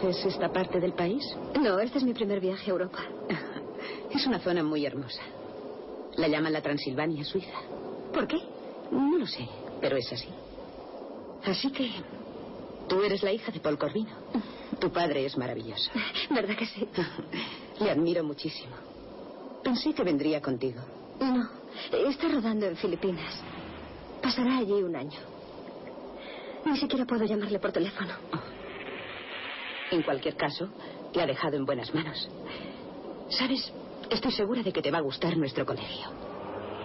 ¿Conoces esta parte del país? No, este es mi primer viaje a Europa. Es una zona muy hermosa. La llaman la Transilvania suiza. ¿Por qué? No lo sé, pero es así. Así que tú eres la hija de Paul Corvino. Tu padre es maravilloso. ¿Verdad que sí? Le admiro muchísimo. Pensé que vendría contigo. No, está rodando en Filipinas. Pasará allí un año. Ni siquiera puedo llamarle por teléfono. En cualquier caso, te ha dejado en buenas manos. ¿Sabes? Estoy segura de que te va a gustar nuestro colegio.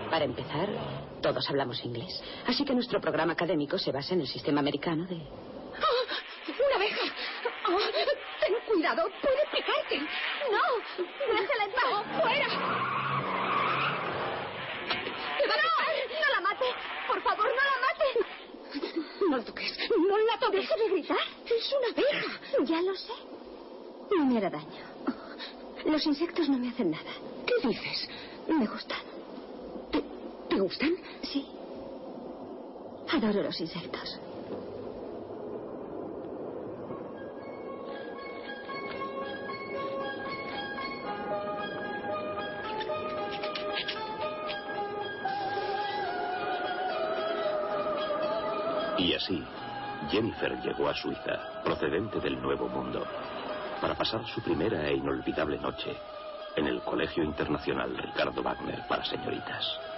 Para empezar, todos hablamos inglés. Así que nuestro programa académico se basa en el sistema americano de... ¡Una abeja! Oh, ten cuidado, puede picarte. No, déjala entrar. No, fuera. ¡Te va a picar! ¡No la mate! Por favor, no la mate. No la toques, no la toques. De gritar. Es una abeja. Ya lo sé. No me hará daño. Los insectos no me hacen nada. ¿Qué dices? Me gustan. ¿Te, te gustan? Sí. Adoro los insectos. Y así, Jennifer llegó a Suiza, procedente del Nuevo Mundo, para pasar su primera e inolvidable noche en el Colegio Internacional Ricardo Wagner para señoritas.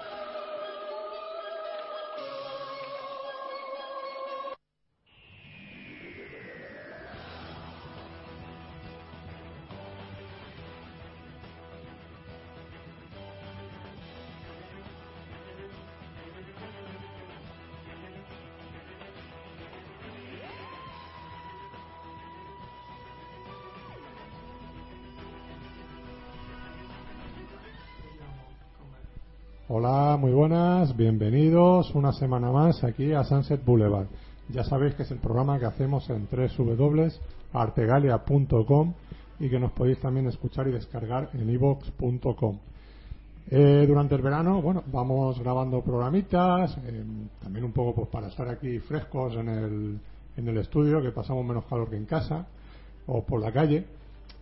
Buenas, bienvenidos una semana más aquí a Sunset Boulevard. Ya sabéis que es el programa que hacemos en www.artegalia.com y que nos podéis también escuchar y descargar en ivox.com. Eh, durante el verano, bueno, vamos grabando programitas, eh, también un poco pues, para estar aquí frescos en el, en el estudio, que pasamos menos calor que en casa o por la calle.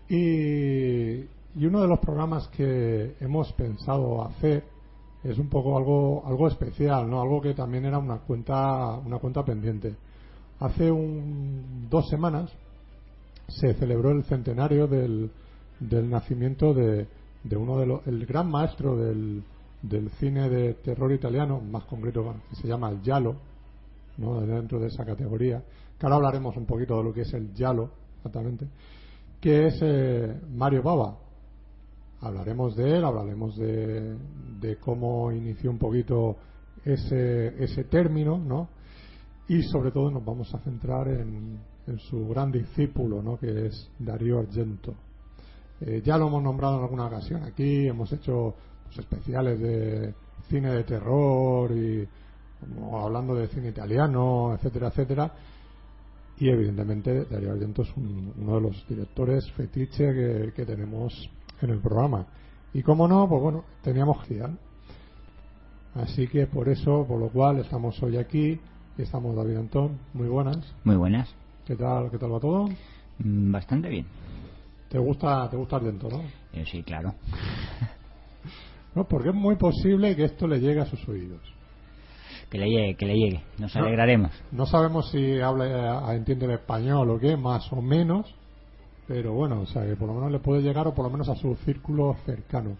Y uno de los programas que hemos pensado hacer es un poco algo algo especial, ¿no? Algo que también era una cuenta una cuenta pendiente. Hace un, dos semanas se celebró el centenario del, del nacimiento de, de uno de los el gran maestro del, del cine de terror italiano, más concreto que se llama el Giallo, ¿no? dentro de esa categoría. Que ahora hablaremos un poquito de lo que es el Giallo, exactamente, que es eh, Mario Bava. Hablaremos de él, hablaremos de, de cómo inició un poquito ese, ese término, ¿no? Y sobre todo nos vamos a centrar en, en su gran discípulo, ¿no? Que es Darío Argento. Eh, ya lo hemos nombrado en alguna ocasión aquí, hemos hecho especiales de cine de terror y hablando de cine italiano, etcétera, etcétera. Y evidentemente Darío Argento es un- uno de los directores fetiche que, que tenemos en el programa. Y como no, pues bueno, teníamos Gian. Así que por eso, por lo cual estamos hoy aquí. Estamos David Antón, muy buenas. Muy buenas. ¿Qué tal, qué tal va todo? Mm, Bastante bien. ¿Te gusta, te gusta Argento, no? Eh, sí, claro. No, porque es muy posible que esto le llegue a sus oídos. Que le llegue, que le llegue. Nos No. alegraremos. No sabemos si habla, eh, entiende el español o qué, más o menos, pero bueno, o sea, que por lo menos le puede llegar o por lo menos a su círculo cercano.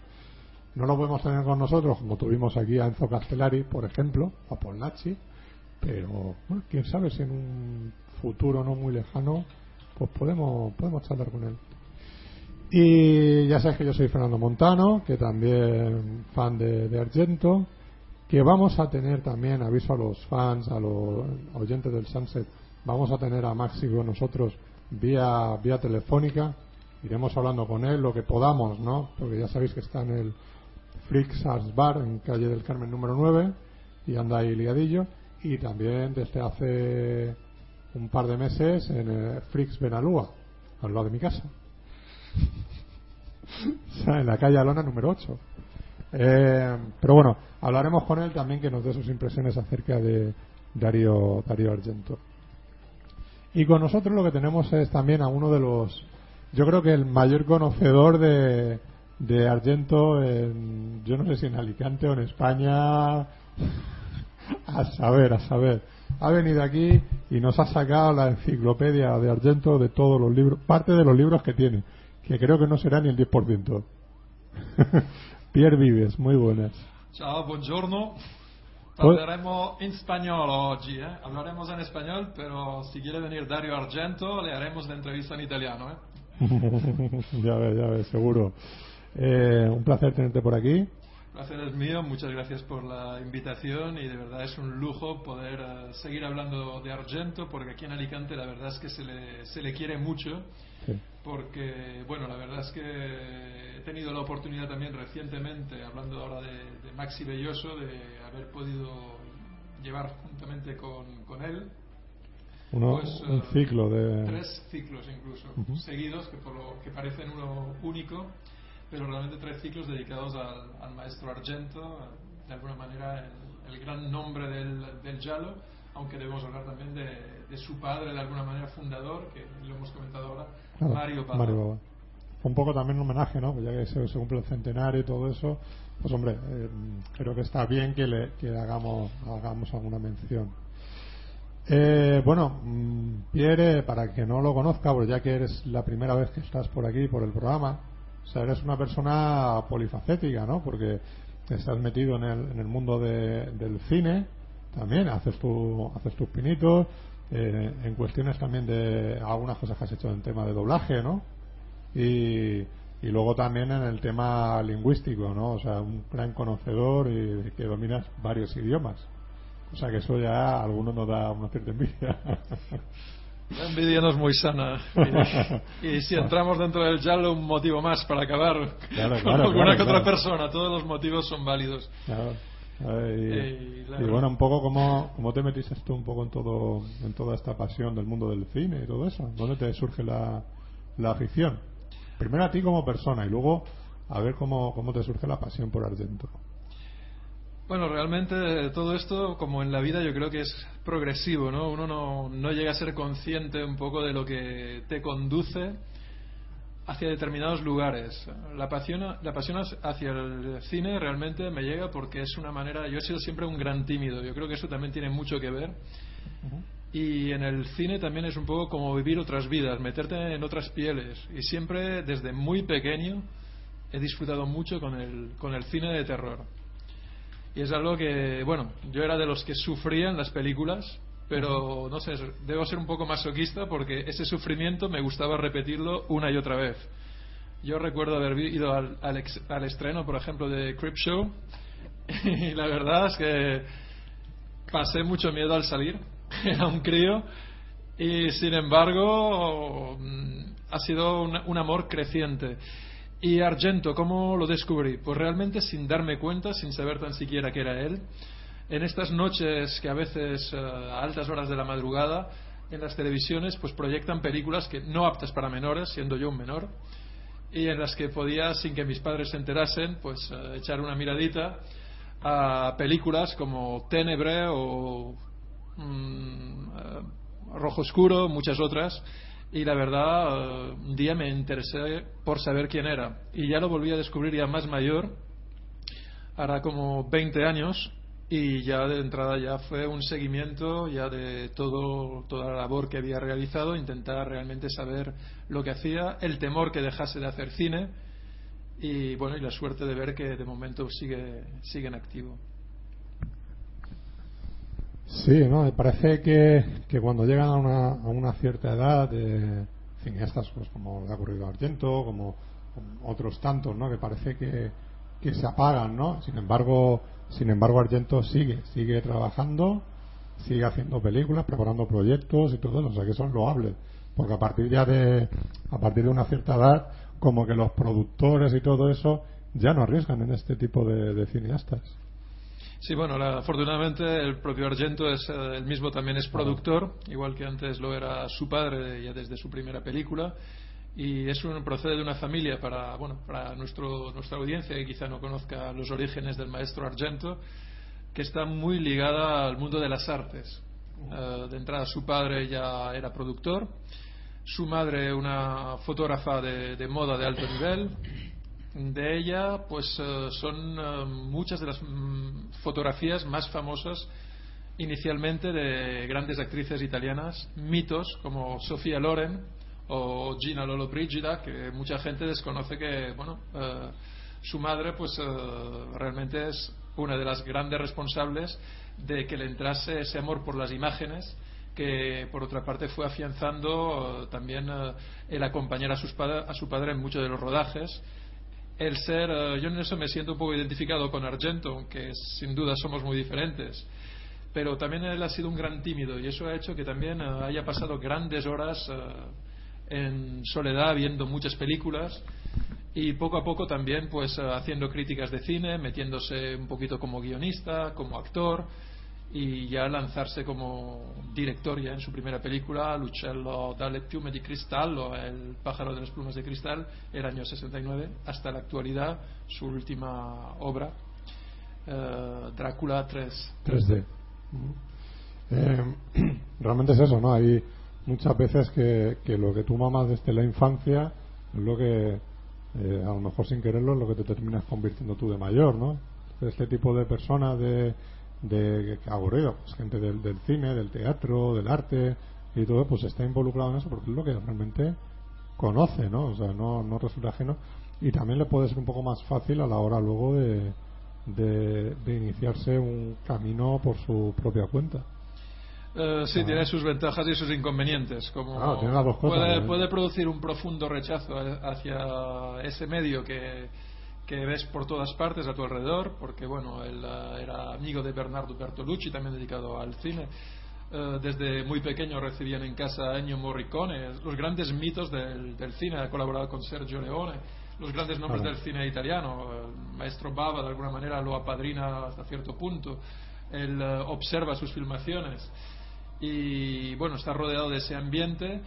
No lo podemos tener con nosotros, como tuvimos aquí a Enzo Castellari, por ejemplo, a Polnacci, pero bueno, quién sabe si en un futuro no muy lejano, pues podemos, podemos charlar con él. Y ya sabes que yo soy Fernando Montano, que también fan de, de Argento, que vamos a tener también, aviso a los fans, a los oyentes del Sunset, vamos a tener a Maxi con nosotros vía, vía telefónica, iremos hablando con él lo que podamos, ¿no? Porque ya sabéis que está en el Freaks Arts Bar en calle del Carmen número 9 y anda ahí liadillo, y también desde hace un par de meses en eh, Freaks Benalúa, al lado de mi casa. En la calle Alona número 8. Eh, pero bueno, hablaremos con él también que nos dé sus impresiones acerca de Darío, Darío Argento. Y con nosotros lo que tenemos es también a uno de los, yo creo que el mayor conocedor de, de Argento, en, yo no sé si en Alicante o en España, a saber, a saber. Ha venido aquí y nos ha sacado la enciclopedia de Argento de todos los libros, parte de los libros que tiene, que creo que no será ni el 10%. Pierre Vives, muy buenas. Ciao, buongiorno. Parleremo in spagnolo oggi, eh? Hablaremos en español, pero si quiere venir Dario Argento, le haremos la entrevista en italiano, ¿eh? ya ves, ya ves, seguro. Eh, un placer tenerte por aquí. El placer es mío, muchas gracias por la invitación y de verdad es un lujo poder eh, seguir hablando de Argento porque aquí en Alicante la verdad es que se le, se le quiere mucho. Porque, bueno, la verdad es que he tenido la oportunidad también recientemente, hablando ahora de, de Maxi Belloso, de haber podido llevar juntamente con, con él Uno, Pues, un eh, ciclo de. tres ciclos incluso seguidos que por lo que parecen uno único pero realmente tres ciclos dedicados al, al maestro Argento de alguna manera el, el gran nombre del, del Giallo aunque debemos hablar también de, de su padre de alguna manera fundador que lo hemos comentado ahora Claro, Mario Bava Mario. Fue un poco también un homenaje, ¿no? Pues ya que se, se cumple el centenario y todo eso, pues hombre, eh, creo que está bien que, le, que hagamos, hagamos alguna mención. Eh, bueno, mm, Pierre, para que no lo conozca, pues ya que eres la primera vez que estás por aquí, por el programa, o sea, eres una persona polifacética, ¿no? Porque estás metido en el, en el mundo de- del cine, también haces, tu, haces tus pinitos, eh, en cuestiones también de algunas cosas que has hecho en tema de doblaje, ¿no? Y, y luego también en el tema lingüístico, ¿no? O sea, un gran conocedor y que dominas varios idiomas. O sea que eso ya a algunos nos da una cierta envidia. La envidia no es muy sana y, y si entramos dentro del Giallo un motivo más para acabar Claro, con claro, alguna claro, que otra persona todos los motivos son válidos Eh, Y la y, verdad- bueno, un poco cómo, cómo te metiste tú un poco en todo en toda esta pasión del mundo del cine y todo eso. ¿Dónde te surge la, la afición? Primero a ti como persona y luego a ver cómo, cómo te surge la pasión por Argento. Bueno, realmente todo esto, como en la vida, yo creo que es progresivo, ¿no? Uno no, no llega a ser consciente un poco de lo que te conduce hacia determinados lugares. La pasión, la pasión hacia el cine realmente me llega porque es una manera. Yo he sido siempre un gran tímido. Yo creo que eso también tiene mucho que ver. Y en el cine también es un poco como vivir otras vidas, meterte en otras pieles. Y siempre, desde muy pequeño, he disfrutado mucho con el, con el cine de terror. Y es algo que, bueno, yo era de los que sufrían las películas, pero no sé, debo ser un poco masoquista porque ese sufrimiento me gustaba repetirlo una y otra vez. Yo recuerdo haber ido al, al ex- al estreno, por ejemplo, de Crip Show, y la verdad es que pasé mucho miedo al salir, era un crío, y sin embargo mm, ha sido un, un amor creciente. Y Argento, ¿cómo lo descubrí? Pues realmente sin darme cuenta, sin saber tan siquiera que era él. En estas noches que a veces eh, a altas horas de la madrugada en las televisiones pues proyectan películas que no aptas para menores, siendo yo un menor, y en las que podía, sin que mis padres se enterasen, pues eh, echar una miradita a películas como Ténebre o mm, eh, Rojo Oscuro, muchas otras. Y la verdad, un día me interesé por saber quién era. Y ya lo volví a descubrir ya más mayor, hará como 20 años, y ya de entrada ya fue un seguimiento ya de todo, toda la labor que había realizado, intentar realmente saber lo que hacía, el temor que dejase de hacer cine, y bueno, y la suerte de ver que de momento sigue, sigue en activo. Sí, ¿no? Me parece que, que cuando llegan a una, a una cierta edad, eh, cineastas pues, como le ha ocurrido a Argento, como, como otros tantos, ¿no? Que parece que, que se apagan, ¿no? Sin embargo, sin embargo Argento sigue, sigue trabajando, sigue haciendo películas, preparando proyectos y todo eso, o sea que eso es loable, porque a partir ya de, a partir de una cierta edad, como que los productores y todo eso ya no arriesgan en este tipo de, de cineastas. Sí, bueno, la- afortunadamente el propio Argento es eh, el mismo también es productor, igual que antes lo era su padre ya desde su primera película. Y es un procede de una familia para bueno para nuestro, nuestra audiencia que quizá no conozca los orígenes del maestro Argento, que está muy ligada al mundo de las artes. Eh, de entrada su padre ya era productor, su madre una fotógrafa de, de moda de alto nivel. De ella, pues eh, son eh, muchas de las mm, fotografías más famosas inicialmente de grandes actrices italianas, mitos como Sofía Loren o Gina Lollobrigida, que mucha gente desconoce que, bueno, eh, su madre, pues eh, realmente es una de las grandes responsables de que le entrase ese amor por las imágenes que por otra parte fue afianzando eh, también eh, el acompañar a, sus pad- a su padre en muchos de los rodajes el ser, eh, yo en eso me siento un poco identificado con Argento, aunque sin duda somos muy diferentes. Pero también él ha sido un gran tímido y eso ha hecho que también haya pasado grandes horas en soledad viendo muchas películas y poco a poco también pues haciendo críticas de cine, metiéndose un poquito como guionista, como actor y ya lanzarse como director ya en su primera película, L'Uccello dalle piume di cristallo, El pájaro de las plumas de cristal, el año 69, hasta la actualidad, su última obra, eh, Drácula 3. 3D. Eh, realmente es eso, ¿no? Hay muchas veces que, que lo que tú mamas desde la infancia es lo que, eh, a lo mejor sin quererlo, es lo que te terminas convirtiendo tú de mayor, ¿no? Este tipo de personas de, de ocurrido, pues gente del, del cine, del teatro, del arte y todo, pues está involucrado en eso porque es lo que realmente conoce, ¿no? O sea, no, no resulta ajeno y también le puede ser un poco más fácil a la hora luego de, de iniciarse un camino por su propia cuenta. Eh, sí, tiene sus ventajas y sus inconvenientes. Como Ah, tiene las dos cosas, puede, ¿eh? puede producir un profundo rechazo hacia ese medio que, que ves por todas partes a tu alrededor, porque bueno, él eh, era amigo de Bernardo Bertolucci, también dedicado al cine. Desde muy pequeño recibían en casa a Ennio Morricone, los grandes mitos del, del cine, ha colaborado con Sergio Leone. los grandes nombres del cine italiano. El maestro Bava, de alguna manera, lo apadrina hasta cierto punto. Él observa sus filmaciones y, bueno, está rodeado de ese ambiente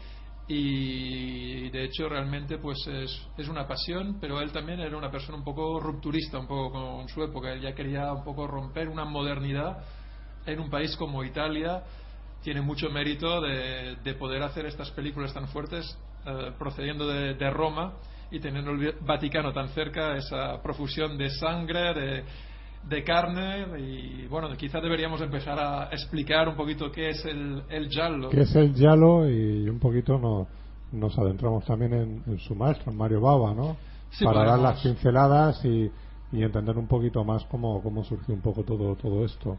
y, de hecho, realmente, pues es, es una pasión, pero él también era una persona un poco rupturista, un poco con su época. Él ya quería un poco romper una modernidad en un país como Italia. Tiene mucho mérito de, de poder hacer estas películas tan fuertes eh, procediendo de, de Roma y teniendo el Vaticano tan cerca, esa profusión de sangre, de, de carne y bueno, quizá deberíamos empezar a explicar un poquito qué es el, el giallo. que es el Yalo y un poquito nos, nos adentramos también en, en su maestro, en Mario Bava, ¿no? Sí, Para dar las pinceladas y, y entender un poquito más cómo, cómo surgió un poco todo, todo esto.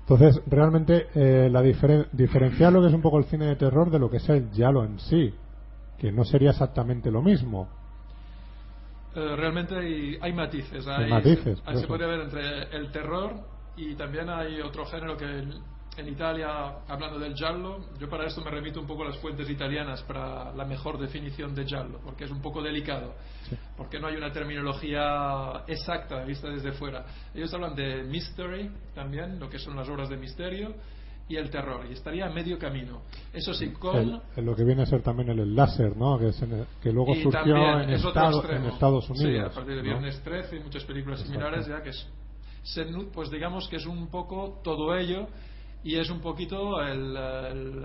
Entonces, realmente, eh, la diferen- diferenciar lo que es un poco el cine de terror de lo que es el Yalo en sí, que no sería exactamente lo mismo. Eh, realmente hay, hay matices. Hay Hay, matices, se, puede ver entre el terror y también hay otro género que el- en Italia, hablando del giallo, yo para esto me remito un poco a las fuentes italianas para la mejor definición de giallo, porque es un poco delicado, porque no hay una terminología exacta vista desde fuera. Ellos hablan de mystery también, lo que son las obras de misterio, y el terror, y estaría a medio camino. Eso sí, con... El- el lo que viene a ser también el, el láser, ¿no? Que, el- que luego Y surgió en, es otro Estado- extremo. en Estados Sí, Unidos. a partir de ¿no? Viernes 13 y muchas películas Exacto. similares ya que es, se pues digamos que es un poco todo ello y es un poquito el, el,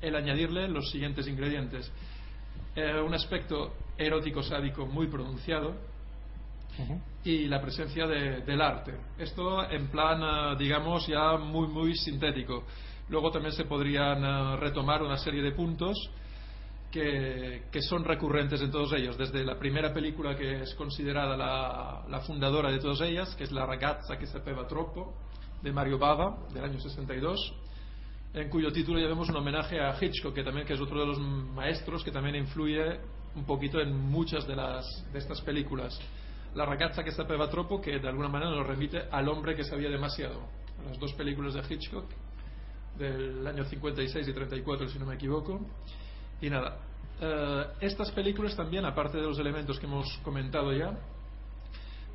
el añadirle los siguientes ingredientes. Eh, un aspecto erótico sádico muy pronunciado y la presencia de- del arte. Esto en plan, eh, digamos, ya muy, muy sintético. Luego también se podrían eh, retomar una serie de puntos que, son recurrentes en todos ellos. Desde la primera película que es considerada la, fundadora de todas ellas, que es La ragazza che sapeva troppo, de Mario Bava, del año 62, en cuyo título ya vemos un homenaje a Hitchcock, que también es otro de los maestros que también influye un poquito en muchas de estas películas. La ragazza che sapeva troppo, que de alguna manera nos remite al hombre que sabía demasiado. Las dos películas de Hitchcock, del año 56 y 34, si no me equivoco. Y nada, eh, estas películas también, aparte de los elementos que hemos comentado ya,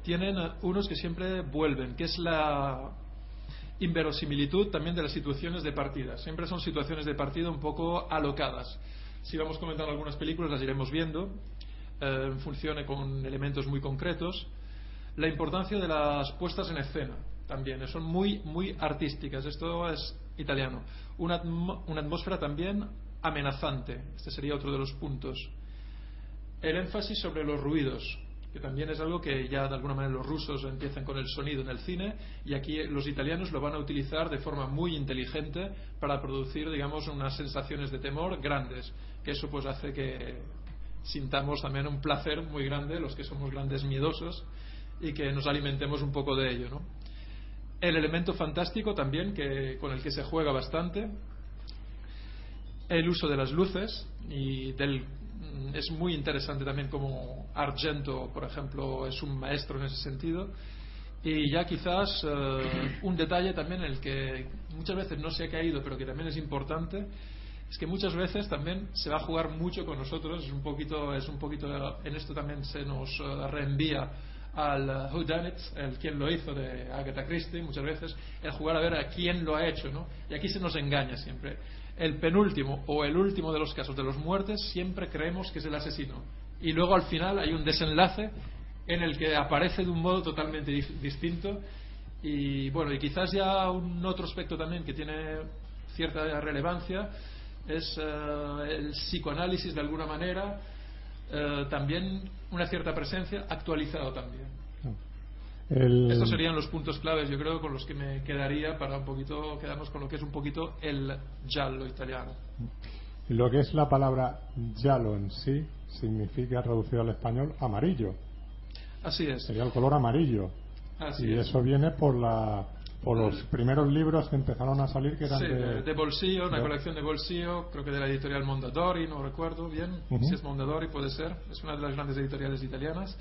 tienen eh, unos que siempre vuelven, que es la inverosimilitud también de las situaciones de partida. Siempre son situaciones de partida un poco alocadas. Si vamos comentando algunas películas, las iremos viendo eh, en función con elementos muy concretos. La importancia de las puestas en escena también, eh, son muy, muy artísticas. Esto es italiano. Una, atmósfera también amenazante. Este sería otro de los puntos. El énfasis sobre los ruidos, que también es algo que ya de alguna manera los rusos empiezan con el sonido en el cine y aquí los italianos lo van a utilizar de forma muy inteligente para producir, digamos, unas sensaciones de temor grandes, que eso pues hace que sintamos también un placer muy grande los que somos grandes miedosos y que nos alimentemos un poco de ello, ¿no? El elemento fantástico también que con el que se juega bastante el uso de las luces y del mm, es muy interesante también como Argento, por ejemplo, es un maestro en ese sentido. Y ya quizás eh, un detalle también en el que muchas veces no se ha caído, pero que también es importante, es que muchas veces también se va a jugar mucho con nosotros. Es un poquito, es un poquito en esto también se nos eh, reenvía al uh, Who Done It, el quién lo hizo de Agatha Christie, muchas veces, el jugar a ver a quién lo ha hecho, ¿no? Y aquí se nos engaña siempre. El penúltimo o el último de los casos de los muertes siempre creemos que es el asesino. Y luego al final hay un desenlace en el que aparece de un modo totalmente distinto. Y bueno, y quizás ya un otro aspecto también que tiene cierta relevancia es eh, el psicoanálisis de alguna manera, eh, también una cierta presencia, actualizado también. El- Estos serían los puntos claves, yo creo, con los que me quedaría para un poquito quedarnos con lo que es un poquito el giallo italiano. Lo que es la palabra yalo en sí significa, traducido al español, amarillo. Así es. Sería el color amarillo. Así y es. eso viene por la por los primeros libros que empezaron a salir que eran Sí, de, bolsillo, una de- colección de bolsillo, creo que de la editorial Mondadori, no recuerdo bien, Ujú. si es Mondadori puede ser, es una de las grandes editoriales italianas,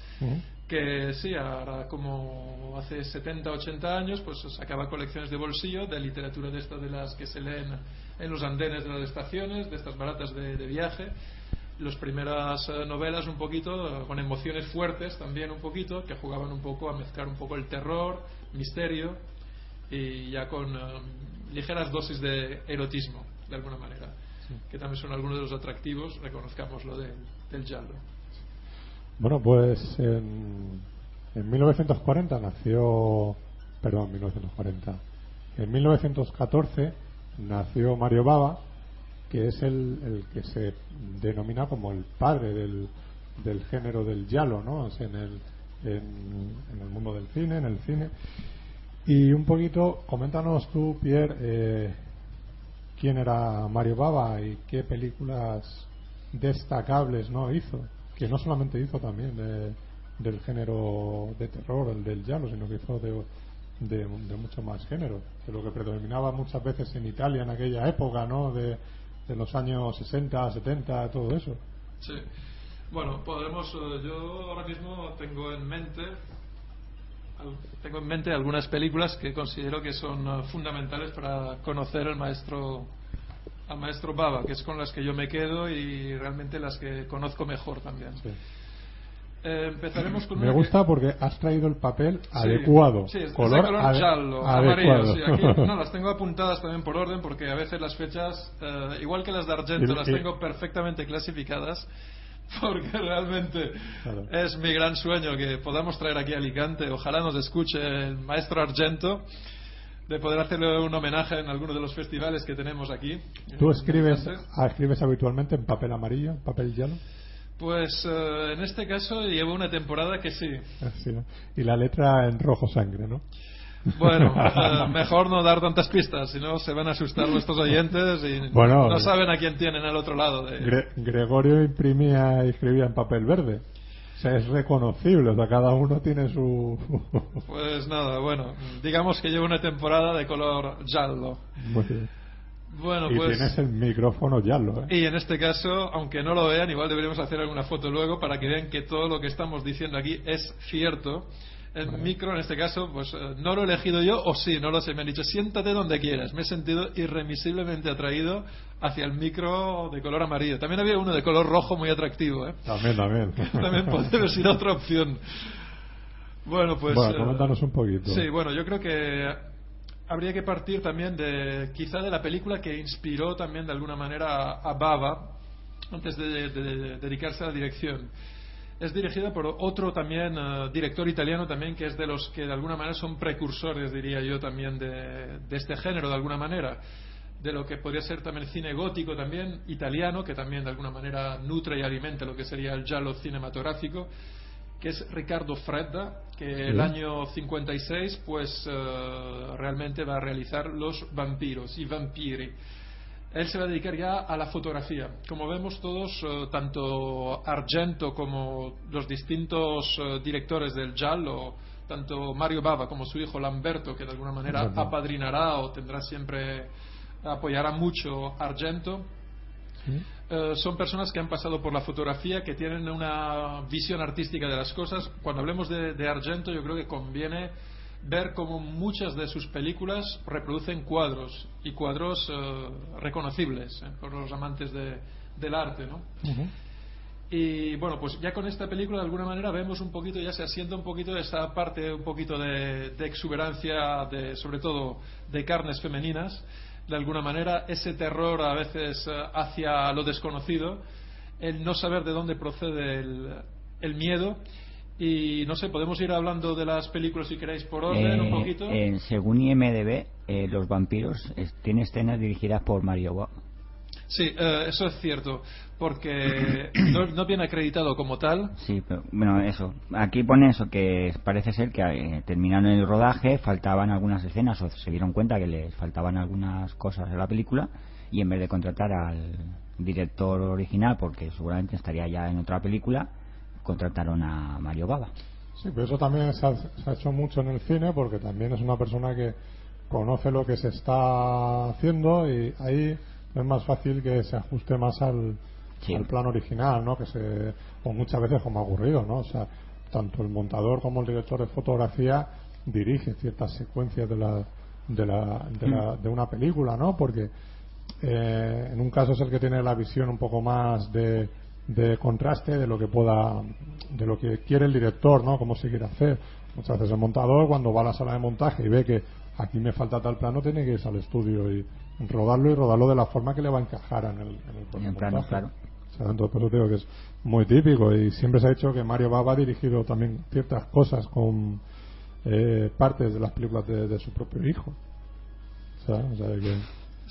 que sí, ahora como hace 70, 80 años, pues sacaba colecciones de bolsillo, de literatura de estas de las que se leen en los andenes de las estaciones, de estas baratas de, de viaje, las primeras eh, novelas un poquito, con emociones fuertes también un poquito, que jugaban un poco a mezclar un poco el terror, misterio y ya con eh, ligeras dosis de erotismo, de alguna manera, que también son algunos de los atractivos, reconozcámoslo, de- del giallo. Bueno, pues en, en 1940 nació, perdón, 1940. En 1914 nació Mario Bava, que es el, el que se denomina como el padre del, del género del giallo, ¿no? O sea, en, el, en, en el mundo del cine, en el cine. Y un poquito, coméntanos tú, Pierre, eh, quién era Mario Bava y qué películas destacables no hizo que no solamente hizo también de- del género de terror, el del giallo, sino que hizo de mucho más género, de lo que predominaba muchas veces en Italia en aquella época, ¿no? De, de los años 60, 70, todo eso. Sí. Bueno, podemos. eh, yo ahora mismo tengo en mente. Tengo en mente algunas películas que considero que son eh, fundamentales para conocer al maestro al maestro Baba, que es con las que yo me quedo y realmente las que conozco mejor también. Sí. Eh, empezaremos con Me que- gusta porque has traído el papel Sí, adecuado. Sí, es color de color ade- adecuado. amarillo. Sí, aquí, no, las tengo apuntadas también por orden porque a veces las fechas, eh, igual que las de Argento, Y- las y- tengo perfectamente clasificadas porque realmente Claro. es mi gran sueño que podamos traer aquí a Alicante. Ojalá nos escuche el maestro Argento de poder hacerle un homenaje en alguno de los festivales que tenemos aquí. ¿Tú escribes, ah, escribes habitualmente en papel amarillo, papel giallo? Pues eh, en este caso llevo una temporada que sí. Así, ¿no? Y la letra en rojo sangre, ¿no? Bueno, eh, mejor no dar tantas pistas, si no se van a asustar nuestros oyentes y Bueno, no saben a quién tienen al otro lado. De... Gre- Gregorio imprimía y escribía en papel verde. O sea, es reconocible, o sea, cada uno tiene su... Pues nada, bueno, digamos que llevo una temporada de color giallo. Muy bien. Bueno, y pues... tienes el micrófono ¿eh? Y en este caso, aunque no lo vean, igual deberíamos hacer alguna foto luego para que vean que todo lo que estamos diciendo aquí es cierto. El micro, en este caso, pues eh, no lo he elegido yo, o sí, no lo sé. Me han dicho, siéntate donde quieras. Me he sentido irremisiblemente atraído hacia el micro de color amarillo. También había uno de color rojo muy atractivo, ¿eh? También, también. También puede ser otra opción. Bueno, pues. Bueno, eh, coméntanos un poquito. Sí, bueno, yo creo que habría que partir también de quizá de la película que inspiró también de alguna manera a, a Baba antes de, de- de dedicarse a la dirección. Es dirigida por otro también eh, director italiano también que es de los que de alguna manera son precursores, diría yo también de, de este género de alguna manera de lo que podría ser también cine gótico también italiano que también de alguna manera nutre y alimenta lo que sería el giallo cinematográfico que es Ricardo Fredda, que el año 56 pues eh, realmente va a realizar Los vampiros y vampiri. Él se va a dedicar ya a la fotografía. Como vemos todos, eh, tanto Argento como los distintos eh, directores del giallo, tanto Mario Bava como su hijo Lamberto, que de alguna manera apadrinará o tendrá siempre apoyará mucho Argento, eh, son personas que han pasado por la fotografía, que tienen una visión artística de las cosas. Cuando hablemos de, de Argento, yo creo que conviene ver cómo muchas de sus películas reproducen cuadros y cuadros eh, reconocibles eh, por los amantes de- del arte, ¿no? Y bueno, pues ya con esta película de alguna manera vemos un poquito, ya se asienta un poquito esa parte un poquito de, de exuberancia, de, sobre todo de carnes femeninas, de alguna manera, ese terror a veces eh, hacia lo desconocido, el no saber de dónde procede el, el miedo. Y no sé, podemos ir hablando de las películas si queréis por orden un Eh, poquito. eh, según IMDB, eh, Los vampiros tiene escenas dirigidas por Mario Bava. Sí, eh, eso es cierto, porque no, no viene acreditado como tal, Sí, pero bueno, eso. Aquí pone eso, que parece ser que eh, terminaron el rodaje, faltaban algunas escenas, o se dieron cuenta que les faltaban algunas cosas a la película, y en vez de contratar al director original, porque seguramente estaría ya en otra película, contrataron a Mario Bava. Sí, pero eso también se ha, se ha hecho mucho en el cine porque también es una persona que conoce lo que se está haciendo y ahí es más fácil que se ajuste más al, Sí. al plan original, ¿no? Que se, o muchas veces como ha ocurrido, ¿no? O sea, tanto el montador como el director de fotografía dirige ciertas secuencias de la, de la, de, la- de una película, ¿no? Porque eh, en un caso es el que tiene la visión un poco más de, de contraste de lo que pueda de lo que quiere el director no cómo se quiere hacer muchas veces el montador cuando va a la sala de montaje y ve que aquí me falta tal plano tiene que irse al estudio y rodarlo y rodarlo de la forma que le va a encajar en el, en el En el plano, montaje. claro. O sea, entonces, por eso digo que es muy típico y siempre se ha dicho que Mario Bava ha dirigido también ciertas cosas con eh, partes de las películas de, de su propio hijo. O sea, o sea que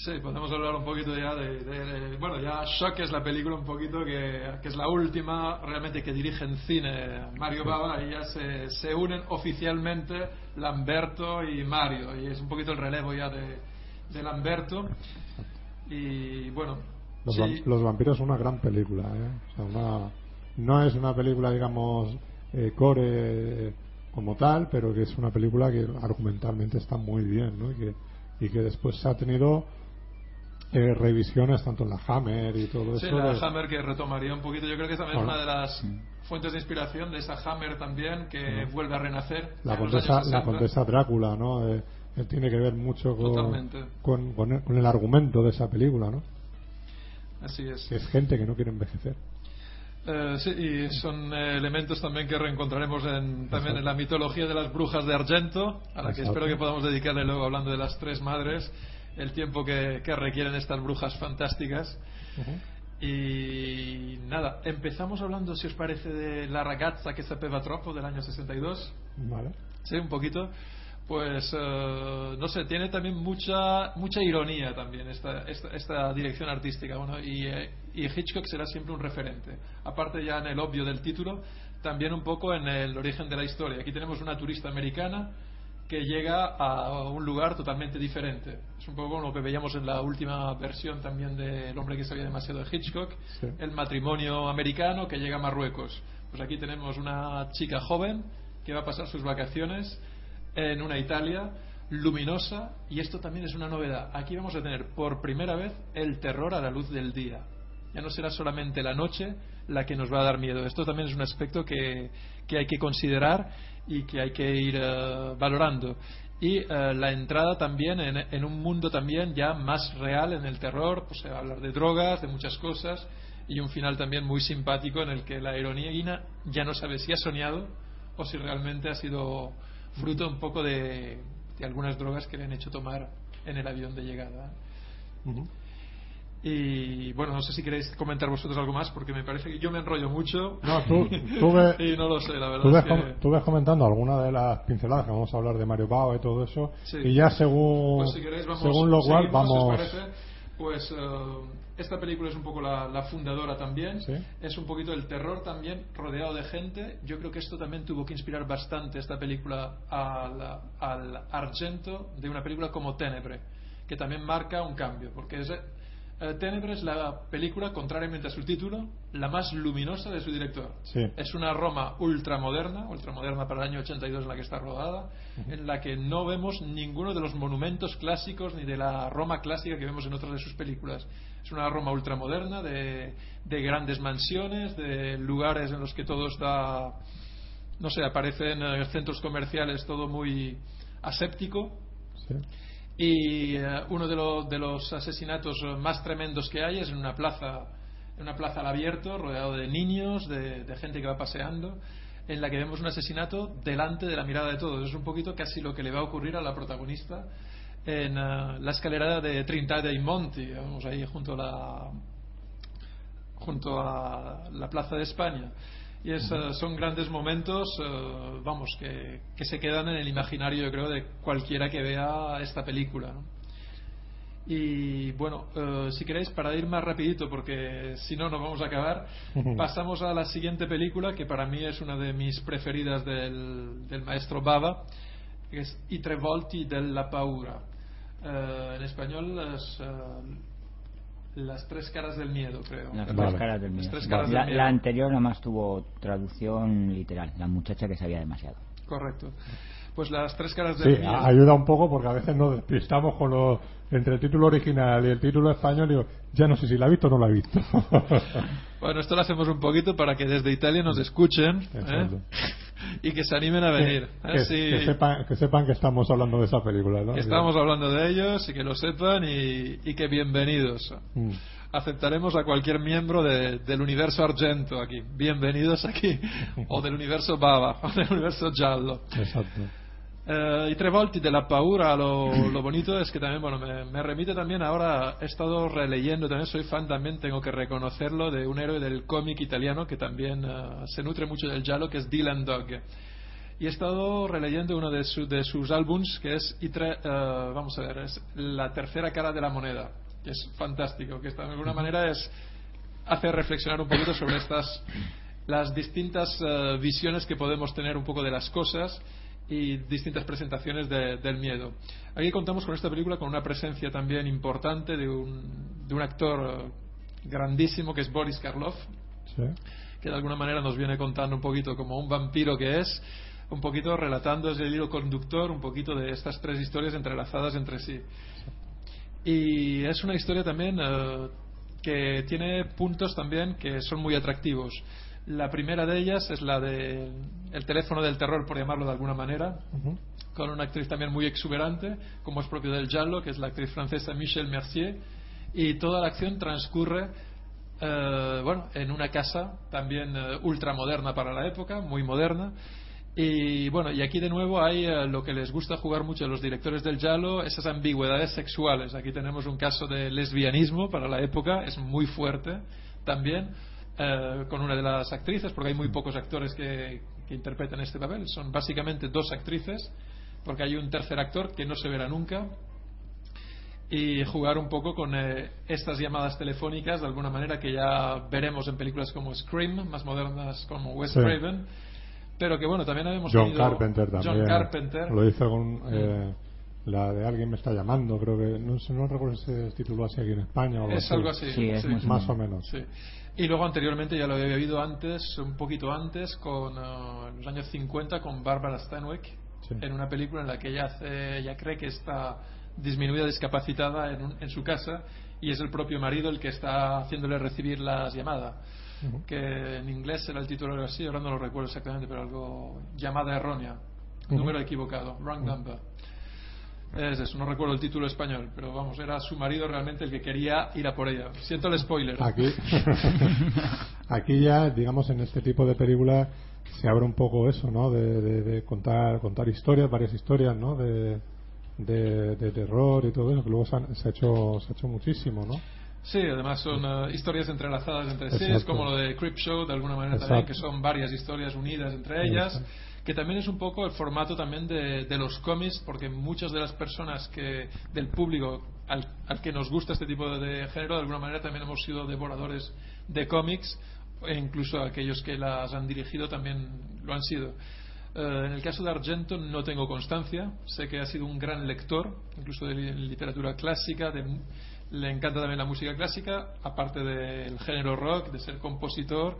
Sí, podemos hablar un poquito ya de, de- de- Bueno, ya Shock es la película un poquito que, que es la última realmente que dirige en cine Mario Bava y ya se, se unen oficialmente Lamberto y Mario y es un poquito el relevo ya de, de Lamberto y bueno Los, sí, Los vampiros es una gran película, ¿eh? O sea, una- no es una película, digamos, eh, core eh, como tal, pero que es una película que argumentalmente está muy bien, ¿no? Y que, y que después se ha tenido eh, revisiones tanto en la Hammer y todo sí, eso. la de- Hammer que retomaría un poquito yo creo que también es una de las fuentes de inspiración de esa Hammer también que vuelve a renacer la condesa, años la 60. condesa Drácula, ¿no? Eh, eh, tiene que ver mucho con, con, con el, con el argumento de esa película, ¿no? así es Que es gente que no quiere envejecer. Eh, sí, y son eh, elementos también que reencontraremos en, también Exacto. en la mitología de las brujas de Argento, a la que Exacto. espero que podamos dedicarle luego, hablando de las tres madres, el tiempo que, que requieren estas brujas fantásticas. Y nada, empezamos hablando, si os parece, de La ragazza che sapeva troppo del año 62. Vale. Sí, un poquito. Pues, eh, no sé, tiene también mucha mucha ironía también esta, esta, esta dirección artística. Bueno, y, eh, y Hitchcock será siempre un referente. Aparte ya en el obvio del título, también un poco en el origen de la historia. Aquí tenemos una turista americana que llega a un lugar totalmente diferente. Es un poco como lo que veíamos en la última versión también de El hombre que sabía demasiado de Hitchcock, Sí. el matrimonio americano que llega a Marruecos. Pues aquí tenemos una chica joven que va a pasar sus vacaciones en una Italia luminosa y esto también es una novedad. Aquí vamos a tener por primera vez el terror a la luz del día. Ya no será solamente la noche la que nos va a dar miedo. Esto también es un aspecto que, que hay que considerar y que hay que ir eh, valorando. Y eh, la entrada también en, un mundo también ya más real en el terror, pues se hablar de drogas, de muchas cosas, y un final también muy simpático en el que la heroína ya no sabe si ha soñado o si realmente ha sido fruto un poco de, de algunas drogas que le han hecho tomar en el avión de llegada. Y bueno, no sé si queréis comentar vosotros algo más, porque me parece que yo me enrollo mucho. No, tú, tú ve- y no lo sé, la verdad. Tú ves, es com- que- tú ves comentando alguna de las pinceladas que vamos a hablar de Mario Bava y todo eso, Sí. y ya según, Pues si queréis, vamos, según lo cual vamos. parece. Pues eh, esta película es un poco la, la fundadora también. Sí. Es un poquito el terror también, rodeado de gente. Yo creo que esto también tuvo que inspirar bastante esta película al, al Argento de una película como Tenebre, que también marca un cambio, porque es, eh, Tenebre es la película, contrariamente a su título, la más luminosa de su director. Sí. Es una Roma ultramoderna, ultramoderna para el año 82 en la que está rodada, en la que no vemos ninguno de los monumentos clásicos ni de la Roma clásica que vemos en otras de sus películas. Es una Roma ultramoderna de, de grandes mansiones, de lugares en los que todo está, no sé, aparecen eh, centros comerciales, todo muy aséptico. Sí. Y eh, uno de, lo- de los asesinatos más tremendos que hay es en una plaza, en una plaza al abierto, rodeado de niños, de, gente que va paseando, en la que vemos un asesinato delante de la mirada de todos. Es un poquito casi lo que le va a ocurrir a la protagonista en eh, la escalera de Trinidad dei Monti, vamos ahí junto a la junto a la Plaza de España. Y es, eh, son grandes momentos, eh, vamos, que, que se quedan en el imaginario, yo creo, de cualquiera que vea esta película. ¿no? Y bueno, eh, si queréis, para ir más rapidito, porque si no, no vamos a acabar, pasamos a la siguiente película, que para mí es una de mis preferidas del, del maestro Bava, que es I tre volti della paura. En español, es, Las tres caras del miedo, creo. Las Vale. tres caras del Las miedo. tres caras la, del miedo. la anterior nomás tuvo traducción literal, la muchacha que sabía demasiado. Correcto. Pues las tres caras Sí, del miedo. a- ayuda un poco porque a veces nos despistamos con lo, entre el título original y el título español y digo, ya no sé si la he visto o no la he visto. Bueno, esto lo hacemos un poquito para que desde Italia nos escuchen ¿eh? Y que se animen a venir. que, Sí, que sepan, que sepan que estamos hablando de esa película, ¿no? que estamos hablando de ellos y que lo sepan y, y que bienvenidos. Mm. aceptaremos a cualquier miembro de- del universo Argento aquí. Bienvenidos aquí. O del universo Bava, o del universo Giallo. Exacto. Eh, I tre volti della paura, lo, lo bonito es que también, bueno, me, me remite también ahora, he estado releyendo, también soy fan también, tengo que reconocerlo, de un héroe del cómic italiano que también eh, se nutre mucho del giallo, que es Dylan Dog. Y he estado releyendo uno de, su- de sus álbums, que es, I tre- eh, vamos a ver, es La tercera cara de la moneda, que es fantástico, que de alguna manera es hace reflexionar un poquito sobre estas las distintas eh, visiones que podemos tener un poco de las cosas y distintas presentaciones de- del miedo. Aquí contamos con esta película con una presencia también importante de un, de un actor grandísimo que es Boris Karloff, Sí. que de alguna manera nos viene contando un poquito como un vampiro que es, un poquito relatando ese hilo conductor, un poquito de estas tres historias entrelazadas entre sí. Y es una historia también eh, que tiene puntos también que son muy atractivos. La primera de ellas es la del el teléfono del terror, por llamarlo de alguna manera, con una actriz también muy exuberante, como es propio del Giallo, que es la actriz francesa Michelle Mercier, y toda la acción transcurre eh, bueno, en una casa también eh, ultramoderna para la época, muy moderna. Y bueno, y aquí de nuevo hay eh, lo que les gusta jugar mucho a los directores del Giallo, esas ambigüedades sexuales. Aquí tenemos un caso de lesbianismo para la época, es muy fuerte también, eh, con una de las actrices, porque hay muy pocos actores que, que interpretan este papel. Son básicamente dos actrices, porque hay un tercer actor que no se verá nunca. Y jugar un poco con eh, estas llamadas telefónicas, de alguna manera, que ya veremos en películas como Scream, más modernas como Wes Sí. Craven. Pero que bueno, también hemos John tenido Carpenter también. John Carpenter. Lo hizo con eh, la de Alguien me está llamando, creo que. No no recuerdo si se tituló así aquí en España o algo Es así. algo así. Sí, es muy Más o menos. Y luego anteriormente ya lo había vivido antes, un poquito antes, con eh, en los años 50 con Barbara Stanwyck, Sí. en una película en la que ella, hace, ella cree que está disminuida, discapacitada en, un- en su casa y es el propio marido el que está haciéndole recibir las llamadas. Que en inglés era el título algo así, ahora no lo recuerdo exactamente, pero algo llamada errónea, número equivocado, wrong number. Es eso, no recuerdo el título español, pero vamos, era su marido realmente el que quería ir a por ella. Siento el spoiler. Aquí, aquí ya, digamos, en este tipo de películas se abre un poco eso, ¿no? De, de- de contar contar historias, varias historias, ¿no? De, de, de terror y todo eso, que luego se, han- se ha hecho se ha hecho muchísimo, ¿no? Sí, además son eh, historias entrelazadas entre sí, es como lo de Creep Show, de alguna manera Exacto. también, que son varias historias unidas entre ellas, Exacto. Que también es un poco el formato también de, de los cómics, porque muchas de las personas que del público al, al que nos gusta este tipo de género, de alguna manera también hemos sido devoradores de cómics, e incluso aquellos que las han dirigido también lo han sido. Eh, en el caso de Argento no tengo constancia, sé que ha sido un gran lector, incluso de li- literatura clásica, de le encanta también la música clásica, aparte del género rock, de ser compositor,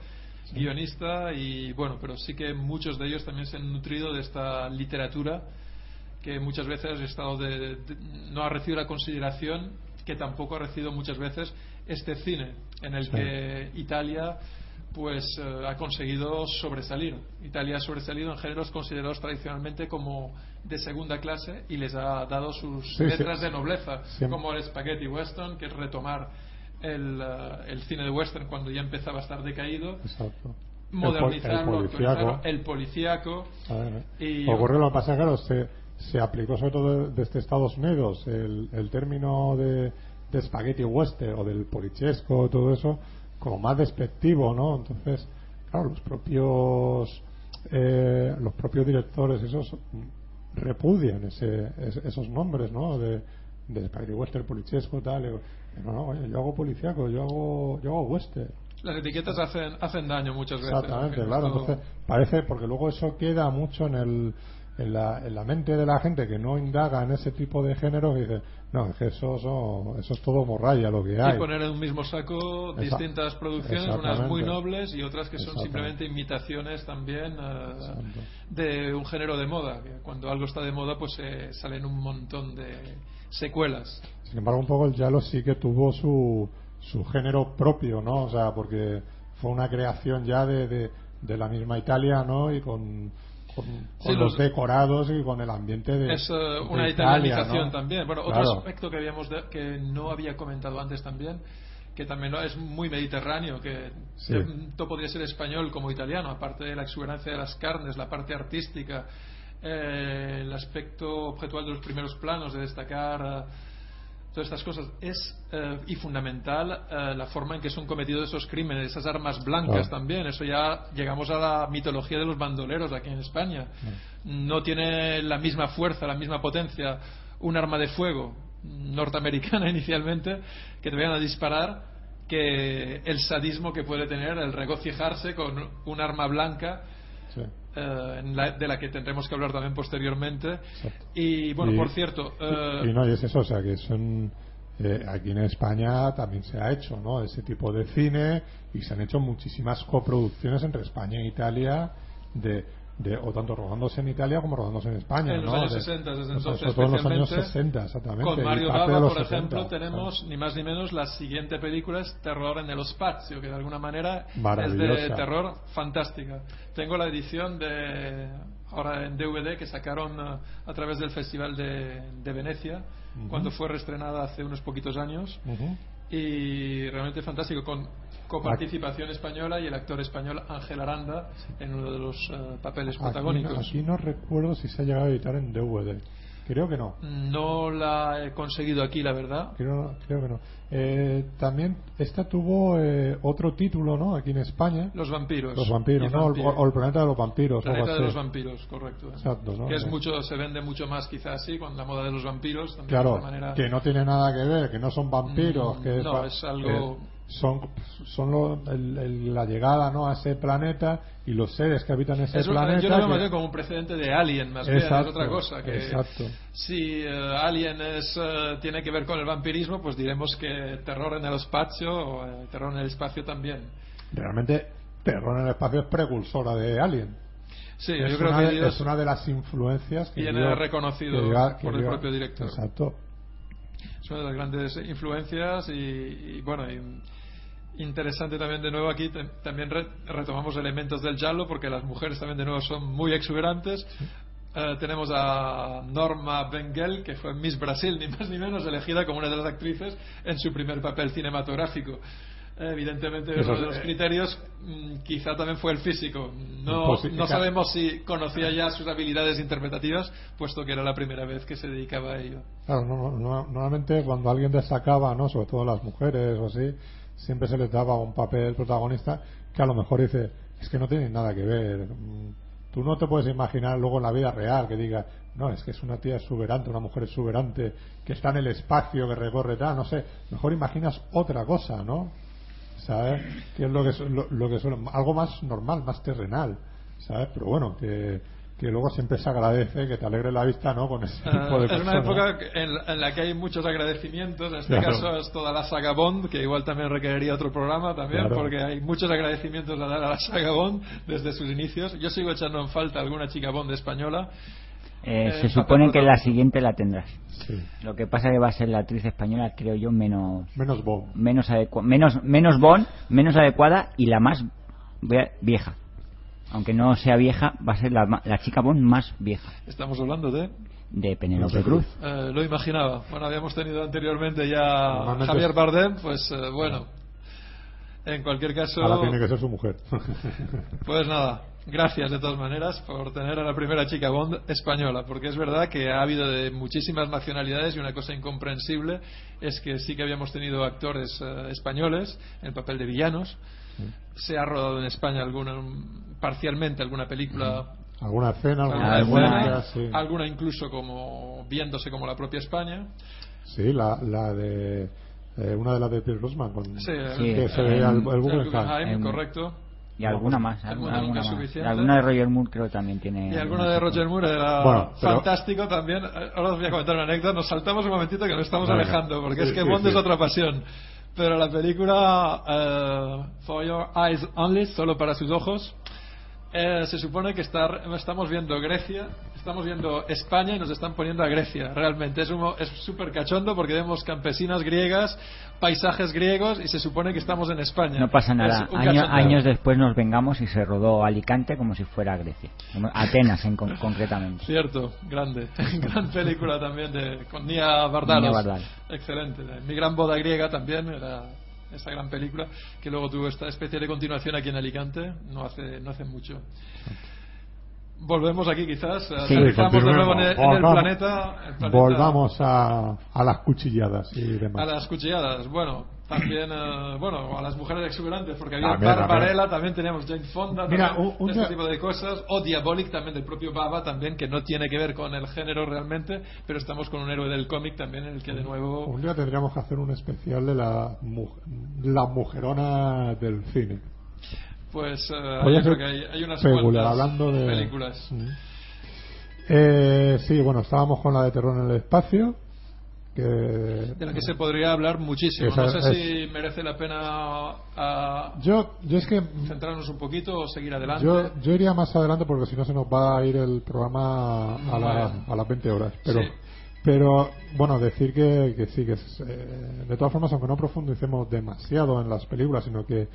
guionista y bueno, pero sí que muchos de ellos también se han nutrido de esta literatura que muchas veces ha estado de- de- no ha recibido la consideración que tampoco ha recibido muchas veces este cine en el Sí. que Italia pues eh, ha conseguido sobresalir. Italia ha sobresalido en géneros considerados tradicionalmente como de segunda clase y les ha dado sus Sí, letras sí. de nobleza, como el spaghetti western, que es retomar el, eh, el cine de western cuando ya empezaba a estar decaído, Exacto. modernizarlo, el, policíaco. el policíaco. A ver, Y- Ocurre lo que pasa, claro, se, se aplicó sobre todo desde Estados Unidos el, el término de, de spaghetti western o del polichesco, todo eso, como más despectivo, ¿no? Entonces, claro, los propios eh, los propios directores esos repudian ese, es- esos nombres, ¿no? De, de spaghetti western, polichesco, tal. No, no, oye, yo hago policiaco, yo hago, yo hago western. Las etiquetas hacen, hacen daño muchas veces. Exactamente, claro. Entonces, parece, porque luego eso queda mucho en, el, en, la, en la mente de la gente que no indaga en ese tipo de géneros y dice, no, es que eso, son- eso es todo morralla lo que hay. y poner en un mismo saco Esa- distintas producciones, unas muy nobles y otras que son simplemente imitaciones también Exacto. de un género de moda. Cuando algo está de moda, pues eh, salen un montón de secuelas. Sin embargo, un poco el Yalo sí que tuvo su, su género propio, ¿no? O sea, porque fue una creación ya de, de, de la misma Italia, ¿no? Y con, con, los los- decorados y con el ambiente de. Es eh, de una Italia, italianización ¿no? también. Bueno, otro aspecto que habíamos de- que no había comentado antes también, que también es muy mediterráneo, que Sí. tanto podría ser español como italiano, aparte de la exuberancia de las carnes, la parte artística, eh, el aspecto objetual de los primeros planos, de destacar eh, todas estas cosas, es eh, y fundamental eh, la forma en que son cometidos esos crímenes, esas armas blancas también. Eso ya llegamos a la mitología de los bandoleros aquí en España. No tiene la misma fuerza, la misma potencia un arma de fuego norteamericana inicialmente que te vayan a disparar que el sadismo que puede tener el regocijarse con un arma blanca Sí. Eh, en la- de la que tendremos que hablar también posteriormente Exacto. y bueno Y- por cierto eh, Y no, y es eso, o sea, que son. eh, aquí en España también se ha hecho, ¿no? Ese tipo de cine y se han hecho muchísimas coproducciones entre España e Italia de. De o tanto rodándose en Italia como rodándose en España, En los ¿no? años De- 60, desde entonces, los años especialmente, 60, exactamente. con Mario Bava por 70, ejemplo tenemos ni más ni menos la siguiente película es Terror en el Spazio que de alguna manera es de terror fantástica tengo la edición de ahora en DVD que sacaron eh, a través del Festival de, de Venecia cuando fue reestrenada hace unos poquitos años y realmente fantástico con coparticipación española y el actor español Ángel Aranda en uno de los eh, papeles Aquí, protagónicos. no, aquí no recuerdo si se ha llegado a editar en DVD. Creo que no. No la he conseguido aquí, la verdad. Creo, creo que no. Eh, también esta tuvo eh, otro título, ¿no? Aquí en España. Los vampiros. Los vampiros, ¿no? Vampiro. o el planeta de los vampiros. algo Planeta de los vampiros, correcto. Exacto, ¿no? Que es mucho, se vende mucho más quizás así con la moda de los vampiros. También Claro, de manera... que no tiene nada que ver, que no son vampiros, Mm, que es, no, va- es algo- son son lo- el- el- la llegada ¿no? a ese planeta y los seres que habitan ese Es un- planeta. yo lo veo que- más bien como un precedente de Alien, más bien, es otra cosa. Que exacto. Si eh, Alien es, eh, tiene que ver con el vampirismo, pues diremos que terror en el espacio o eh, terror en el espacio también. Realmente, Terror en el espacio es precursora de Alien. Sí, es, yo creo una, que Dios es una de las influencias que viene reconocido que que por el propio director. Exacto. es una de las grandes influencias y, y, bueno y interesante también de nuevo aquí también re- retomamos elementos del giallo porque las mujeres también de nuevo son muy exuberantes. Eh, tenemos a Norma Bengel que fue Miss Brasil ni más ni menos elegida como una de las actrices en su primer papel cinematográfico. Eh, evidentemente Eso uno de los eh, criterios mm, quizá también fue el físico. No, no sabemos si conocía ya sus habilidades interpretativas puesto que era la primera vez que se dedicaba a ello. Claro, no- no- normalmente cuando alguien destacaba, ¿no? sobre todo las mujeres o así, siempre se les daba un papel protagonista que a lo mejor dice, es que no tiene nada que ver. Mm, Tú no te puedes imaginar luego en la vida real que diga, no, es que es una tía exuberante, una mujer exuberante, que está en el espacio, que recorre tal, no sé. Mejor imaginas otra cosa, ¿no? ¿Sabes? Que es lo que, lo, lo que suele, algo más normal, más terrenal, ¿sabes? Pero bueno, que, que luego siempre se agradece que te alegre la vista, ¿no? Con ese tipo Eh, de es una época en, la- en la que hay muchos agradecimientos. En este Claro. caso es toda la saga Bond, que igual también requeriría otro programa también, Claro. porque hay muchos agradecimientos a dar a la saga Bond desde sus inicios. Yo sigo echando en falta alguna chica Bond española. Eh, Eh, se supone que la siguiente la tendrás. Sí. Lo que pasa que va a ser la actriz española, creo yo, menos Menos Bob. menos menos menos bon, menos adecuada y la más vie- vieja. Aunque no sea vieja, va a ser la, la chica bon más vieja Estamos hablando de. de Penélope Cruz. eh, lo imaginaba. Bueno, habíamos tenido anteriormente ya Normalmente Javier Bardem, pues eh, bueno. En cualquier caso. Ahora tiene que ser su mujer. Pues nada, gracias de todas maneras por tener a la primera chica Bond española, porque es verdad que ha habido de muchísimas nacionalidades y una cosa incomprensible es que sí que habíamos tenido actores eh, españoles en el papel de villanos. Se ha rodado en España alguna, parcialmente alguna película, alguna escena, alguna, alguna, escena, sí. alguna incluso como viéndose como la propia España. Sí, la, la de. eh, una de las de Pierce Brosnan con Sí, que el- se veía el, el el Guggenheim. Guggenheim, En- correcto. Y alguna más, El alguna, alguna más. Alguna de Roger Moore creo que también tiene. Y alguna de. Roger Moore era Bueno, pero- fantástico también. Eh, Ahora os voy a comentar una anécdota. Nos saltamos un momentito que nos estamos Venga. alejando, porque Sí, es que sí, Bond sí. es otra pasión. Pero la película eh, For Your Eyes Only, solo para sus ojos, eh, se supone que está, estamos viendo Grecia, estamos viendo España y nos están poniendo a Grecia. Realmente es un- es súper cachondo porque vemos campesinas griegas, paisajes griegos y se supone que estamos en España. No pasa nada. Año- años después nos vengamos y se rodó Alicante como si fuera Grecia. Atenas en con- concretamente. Cierto, grande. Gran película también de, con Nia Vardalos. Excelente. Mi gran boda griega también era esta gran película, que luego tuvo esta especie de continuación aquí en Alicante, no hace, no hace mucho. Volvemos aquí quizás, Sí, de nuevo en el, en el Volvamos. planeta, el planeta- Volvamos a, a las cuchilladas y demás. a las cuchilladas, bueno, también, eh, bueno, a las mujeres exuberantes, porque había También, Barbarella, también teníamos Jane Fonda, Mira, también, un- un este tipo de cosas, o Diabolic también del propio Baba, también, que no tiene que ver con el género realmente, pero estamos con un héroe del cómic también, en el que de nuevo... Un día tendríamos que hacer un especial de la, mu- la mujerona del cine. Pues yo creo que hay, hay unas hablando de películas. Mm. Eh, sí, bueno, estábamos con la de terror en el espacio. Que De la que se podría hablar muchísimo. Esa no sé es- si merece la pena ah, yo, yo es que centrarnos un poquito o seguir adelante. yo, yo iría más adelante porque si no se nos va a ir el programa a, la- a las 20 horas. Pero, Sí. pero bueno, decir que, que sí, que es, eh, de todas formas, aunque no profundicemos demasiado en las películas, sino que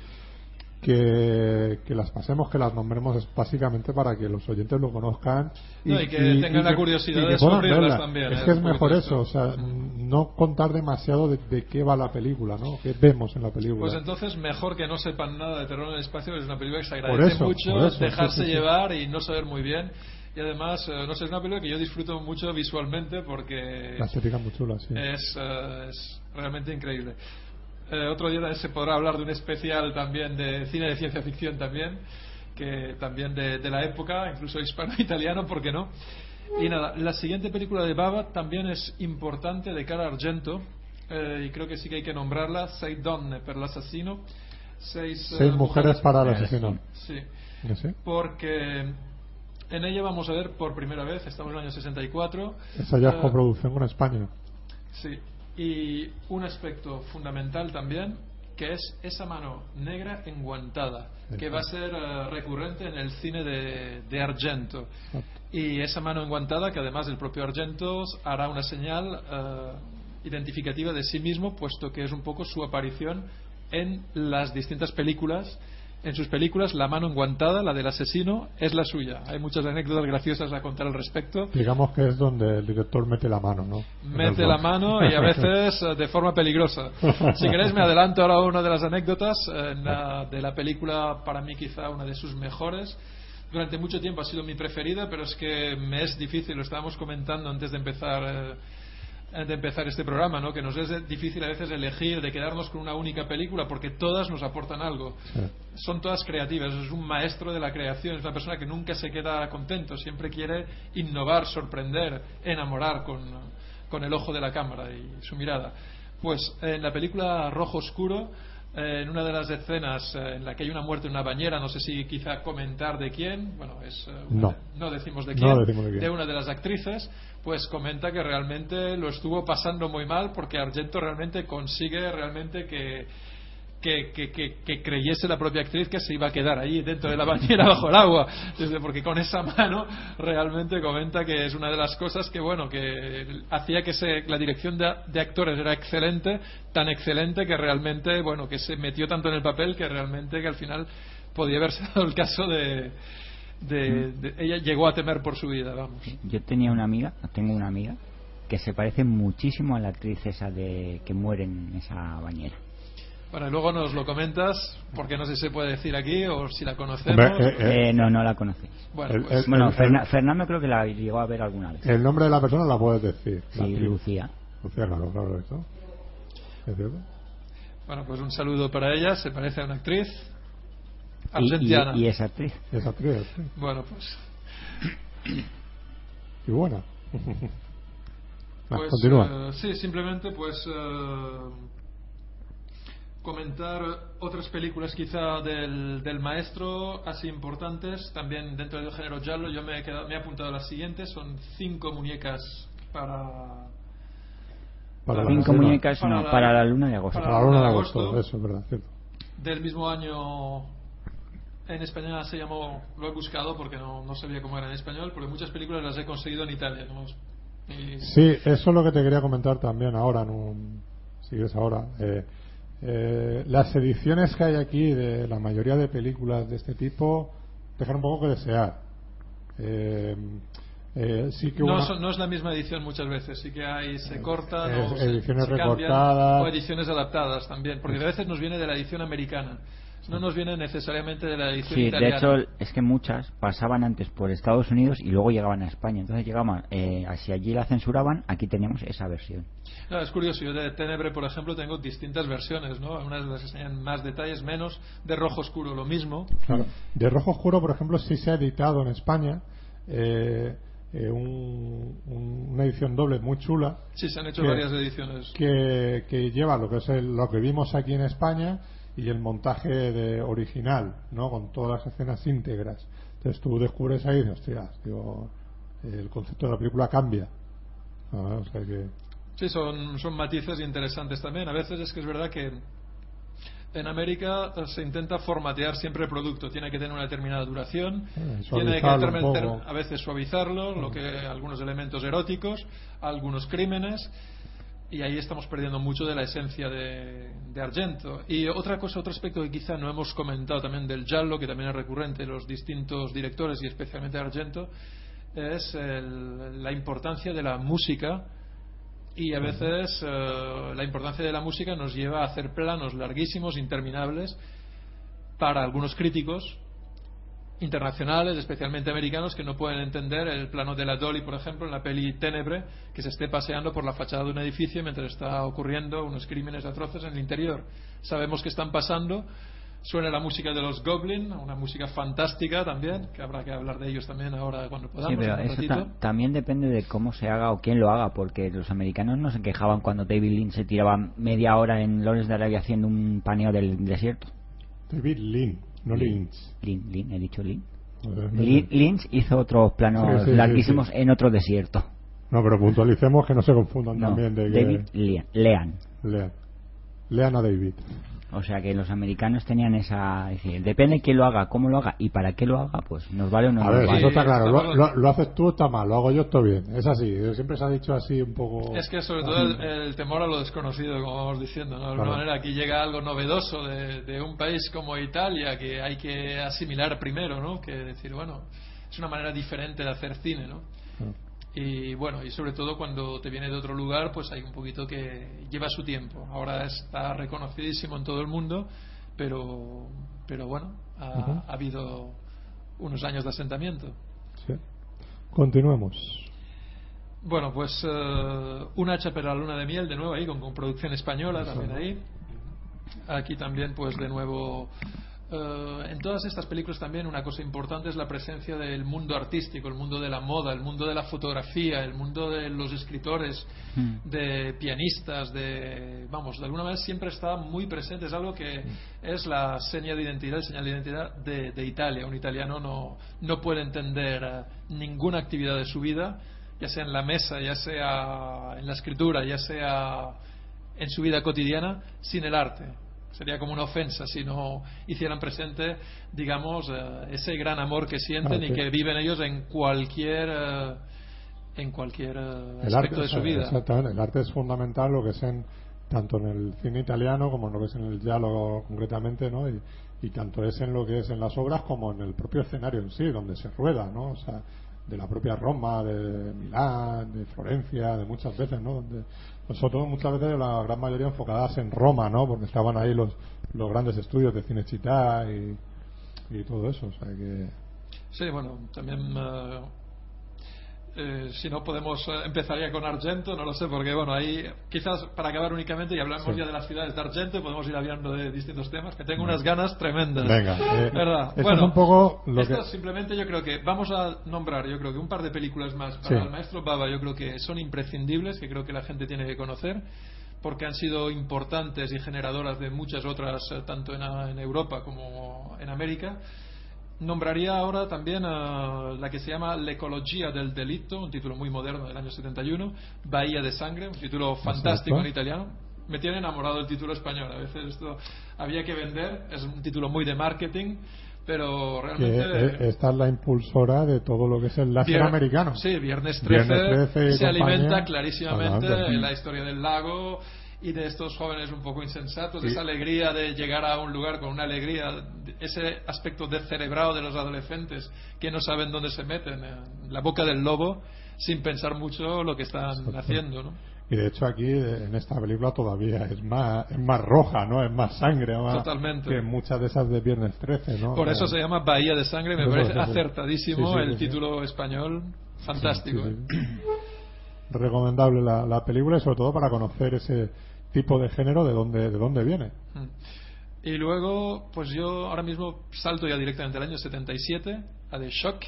que, que las pasemos, que las nombremos es básicamente para que los oyentes lo conozcan No, y que tengan la curiosidad y que de verla. también, Es ¿eh? que es mejor eso, o sea, no contar demasiado de, de qué va la película, ¿no? ¿Qué vemos en la película? Pues entonces mejor que no sepan nada de terror en el espacio, es una película que se Por agradece eso, mucho, eso, dejarse sí, sí, sí. llevar y no saber muy bien. Y además, eh, no sé, es una película que yo disfruto mucho visualmente porque La estética es muy chula, sí. es, eh, es realmente increíble. Eh, otro día se podrá hablar de un especial también de cine de ciencia ficción también, que también de, de la época, incluso hispano-italiano, ¿por qué no? Y nada, la siguiente película de Baba también es importante de cara a Argento, eh, y creo que sí que hay que nombrarla, Sei donne per l'assassino. Seis, eh, Seis mujeres para el asesino. Sí, porque en ella vamos a ver por primera vez, estamos en el año 64. Esa ya es coproducción con España. Sí, y un aspecto fundamental también, que es esa mano negra enguantada, que va a ser eh, recurrente en el cine de, de Argento. Y esa mano enguantada, que además el propio Argento hará una señal eh, identificativa de sí mismo, puesto que es un poco su aparición en las distintas películas. En sus películas, la mano enguantada, la del asesino, es la suya. Hay muchas anécdotas graciosas a contar al respecto. Digamos que es donde el director mete la mano, ¿no? Mete la mano y a veces eh, de forma peligrosa. Si queréis me adelanto ahora a una de las anécdotas eh, en la- de la película, para mí quizá una de sus mejores. Durante mucho tiempo ha sido mi preferida, pero es que me es difícil, lo estábamos comentando antes de empezar eh, de empezar este programa, ¿no? que nos es difícil a veces elegir de quedarnos con una única película porque todas nos aportan algo. Sí. Son todas creativas, es un maestro de la creación, es una persona que nunca se queda contento, siempre quiere innovar, sorprender, enamorar con, con el ojo de la cámara y su mirada. Pues en la película Rojo Oscuro, eh, en una de las escenas eh, en la que hay una muerte en una bañera, no sé si quizá comentar de quién, bueno, es, eh, No. de- no decimos de No quién, decimos de quién. una de las actrices, pues comenta que realmente lo estuvo pasando muy mal porque Argento realmente consigue realmente que, que, que, que- que creyese la propia actriz que se iba a quedar ahí dentro de la bañera bajo el agua. Desde- porque con esa mano realmente comenta que es una de las cosas que bueno que hacía que se, la dirección de, de actores era excelente tan excelente que realmente bueno que se metió tanto en el papel que realmente que al final podía haberse dado el caso de, de- de- ella llegó a temer por su vida vamos. Yo tenía una amiga, tengo una amiga, que se parece muchísimo a la actriz esa de que muere en esa bañera. Bueno y luego nos lo comentas porque no sé si se puede decir aquí o si la conocemos Hombre, eh, Eh, no, no la conocéis. bueno el- pues, el- Bueno, el- Ferna- Fernando creo que la llegó a ver alguna vez. El nombre de la persona la puedes decir. Sí, actriz. Lucía. Lucía, claro, claro, eso. ¿Es cierto? Bueno, pues un saludo para ella, se parece a una actriz Y, y, argentiana. y esa actriz. Es actriz, sí. Bueno, pues, Y buena. Ah, pues continúa. eh, sí, simplemente pues eh, comentar otras películas quizá del, del maestro así importantes, también dentro del género giallo, yo me he, quedado- me he apuntado a las siguientes, son cinco muñecas para... Para la Cinco muñecas Para no, la- para la luna de agosto. para Para la luna de agosto. agosto, eso es verdad, cierto. del mismo año en España se llamó lo he buscado porque no, no sabía cómo era en español porque muchas películas las he conseguido en Italia ¿no? Y- Sí, eso es lo que te quería comentar también ahora, en un, si quieres ahora. Eh, eh, las ediciones que hay aquí de la mayoría de películas de este tipo dejan un poco que desear. Eh, Eh, sí que no, una- son- no es la misma edición muchas veces, sí que hay, se cortan es- o se- ediciones se cambian, recortadas. o ediciones adaptadas también, porque a veces nos viene de la edición americana, no nos viene necesariamente de la edición Sí, de italiana. hecho es que muchas pasaban antes por Estados Unidos y luego llegaban a España. Entonces llegaban, eh, si allí la censuraban, aquí teníamos esa versión. No, es curioso, yo de Tenebre, por ejemplo, tengo distintas versiones, ¿no? Unas de las que enseñan más detalles, menos, de rojo oscuro lo mismo. Claro. De Rojo Oscuro, por ejemplo, sí se ha editado en España eh, eh, un- un- una edición doble muy chula Sí, se han hecho que- varias ediciones. que, que lleva lo que es el- lo que vimos aquí en España y el montaje de original, ¿no? Con todas las escenas íntegras. Entonces tú descubres ahí "Hostias, digo, el concepto de la película cambia. Ah, o sea que Sí, son, son matices interesantes también. A veces es que es verdad que en América se intenta formatear siempre el producto. Tiene que tener una determinada duración, Eh, tiene que a veces suavizarlo, lo que algunos elementos eróticos, algunos crímenes. Y ahí estamos perdiendo mucho de la esencia de, de Argento. Y otra cosa, otro aspecto que quizá no hemos comentado también del giallo, que también es recurrente en los distintos directores y especialmente Argento, es el- la importancia de la música y a veces eh, la importancia de la música nos lleva a hacer planos larguísimos, interminables, para algunos críticos internacionales, especialmente americanos, que no pueden entender el plano de la Dolly, por ejemplo, en la peli Ténebre, que se esté paseando por la fachada de un edificio mientras está ocurriendo unos crímenes atroces en el interior. Sabemos que están pasando, suena la música de los Goblin, una música fantástica también, que habrá que hablar de ellos también ahora cuando podamos. Sí, pero eso ta- también depende de cómo se haga o quién lo haga, porque los americanos no se quejaban cuando David Lynch se tiraba media hora en Lawrence de Arabia haciendo un paneo del desierto. David Lynn, no Lynch. Lynch, Lynch, he dicho Lynch. Lynch hizo otros planos Sí, sí, larguísimos sí. en otro desierto. No, pero puntualicemos que no se confundan No, también de que David Lea- Lean. lean. Lean a David. O sea que los americanos tenían esa. es decir, depende quién lo haga, cómo lo haga y para qué lo haga, pues nos vale o no A nos ver, vale. eso está claro. Lo, lo- lo haces tú, está mal. Lo hago yo, está bien. Es así. Siempre se ha dicho así un poco. Es que sobre todo el, el temor a lo desconocido, como vamos diciendo, ¿no? De alguna Claro. manera aquí llega algo novedoso de, de un país como Italia que hay que asimilar primero, ¿no? Que decir, bueno, es una manera diferente de hacer cine, ¿no? Y bueno, y sobre todo cuando te viene de otro lugar, pues hay un poquito que lleva su tiempo. Ahora está reconocidísimo en todo el mundo, pero, pero bueno, ha, habido unos años de asentamiento. Sí. Continuemos. Bueno, pues eh, un hacha para la luna de miel de nuevo ahí con, con producción española Eso. también ahí. Aquí también pues de nuevo eh, en todas estas películas también una cosa importante es la presencia del mundo artístico, el mundo de la moda, el mundo de la fotografía, el mundo de los escritores, Mm. de pianistas, de vamos, de alguna manera siempre está muy presente, es algo que es la seña de identidad, señal de identidad de, de Italia. Un italiano no, no puede entender eh, ninguna actividad de su vida, ya sea en la mesa, ya sea en la escritura, ya sea en su vida cotidiana, sin el arte. Sería como una ofensa si no hicieran presente, digamos, eh, ese gran amor que sienten y sí. que viven ellos en cualquier eh, en cualquier eh, aspecto arte, de su vida. Exactamente. El arte es fundamental, lo que es en tanto en el cine italiano como en lo que es en el diálogo concretamente, ¿no? Y, y tanto es en lo que es en las obras como en el propio escenario en sí, donde se rueda, ¿no? O sea, de la propia Roma, de Milán, de Florencia, de muchas veces, ¿no? Donde, nosotros muchas veces la gran mayoría enfocadas en Roma, ¿no? Porque estaban ahí los, los grandes estudios de Cinecittà y, y todo eso, o sea que... Sí, bueno, también eh, eh, si no podemos eh, empezaría con Argento, no lo sé, porque bueno, ahí quizás para acabar únicamente y hablamos Sí. ya de las ciudades de Argento, podemos ir hablando de distintos temas, que tengo unas ganas tremendas. Venga, eh, ¿Verdad? esto bueno, es un poco lo esto que... simplemente yo creo que vamos a nombrar, yo creo que un par de películas más para Sí. el maestro Baba, yo creo que son imprescindibles, que creo que la gente tiene que conocer porque han sido importantes y generadoras de muchas otras, eh, tanto en, en Europa como en América. Nombraría ahora también a la que se llama L'Ecologia del Delito, un título muy moderno del año 71, Bahía de Sangre, un título fantástico en italiano. Me tiene enamorado el título español, a veces esto había que vender, es un título muy de marketing, pero que realmente... eh, esta es la impulsora de todo lo que es el láser americano. Sí, Viernes 13, Viernes 13 y se compañía. alimenta clarísimamente en la historia del lago y de estos jóvenes un poco insensatos, Sí. esa alegría de llegar a un lugar con una alegría, de- ese aspecto descerebrado de los adolescentes que no saben dónde se meten, en la boca del lobo, sin pensar mucho lo que están haciendo, ¿no? Y de hecho aquí en esta película todavía es más es más roja, ¿no? Es más sangre, más Totalmente. que muchas de esas de Viernes 13, ¿no? Por eso Eh, se llama Bahía de Sangre, me parece acertadísimo Sí, sí, el título español, fantástico. ¿eh? Recomendable la, la película y sobre todo para conocer ese tipo de género de dónde de dónde viene. Mm. Y luego, pues yo ahora mismo salto ya directamente al año 77, a The Shock,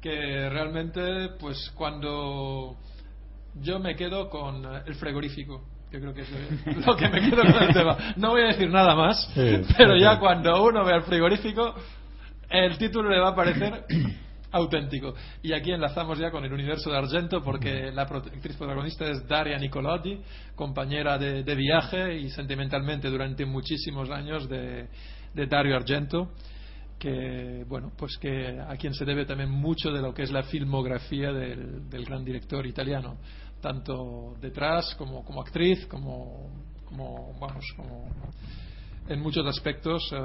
que realmente, pues cuando yo me quedo con el frigorífico, que creo que es lo- que me quedo con el tema. No voy a decir nada más, Sí, pero ya cuando uno ve el frigorífico, el título le va a parecer auténtico. Y aquí enlazamos ya con el universo de Argento, porque la actriz protagonista es Daria Nicolotti, compañera de, de viaje y sentimentalmente durante muchísimos años de, de Dario Argento, que bueno, pues que a quien se debe también mucho de lo que es la filmografía del, del gran director italiano, tanto detrás como, como actriz, como, como vamos, como en muchos aspectos eh,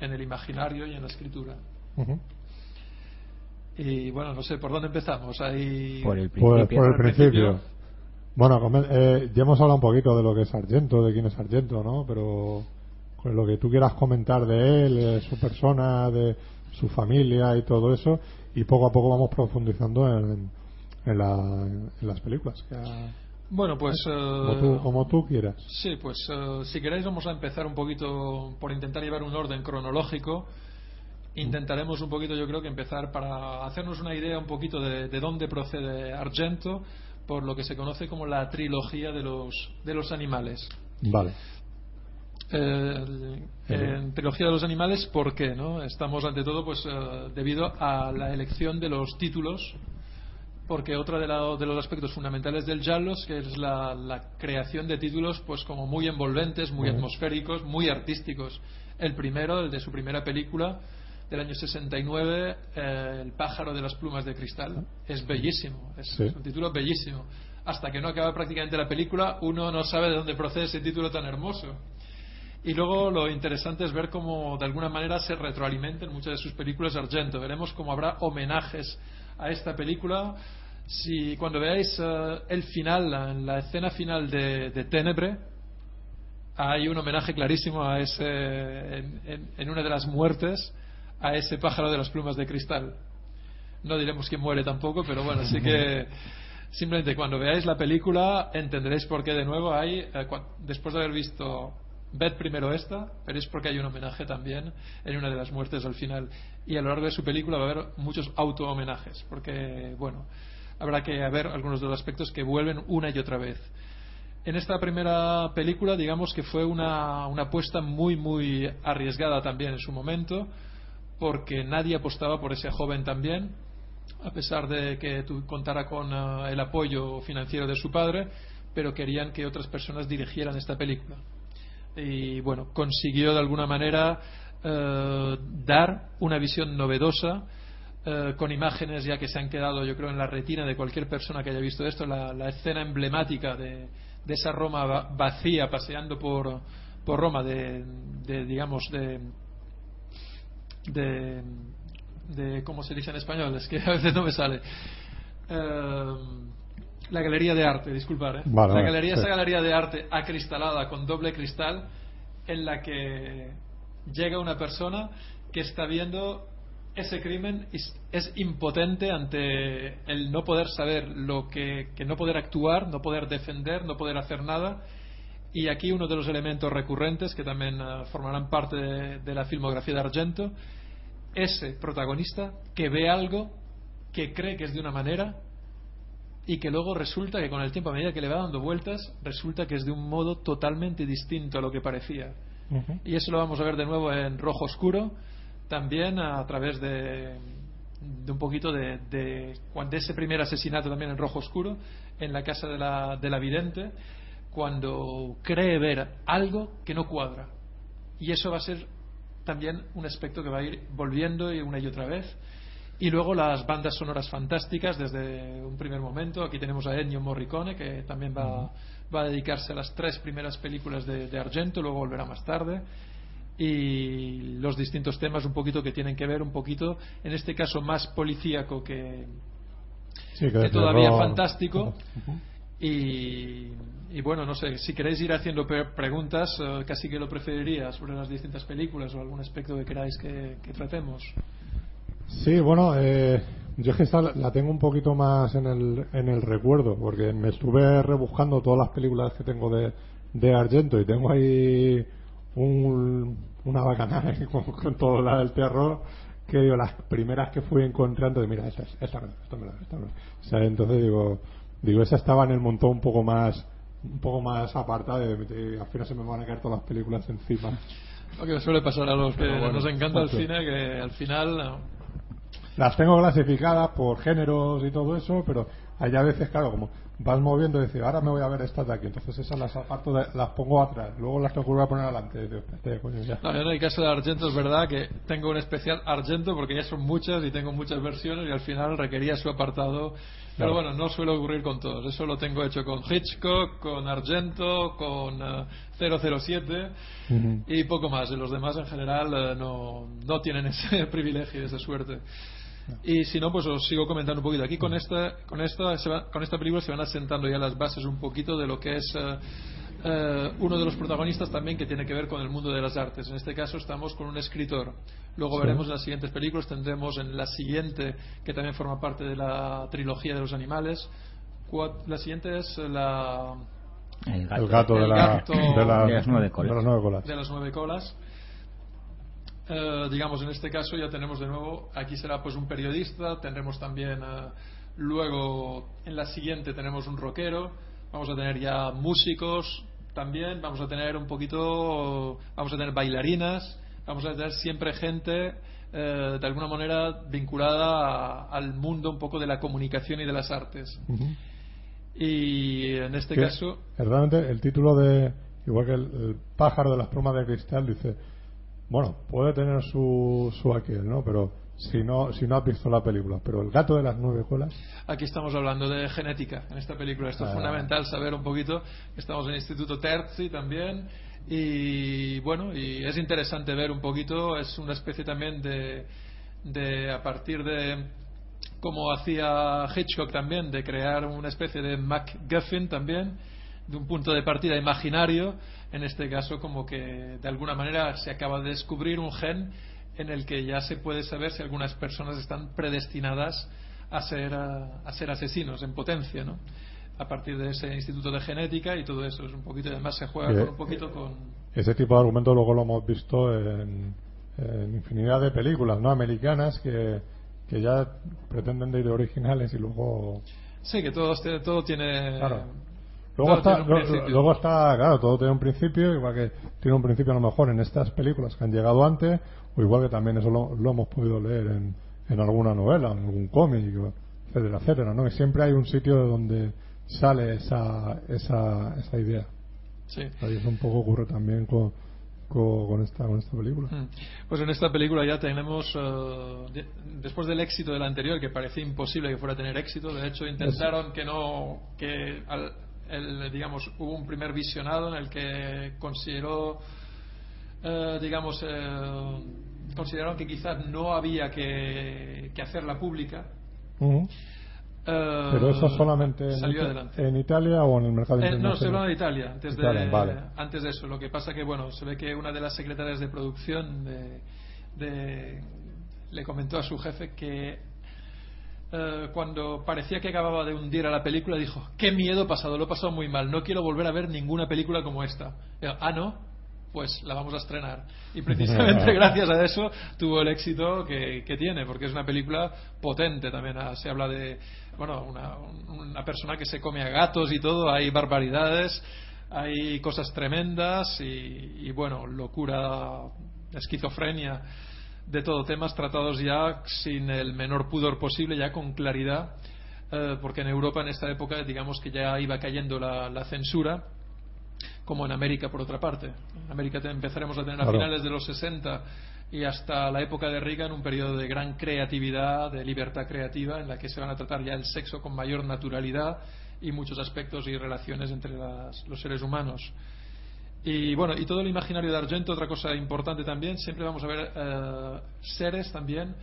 en el imaginario y en la escritura. Ujú. Y bueno, no sé por dónde empezamos. Ahí Por el Por, principio. por el Por el principio. Bueno, eh, ya hemos hablado un poquito de lo que es Argento, de quién es Argento, ¿no? Pero con lo que tú quieras comentar de él, de su persona, de su familia y todo eso, y poco a poco vamos profundizando en, en, la- en las películas. que ha- Bueno, pues. como, eh, tú, como tú quieras. Sí, pues eh, si queréis vamos a empezar un poquito por intentar llevar un orden cronológico. Intentaremos un poquito, yo creo que empezar para hacernos una idea un poquito de, de dónde procede Argento, por lo que se conoce como la trilogía de los, de los animales. Vale. Eh, en trilogía de los animales, ¿por qué? No? Estamos ante todo pues eh, debido a la elección de los títulos, porque otro de, la- de los aspectos fundamentales del Jallos que es la, la creación de títulos pues como muy envolventes, muy atmosféricos, muy artísticos. El primero, el de su primera película del año 69, eh, El pájaro de las plumas de cristal, es bellísimo, es, Sí. es un título bellísimo. Hasta que no acaba prácticamente la película, uno no sabe de dónde procede ese título tan hermoso. Y luego lo interesante es ver cómo de alguna manera se retroalimenta en muchas de sus películas Argento. Veremos cómo habrá homenajes a esta película. Si cuando veáis eh, el final, la- en la escena final de, de Ténebre, hay un homenaje clarísimo a ese, en, en- en una de las muertes, a ese pájaro de las plumas de cristal. No diremos quién muere tampoco, pero bueno, sí que simplemente cuando veáis la película entenderéis por qué de nuevo hay, eh, después de haber visto ved primero esta, veréis por qué hay un homenaje también en una de las muertes al final. Y a lo largo de su película va a haber muchos auto-homenajes, porque, bueno, habrá que ver algunos de los aspectos que vuelven una y otra vez. En esta primera película, digamos que fue una, una apuesta muy, muy arriesgada también en su momento, porque nadie apostaba por ese joven también, a pesar de que contara con eh, el apoyo financiero de su padre, pero querían que otras personas dirigieran esta película. Y bueno, consiguió de alguna manera eh, dar una visión novedosa eh, con imágenes ya que se han quedado, yo creo, en la retina de cualquier persona que haya visto esto, la, escena emblemática de, esa Roma va- vacía paseando por, por Roma, de, de, digamos, de, de, de, ¿cómo se dice en español? Es que a veces no me sale. Eh, la galería de arte, disculpar, ¿eh? Vale, la galería, sí. esa galería de arte acristalada con doble cristal en la que llega una persona que está viendo ese crimen y es impotente ante el no poder saber lo que, que no poder actuar, no poder defender, no poder hacer nada. Y aquí uno de los elementos recurrentes que también eh, formarán parte de, de la filmografía de Argento, ese protagonista que ve algo que cree que es de una manera y que luego resulta que con el tiempo, a medida que le va dando vueltas, resulta que es de un modo totalmente distinto a lo que parecía. Y eso lo vamos a ver de nuevo en Rojo Oscuro, también a través de, de un poquito de, de, de ese primer asesinato también en Rojo Oscuro, en la casa de la, de la vidente, cuando cree ver algo que no cuadra. Y eso va a ser también un aspecto que va a ir volviendo y una y otra vez. Y luego las bandas sonoras fantásticas desde un primer momento. Aquí tenemos a Ennio Morricone, que también va, va a dedicarse a las tres primeras películas de, de Argento, luego volverá más tarde y los distintos temas un poquito que tienen que ver un poquito en este caso más policíaco que, Sí, que todavía fantástico Ujú. Y, bueno no sé si queréis ir haciendo preguntas eh, casi que lo preferiría sobre las distintas películas o algún aspecto que queráis que, tratemos Sí, bueno, eh, yo es que esta la- tengo un poquito más en el, en el recuerdo, porque me estuve rebuscando todas las películas que tengo de, de Argento y tengo ahí un, una bacanada ahí con, todo la del terror que digo, las primeras que fui encontrando, de mira, esta, es- esta esta no, esta no. O sea, entonces digo, digo, esa estaba en el montón un poco más un poco más apartada de, de- al final se me van a caer todas las películas encima lo que suele pasar a los que bueno, nos encanta el mucho. cine que al final. Las tengo clasificadas por géneros y todo eso, pero hay a veces, claro, como vas moviendo y dices, ahora me voy a ver estas de aquí, entonces esas las aparto, de- las pongo atrás, luego las tengo que volver a poner adelante. Coño, ya. No, yo en el caso de Argento es verdad que tengo un especial Argento porque ya son muchas y tengo muchas versiones y al final requería su apartado. Pero Claro. bueno, no suele ocurrir con todos. Eso lo tengo hecho con Hitchcock, con Argento, con eh, 007 Ujú. y poco más. Y los demás en general eh, no, no tienen ese privilegio, esa suerte. Y si no, pues os sigo comentando un poquito. Aquí con esta, con esta, se va- con esta película se van asentando ya las bases un poquito de lo que es eh, uno de los protagonistas también que tiene que ver con el mundo de las artes. En este caso estamos con un escritor. Luego Sí. veremos en las siguientes películas, tendremos en la siguiente, que también forma parte de la trilogía de los animales. La siguiente es la El gato, El gato de, El la, gato de, la- de las nueve colas. de las nueve colas. de las nueve colas. Eh, digamos, en este caso ya tenemos de nuevo, aquí será pues un periodista, tendremos también, eh, luego en la siguiente tenemos un rockero, vamos a tener ya músicos también, vamos a tener un poquito, vamos a tener bailarinas, vamos a tener siempre gente eh, de alguna manera vinculada a- al mundo un poco de la comunicación y de las artes. Y en este Que, caso, Realmente el título de, igual que el, el pájaro de las plumas de cristal, dice, bueno, puede tener su, su aquel, ¿no? Pero si no, si no has visto la película, pero el gato de las nueve colas, Aquí estamos hablando de genética en esta película. Esto es Ah. fundamental saber un poquito. Estamos en el Instituto Terzi también. Y bueno, y es interesante ver un poquito. Es una especie también de, de a partir de como hacía Hitchcock también, de crear una especie de MacGuffin también, de un punto de partida imaginario. En este caso, como que de alguna manera se acaba de descubrir un gen en el que ya se puede saber si algunas personas están predestinadas a ser, a, a ser asesinos en potencia, ¿no? A partir de ese instituto de genética y todo eso es un poquito, además se juega Eh, con un poquito con, ese tipo de argumento luego lo hemos visto en, en infinidad de películas, ¿no? Americanas que, que ya pretenden de ir de originales y luego sí que todo este- todo tiene Claro. Luego está, lo- luego está, claro, todo tiene un principio, igual que tiene un principio a lo mejor en estas películas que han llegado antes, o igual que también eso lo, lo hemos podido leer en, en alguna novela, en algún cómic, etcétera, etcétera, ¿no? Y siempre hay un sitio de donde sale esa, esa, esa idea. sí. Ahí es un poco ocurre también con, con, esta, con esta película. Mm. Pues en esta película ya tenemos, de- después del éxito del anterior, que parecía imposible que fuera a tener éxito, de hecho intentaron que no, que al- el, digamos, hubo un primer visionado en el que consideró, eh, digamos, eh, consideraron que quizás no había que, que hacerla pública. Ujú. Eh, Pero eso solamente en, salió Ita- adelante. en Italia o en el mercado Eh, internacional. no, se hablaba de Italia, antes de, vale. antes de eso. Lo que pasa que, bueno, se ve que una de las secretarias de producción de, de- le comentó a su jefe que eh, cuando parecía que acababa de hundir a la película, dijo, qué miedo pasado, lo he pasado muy mal, no quiero volver a ver ninguna película como esta. Yo, ah, no, pues la vamos a estrenar. Y precisamente gracias a eso tuvo el éxito que, que tiene, porque es una película potente también. Ah, Se habla de, bueno, una, una persona que se come a gatos y todo, hay barbaridades, hay cosas tremendas y, y bueno, locura, esquizofrenia de todo, temas tratados ya sin el menor pudor posible, ya con claridad, eh, porque en Europa en esta época digamos que ya iba cayendo la, la censura, como en América por otra parte. En América te- empezaremos a tener a Claro. finales de los 60 y hasta la época de Reagan un periodo de gran creatividad, de libertad creativa, en la que se van a tratar ya el sexo con mayor naturalidad y muchos aspectos y relaciones entre las- los seres humanos. Y bueno, y todo el imaginario de Argento, otra cosa importante también, siempre vamos a ver eh, seres también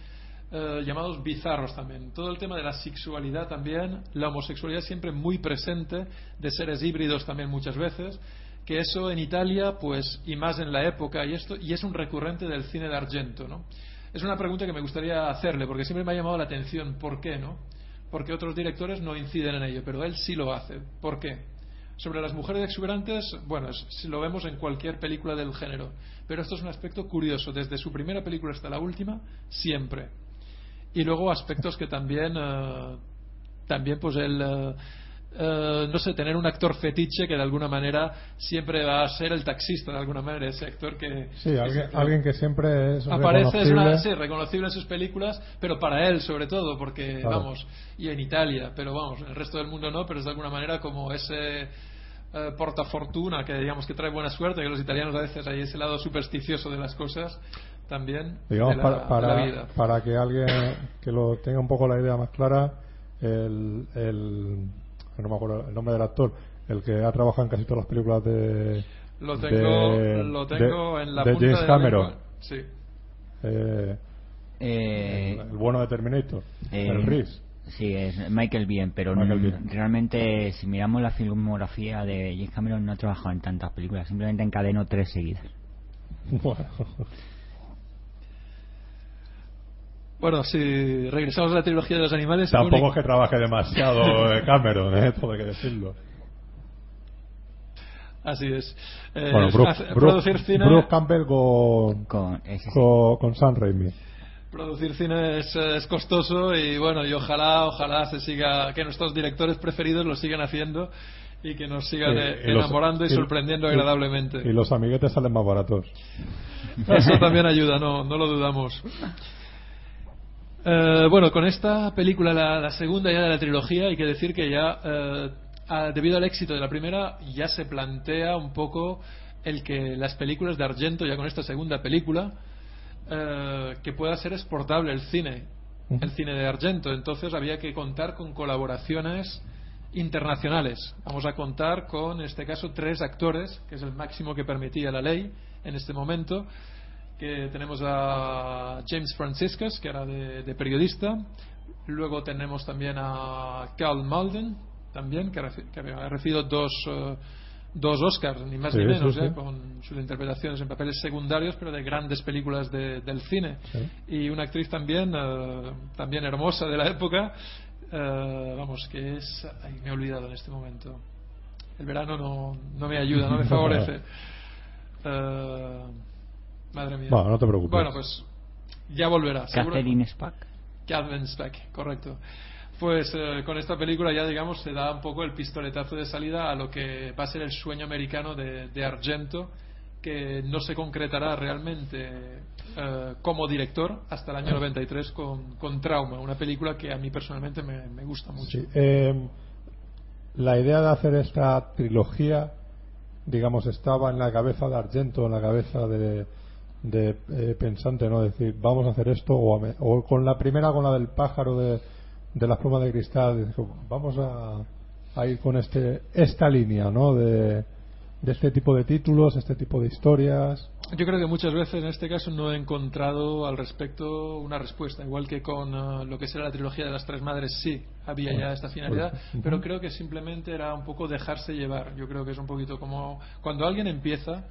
eh, llamados bizarros también. Todo el tema de la sexualidad también, la homosexualidad siempre muy presente, de seres híbridos también muchas veces, que eso en Italia, pues, y más en la época y esto, y es un recurrente del cine de Argento, ¿no? Es una pregunta que me gustaría hacerle, porque siempre me ha llamado la atención, ¿por qué, no? Porque otros directores no inciden en ello, pero él sí lo hace. ¿Por qué? Sobre las mujeres exuberantes, bueno, es- lo vemos en cualquier película del género, pero esto es un aspecto curioso, desde su primera película hasta la última, siempre. Y luego aspectos que también, eh, también pues el, eh, eh, no sé, tener un actor fetiche que de alguna manera siempre va a ser el taxista, de alguna manera, ese actor que... Sí, alguien, que- alguien que siempre es Aparece, es una- sí, reconocible en sus películas, pero para él sobre todo, porque Claro. vamos, y en Italia, pero vamos, en el resto del mundo no, pero es de alguna manera como ese eh, portafortuna que digamos que trae buena suerte, que los italianos a veces hay ese lado supersticioso de las cosas también digamos de la, para, para, de la vida. para que alguien que lo tenga un poco la idea más clara el, el no me acuerdo el nombre del actor el que ha trabajado en casi todas las películas de Lo tengo, de- lo tengo de- en la de punta James de la Cameron. Sí. eh, Eh, el bueno de Terminator eh, el Sí, es Michael Bien, pero Michael n- Biehn. realmente si miramos la filmografía de James Cameron no ha trabajado en tantas películas, simplemente encadenó tres seguidas. Bueno. Bueno, si regresamos a la trilogía de los animales, tampoco único- es que trabaje demasiado eh, Cameron eh, todo hay que decirlo así es. Eh, bueno Brooke, cine Brooke Campbell con Con, ese sí. con, con Sam Raimi Producir cine es, es costoso y bueno, y ojalá, ojalá se siga, que nuestros directores preferidos lo sigan haciendo y que nos sigan eh, los- enamorando y, sorprendiendo y- agradablemente. y los amiguetes salen más baratos Eso también ayuda, no, no lo dudamos. Eh, bueno, con esta película, la, la segunda ya de la trilogía, hay que decir que ya, eh, a- debido al éxito de la primera, ya se plantea un poco el que las películas de Argento, ya con esta segunda película, eh, que pueda ser exportable el cine, el cine de Argento. Entonces había que contar con colaboraciones internacionales. Vamos a contar con, en este caso, tres actores, que es el máximo que permitía la ley en este momento. Que tenemos a James Franciscus, que era de, de periodista. Luego tenemos también a Carl Malden, también, que, ha recibido dos, eh, dos Oscars, ni más Sí, ni menos, sí, sí. eh, con sus interpretaciones en papeles secundarios, pero de grandes películas de- del cine. Sí. Y una actriz también, eh, también hermosa de la época, eh, vamos, que es. Ay, me he olvidado en este momento. El verano no, no me ayuda, no me favorece. Eh, madre mía. Bueno, no te preocupes. Bueno, pues ya volverá. seguro. Catherine Spack. Catherine Speck, correcto. Pues eh, con esta película ya, digamos, se da un poco el pistoletazo de salida a lo que va a ser el sueño americano de, de Argento, que no se concretará realmente eh, como director hasta el año 93 con, con Trauma, una película que a mí personalmente me, me gusta mucho. Sí, eh, la idea de hacer esta trilogía, digamos, estaba en la cabeza de Argento, en la cabeza de, de eh, pensante, ¿no? Decir, vamos a hacer esto, o, a o con la primera, con la del pájaro de, de las plumas de cristal, decir, vamos a, a ir con este esta línea, ¿no? De, de este tipo de títulos, este tipo de historias. Yo creo que muchas veces en este caso no he encontrado al respecto una respuesta, igual que con eh, lo que será la trilogía de las tres madres, sí, había ya esta finalidad, pero creo que simplemente era un poco dejarse llevar. Yo creo que es un poquito como cuando alguien empieza,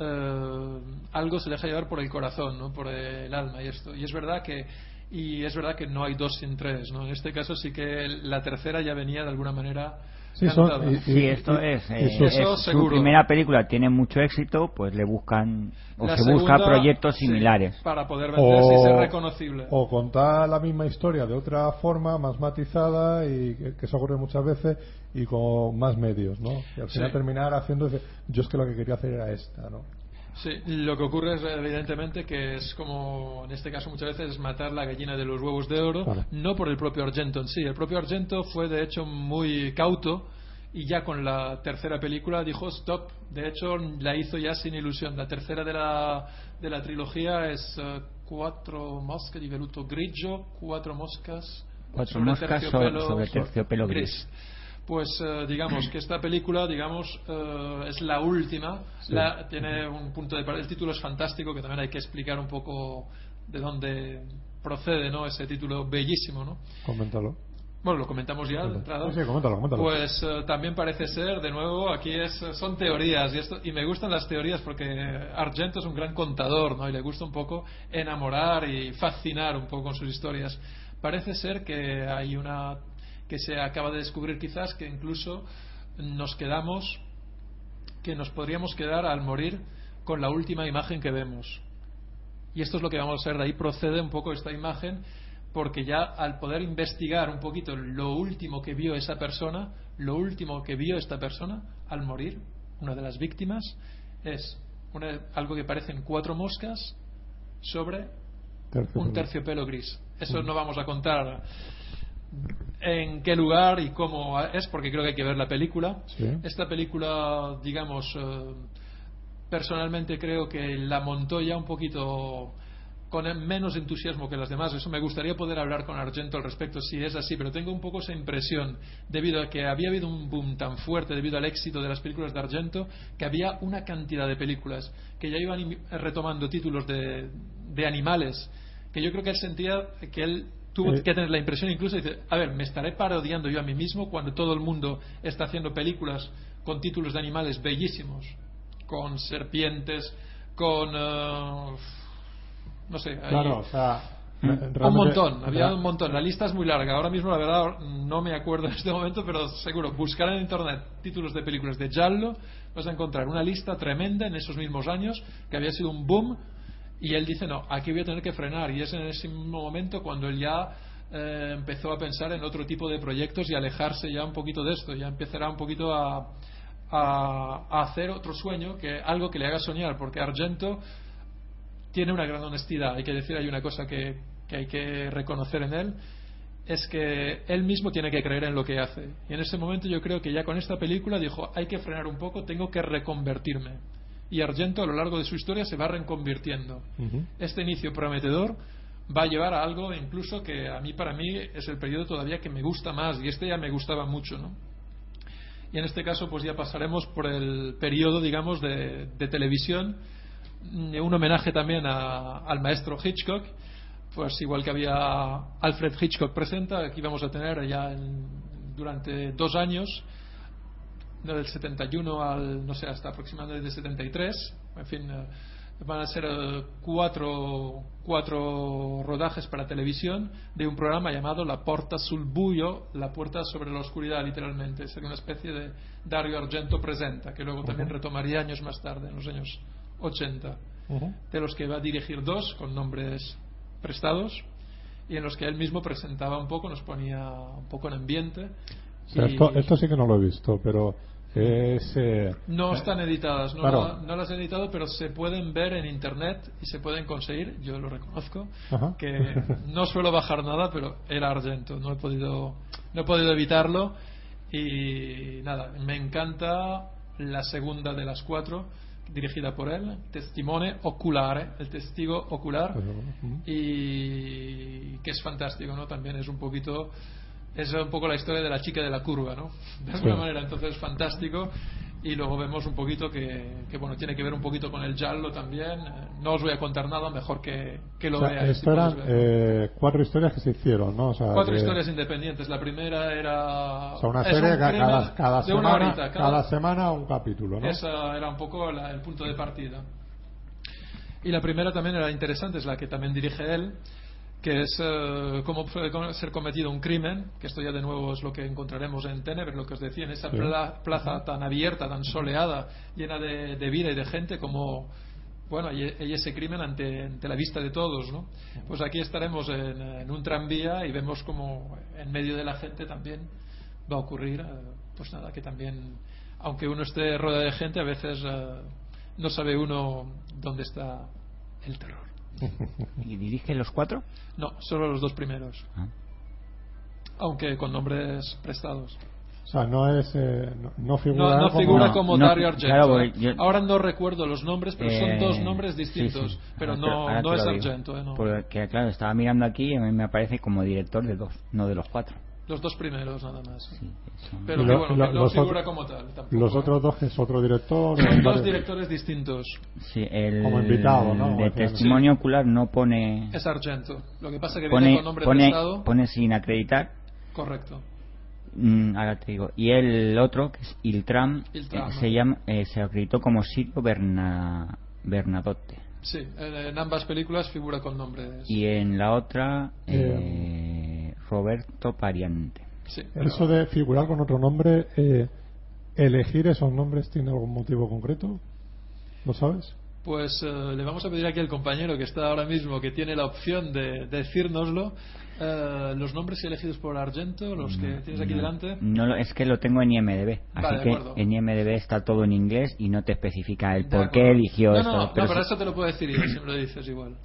eh, algo se deja llevar por el corazón, ¿no? por el alma y esto. Y es verdad que y es verdad que no hay dos sin tres, ¿no? En este caso sí que la tercera ya venía de alguna manera Sí, son- y- Sí, esto es. eh, eso- es- Eso su primera película tiene mucho éxito, pues le buscan o La se busca proyectos sí, similares. para poder venderse y O- ser reconocible. O contar la misma historia de otra forma, más matizada y que, que eso ocurre muchas veces y con más medios, ¿no? Y al final Sí. terminar haciendo, yo es que lo que quería hacer era esta, ¿no? Sí, lo que ocurre es evidentemente que es como en este caso muchas veces es matar la gallina de los huevos de oro, no por el propio Argento en sí. El propio Argento fue de hecho muy cauto y ya con la tercera película dijo stop. De hecho, la hizo ya sin ilusión. La tercera de la, de la trilogía es eh, Cuatro moscas di veluto grigio, cuatro moscas Cuatro sobre moscas sobre, terciopelo- sobre terciopelo gris. Pues eh, digamos que esta película digamos eh, es la última Sí. La- tiene un punto de el título es fantástico que también hay que explicar un poco de dónde procede no ese título bellísimo no Coméntalo. bueno lo comentamos ya de entrada Sí, sí, coméntalo, coméntalo. pues eh, también parece ser, de nuevo, aquí es, son teorías y, esto, y me gustan las teorías porque Argento es un gran contador ¿no? y le gusta un poco enamorar y fascinar un poco con sus historias. Parece ser que hay una que se acaba de descubrir quizás que incluso nos quedamos, que nos podríamos quedar al morir con la última imagen que vemos. Y esto es lo que vamos a ver, de ahí procede un poco esta imagen, porque ya al poder investigar un poquito lo último que vio esa persona, lo último que vio esta persona al morir, una de las víctimas, es una- algo que parecen cuatro moscas sobre Terciopelo. un terciopelo gris. Eso no vamos a contar en qué lugar y cómo es, porque creo que hay que ver la película. Sí. Esta película, digamos, eh, personalmente creo que la montó ya un poquito con menos entusiasmo que las demás. Eso me gustaría poder hablar con Argento al respecto si es así, pero tengo un poco esa impresión debido a que había habido un boom tan fuerte debido al éxito de las películas de Argento que había una cantidad de películas que ya iban retomando títulos de, de animales que yo creo que él sentía que él tuvo Eh. que tener la impresión incluso dice a ver me estaré parodiando yo a mí mismo cuando todo el mundo está haciendo películas con títulos de animales bellísimos con serpientes con eh, no sé Claro, o sea. Un realmente- montón, había un montón. La lista es muy larga. Ahora mismo, la verdad, no me acuerdo en este momento, pero seguro, buscar en internet títulos de películas de Giallo, vas a encontrar una lista tremenda en esos mismos años, que había sido un boom, y él dice, no, aquí voy a tener que frenar. Y es en ese mismo momento cuando él ya eh, empezó a pensar en otro tipo de proyectos y alejarse ya un poquito de esto, ya empezará un poquito a, hacer otro sueño, que algo que le haga soñar, porque Argento tiene una gran honestidad. Hay que decir, hay una cosa que hay que reconocer en él, es que él mismo tiene que creer en lo que hace. Y en ese momento yo creo que ya con esta película dijo, hay que frenar un poco, tengo que reconvertirme. Y Argento a lo largo de su historia se va reconvirtiendo. Este inicio prometedor va a llevar a algo incluso que a mí para mí es el periodo todavía que me gusta más y este ya me gustaba mucho, ¿no? Y en este caso pues ya pasaremos por el periodo digamos de, de televisión mm, un homenaje también a- al maestro Hitchcock pues igual que había Alfred Hitchcock presenta aquí vamos a tener ya en- durante dos años del 71 al no sé hasta aproximadamente el 73 en fin eh, van a ser eh, cuatro cuatro rodajes para televisión de un programa llamado La Porta sul Buio la puerta sobre la oscuridad literalmente sería una especie de Dario Argento presenta que luego también retomaría años más tarde en los años 80 Ujú. de los que va a dirigir dos con nombres prestados y en los que él mismo presentaba un poco, nos ponía un poco en ambiente. O sea, y esto, esto sí que no lo he visto, pero es. eh, no están editadas, no, Claro. la- no las he editado, pero se pueden ver en internet y se pueden conseguir, yo lo reconozco, Ajá. que no suelo bajar nada, pero era Argento, no he podido, no he podido evitarlo y nada, me encanta la segunda de las cuatro dirigida por él, Testimone Oculare, el testigo ocular, Ujú. y que es fantástico, ¿no? También es un poquito es un poco la historia de la chica de la curva, ¿no? De alguna Sí. manera, entonces es fantástico y luego vemos un poquito que, que, bueno, tiene que ver un poquito con el giallo también. No os voy a contar nada, mejor que, que lo O sea, veáis. esto si eran podéis verlo. eh, cuatro historias que se hicieron, ¿no? O sea, Cuatro de- historias independientes. La primera era. O sea, una serie un cada, cada de una semana, horita. cada semana un capítulo, ¿no? Esa era un poco la- el punto de partida. Y la primera también era interesante, es la que también dirige él, que es eh, cómo puede ser cometido un crimen, que esto ya de nuevo es lo que encontraremos en Tenebre, lo que os decía, en esa pla- plaza tan abierta, tan soleada, llena de, de vida y de gente, como bueno, y, y ese crimen ante, ante la vista de todos, ¿no? Pues aquí estaremos en, en un tranvía y vemos como en medio de la gente también va a ocurrir, eh, pues nada, que también, aunque uno esté rodeado de gente, a veces eh, no sabe uno dónde está el terror. ¿Y dirige los cuatro? No, solo los dos primeros, Ah. aunque con nombres prestados. sea, no es. eh, no, figura no como. figura No, como no, Dario Argento. claro, porque yo- Ahora no recuerdo los nombres, pero son Eh, dos nombres sí, distintos. sí. Pero Ahora no, ahora no es digo. Argento, eh, no. Porque, claro, estaba mirando aquí y a mí me aparece como director de dos, no de los cuatro. Los dos primeros, nada más. Sí. Pero lo- bueno, lo- no los figura otros- como tal. Tampoco, Los otros dos, que es otro director. Son dos varios- directores distintos. Sí, el Como invitado, ¿no? de testimonio ocular no pone Es Argento. Lo que pasa es que viene pone con nombre pone, prestado. pone sin acreditar. Correcto. Mm, ahora te digo. Y el otro, que es Iltram, Iltram, eh, ¿no? se llama eh, se acreditó como Sirio Berna, Bernadotte. Sí, en, en ambas películas figura con nombres. Y en la otra, eh, Roberto. Sí, pero- Eso de figurar con otro nombre, eh, ¿elegir esos nombres tiene algún motivo concreto? ¿Lo sabes? Pues eh, le vamos a pedir aquí al compañero que está ahora mismo, que tiene la opción de decírnoslo, eh, los nombres elegidos por Argento, los que tienes aquí No, delante. No, lo- es que lo tengo en IMDB. Así Vale, de que en IMDB está todo en inglés y no te especifica el De por qué eligió no, esto. No, no, pero pero eso te lo puedo decir yo, si me lo dices igual.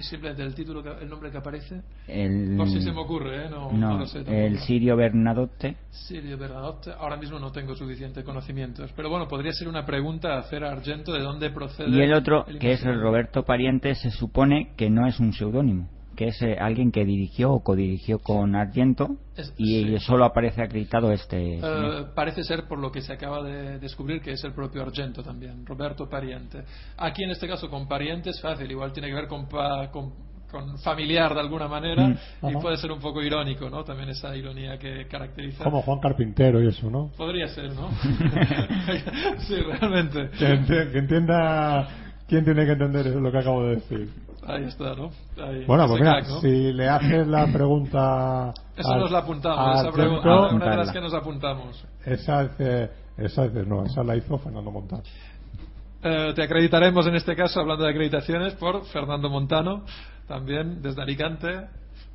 Es simplemente el título, que- el nombre que aparece. el, Por si se me ocurre, ¿eh? No, no lo sé tampoco. el Sirio Bernadotte. Sirio Bernadotte, ahora mismo no tengo suficientes conocimientos. Pero bueno, podría ser una pregunta a hacer a Argento de dónde procede. Y el otro, el que es el. Roberto Pariente, se supone que no es un seudónimo, que es eh, alguien que dirigió o codirigió con Argento Es- y sí. solo aparece acreditado este. Señor. parece ser por lo que se acaba de descubrir que es el propio Argento también, Roberto Pariente. Aquí en este caso con Pariente es fácil, igual tiene que ver con, pa- con, con familiar de alguna manera Mm. y Ajá. puede ser un poco irónico, ¿no? También esa ironía que caracteriza. Como Juan Carpintero y eso, ¿no? Podría ser, ¿no? sí, realmente. Que entienda quién tiene que entender eso, lo que acabo de decir. Ahí está, ¿no? Ahí, Bueno, pues mira, crack, ¿no? si le haces la pregunta. Eso al- nos la apuntamos, esa pregunta, una de las que nos apuntamos. esa, es, eh, esa es, no, esa la hizo Fernando Montano. Eh, te acreditaremos en este caso, hablando de acreditaciones, por Fernando Montano, también desde Alicante.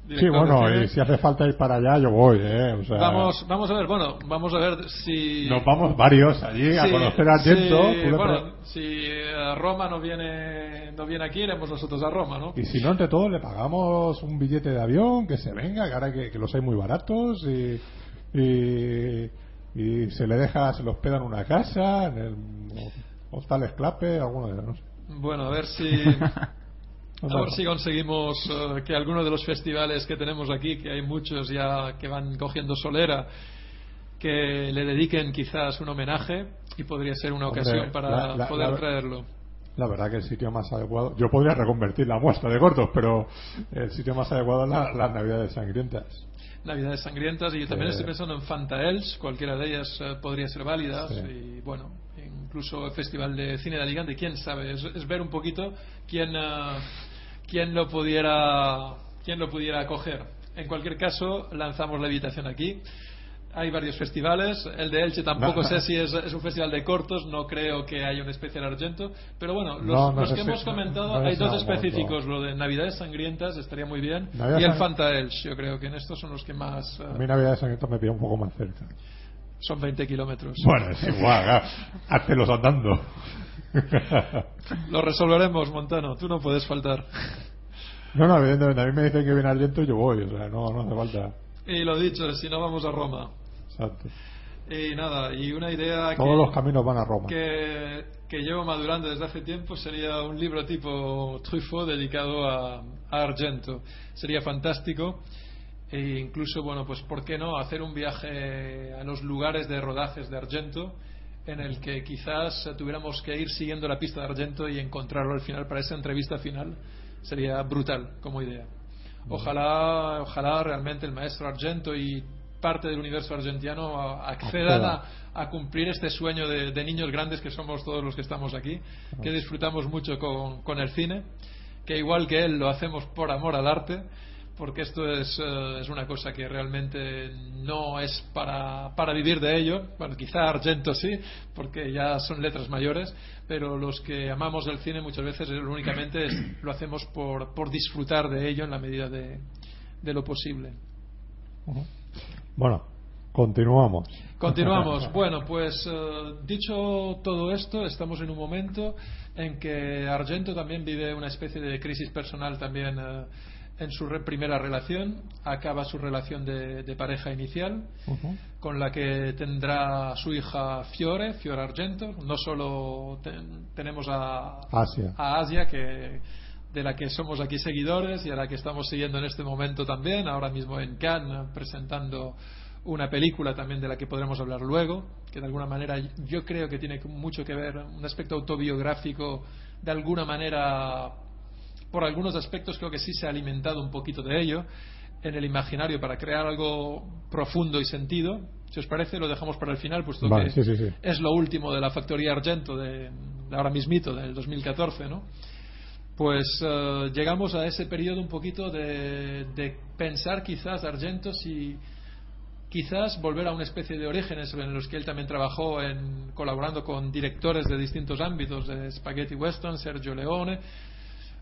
Sí, bueno, y si hace falta ir para allá, yo voy, ¿eh? O sea, Vamos, vamos a ver, bueno, vamos a ver si. Nos vamos varios allí a conocer a tú le bueno, si eh, Roma no viene, no viene aquí, iremos nosotros a Roma, ¿no? Y si no, entre todos le pagamos un billete de avión, que se venga, que ahora que, que los hay muy baratos y, y, y se le deja, se los hospeda en una casa, en el Hostal Esclape, alguno de sé. Bueno, a ver si. A ver si conseguimos eh, que alguno de los festivales que tenemos aquí, que hay muchos ya que van cogiendo solera, que le dediquen quizás un homenaje y podría ser una Hombre, ocasión para la- la- poder la- traerlo. La verdad que el sitio más adecuado, yo podría reconvertir la muestra de cortos, pero el sitio más adecuado es la- las Navidades Sangrientas. Navidades sangrientas y yo también Sí. estoy pensando en Fantaels, cualquiera de ellas eh, podría ser válida Sí. y bueno, incluso el Festival de Cine de Alicante, quién sabe, es, es ver un poquito quién, eh, quién lo pudiera quién lo pudiera acoger. En cualquier caso, lanzamos la invitación aquí. Hay varios festivales, el de Elche tampoco No, sé si es, es un festival de cortos, no creo que haya un especial Argento, pero bueno, los, No, no los que hemos comentado, hay dos específicos, lo de Navidades Sangrientas estaría muy bien, Navidades y el Sang- Fantaels, yo creo que en estos son los que más... eh, A mí Navidades Sangrientas me pilla un poco más cerca. son 20 kilómetros. Bueno, es igual, háztelos andando. Lo resolveremos, Montano. Tú no puedes faltar. no, no, evidentemente, a mí me dicen que viene Argento y yo voy, o sea, no, no hace falta. Y lo dicho, si no vamos a Roma. Exacto. Y nada, y una idea Todos que, los caminos van a Roma. que, que llevo madurando desde hace tiempo sería un libro tipo Truffaut dedicado a, a Argento. Sería fantástico. E incluso, bueno, pues ¿por qué no hacer un viaje a los lugares de rodajes de Argento en el que quizás tuviéramos que ir siguiendo la pista de Argento y encontrarlo al final para esa entrevista final? Sería brutal como idea. Ojalá, ojalá realmente el maestro Argento y parte del universo argentino accedan a, a cumplir este sueño de, de niños grandes que somos todos los que estamos aquí, que disfrutamos mucho con, con el cine, que igual que él lo hacemos por amor al arte, porque esto es, eh, es una cosa que realmente no es para, para vivir de ello. Bueno, quizá Argento sí, porque ya son letras mayores, pero los que amamos el cine muchas veces únicamente es- lo hacemos por, por disfrutar de ello en la medida de, de lo posible. Bueno, continuamos. Continuamos. Bueno, pues eh, dicho todo esto, estamos en un momento en que Argento también vive una especie de crisis personal también eh, en su re- primera relación, acaba su relación de, de pareja inicial, con la que tendrá su hija Fiore, Fiore Argento. No solo ten- tenemos a, Asia. a Asia, que, de la que somos aquí seguidores y a la que estamos siguiendo en este momento también, ahora mismo en Cannes, presentando una película también de la que podremos hablar luego, que de alguna manera yo creo que tiene mucho que ver, un aspecto autobiográfico, de alguna manera, por algunos aspectos creo que sí se ha alimentado un poquito de ello en el imaginario para crear algo profundo y sentido. Si os parece, lo dejamos para el final, puesto Vale, que sí, sí, sí. es lo último de la Factoría Argento de, de ahora mismito, del 2014, ¿no? Pues eh, llegamos a ese periodo un poquito de, de pensar quizás Argento si quizás volver a una especie de orígenes en los que él también trabajó en, colaborando con directores de distintos ámbitos, de Spaghetti Western, Sergio Leone,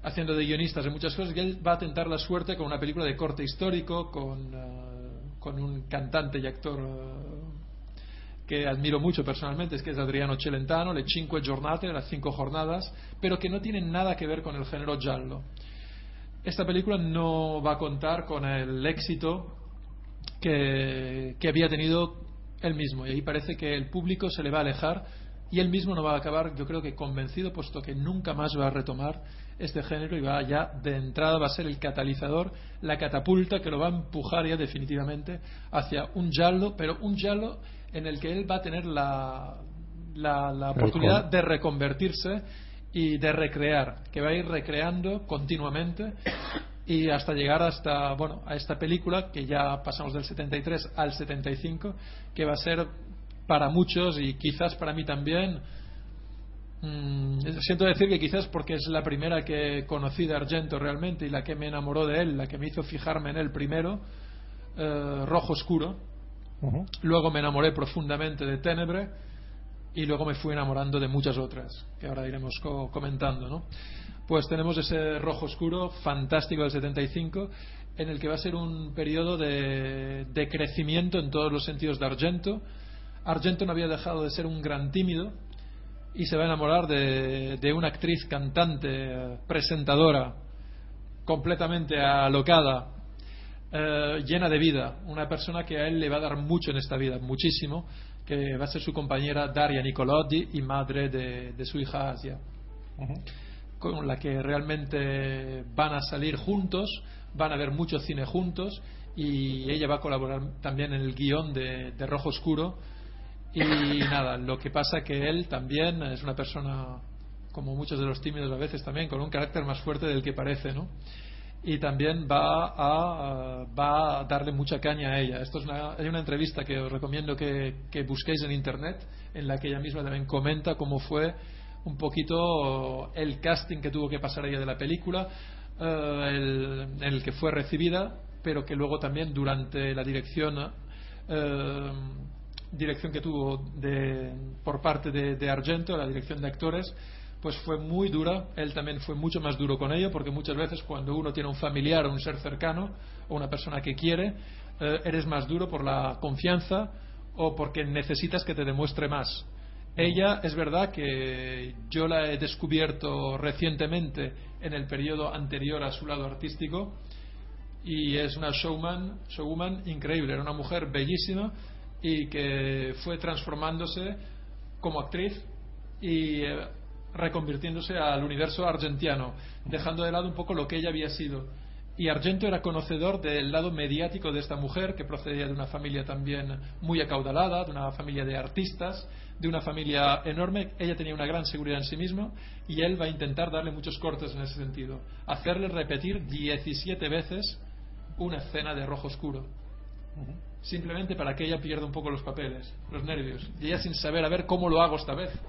haciendo de guionistas en muchas cosas, y él va a tentar la suerte con una película de corte histórico, con, eh, con un cantante y actor eh, que admiro mucho personalmente, es que es Adriano Celentano, Le Cinque Giornate, las cinco jornadas, pero que no tienen nada que ver con el género giallo. Esta película no va a contar con el éxito que, que había tenido él mismo, y ahí parece que el público se le va a alejar y él mismo no va a acabar, yo creo que convencido, puesto que nunca más va a retomar este género y va ya de entrada va a ser el catalizador, la catapulta que lo va a empujar ya definitivamente hacia un giallo, pero un giallo en el que él va a tener la, la, la oportunidad de reconvertirse y de recrear, que va a ir recreando continuamente y hasta llegar hasta bueno a esta película que ya pasamos del 73 al 75 que va a ser para muchos y quizás para mí también mm, siento decir que quizás porque es la primera que conocí de Argento realmente y la que me enamoró de él la que me hizo fijarme en él primero eh, Rojo Oscuro luego me enamoré profundamente de Tenebre y luego me fui enamorando de muchas otras que ahora iremos co- comentando ¿no? pues tenemos ese rojo oscuro fantástico del 75 en el que va a ser un periodo de, de crecimiento en todos los sentidos de Argento Argento no había dejado de ser un gran tímido y se va a enamorar de, de una actriz cantante presentadora completamente alocada eh, llena de vida, una persona que a él le va a dar mucho en esta vida, muchísimo, que va a ser su compañera Daria Nicolodi y madre de, de su hija Asia, con la que realmente van a salir juntos, van a ver mucho cine juntos y ella va a colaborar también en el guion de, de Rojo Oscuro y nada, lo que pasa que él también es una persona como muchos de los tímidos a veces también con un carácter más fuerte del que parece, ¿no? y también va a, va a darle mucha caña a ella. Esto es una, hay una entrevista que os recomiendo que, que busquéis en internet, en la que ella misma también comenta cómo fue un poquito el casting que tuvo que pasar ella de la película, eh, el, en el que fue recibida, pero que luego también durante la dirección eh, dirección que tuvo de, por parte de, de Argento, la dirección de actores, pues fue muy dura. Él también fue mucho más duro con ello, porque muchas veces cuando uno tiene un familiar o un ser cercano o una persona que quiere, eh, eres más duro por la confianza o porque necesitas que te demuestre más. Ella es verdad que yo la he descubierto recientemente en el periodo anterior a su lado artístico y es una showman, showwoman increíble, era una mujer bellísima y que fue transformándose como actriz y eh, reconvirtiéndose al universo argentiano, dejando de lado un poco lo que ella había sido. Y Argento era conocedor del lado mediático de esta mujer, que procedía de una familia también muy acaudalada, de una familia de artistas, de una familia enorme. Ella tenía una gran seguridad en sí misma y él va a intentar darle muchos cortes en ese sentido. Hacerle repetir 17 veces una escena de rojo oscuro. Simplemente para que ella pierda un poco los papeles, los nervios. Y ella sin saber a ver cómo lo hago esta vez. Es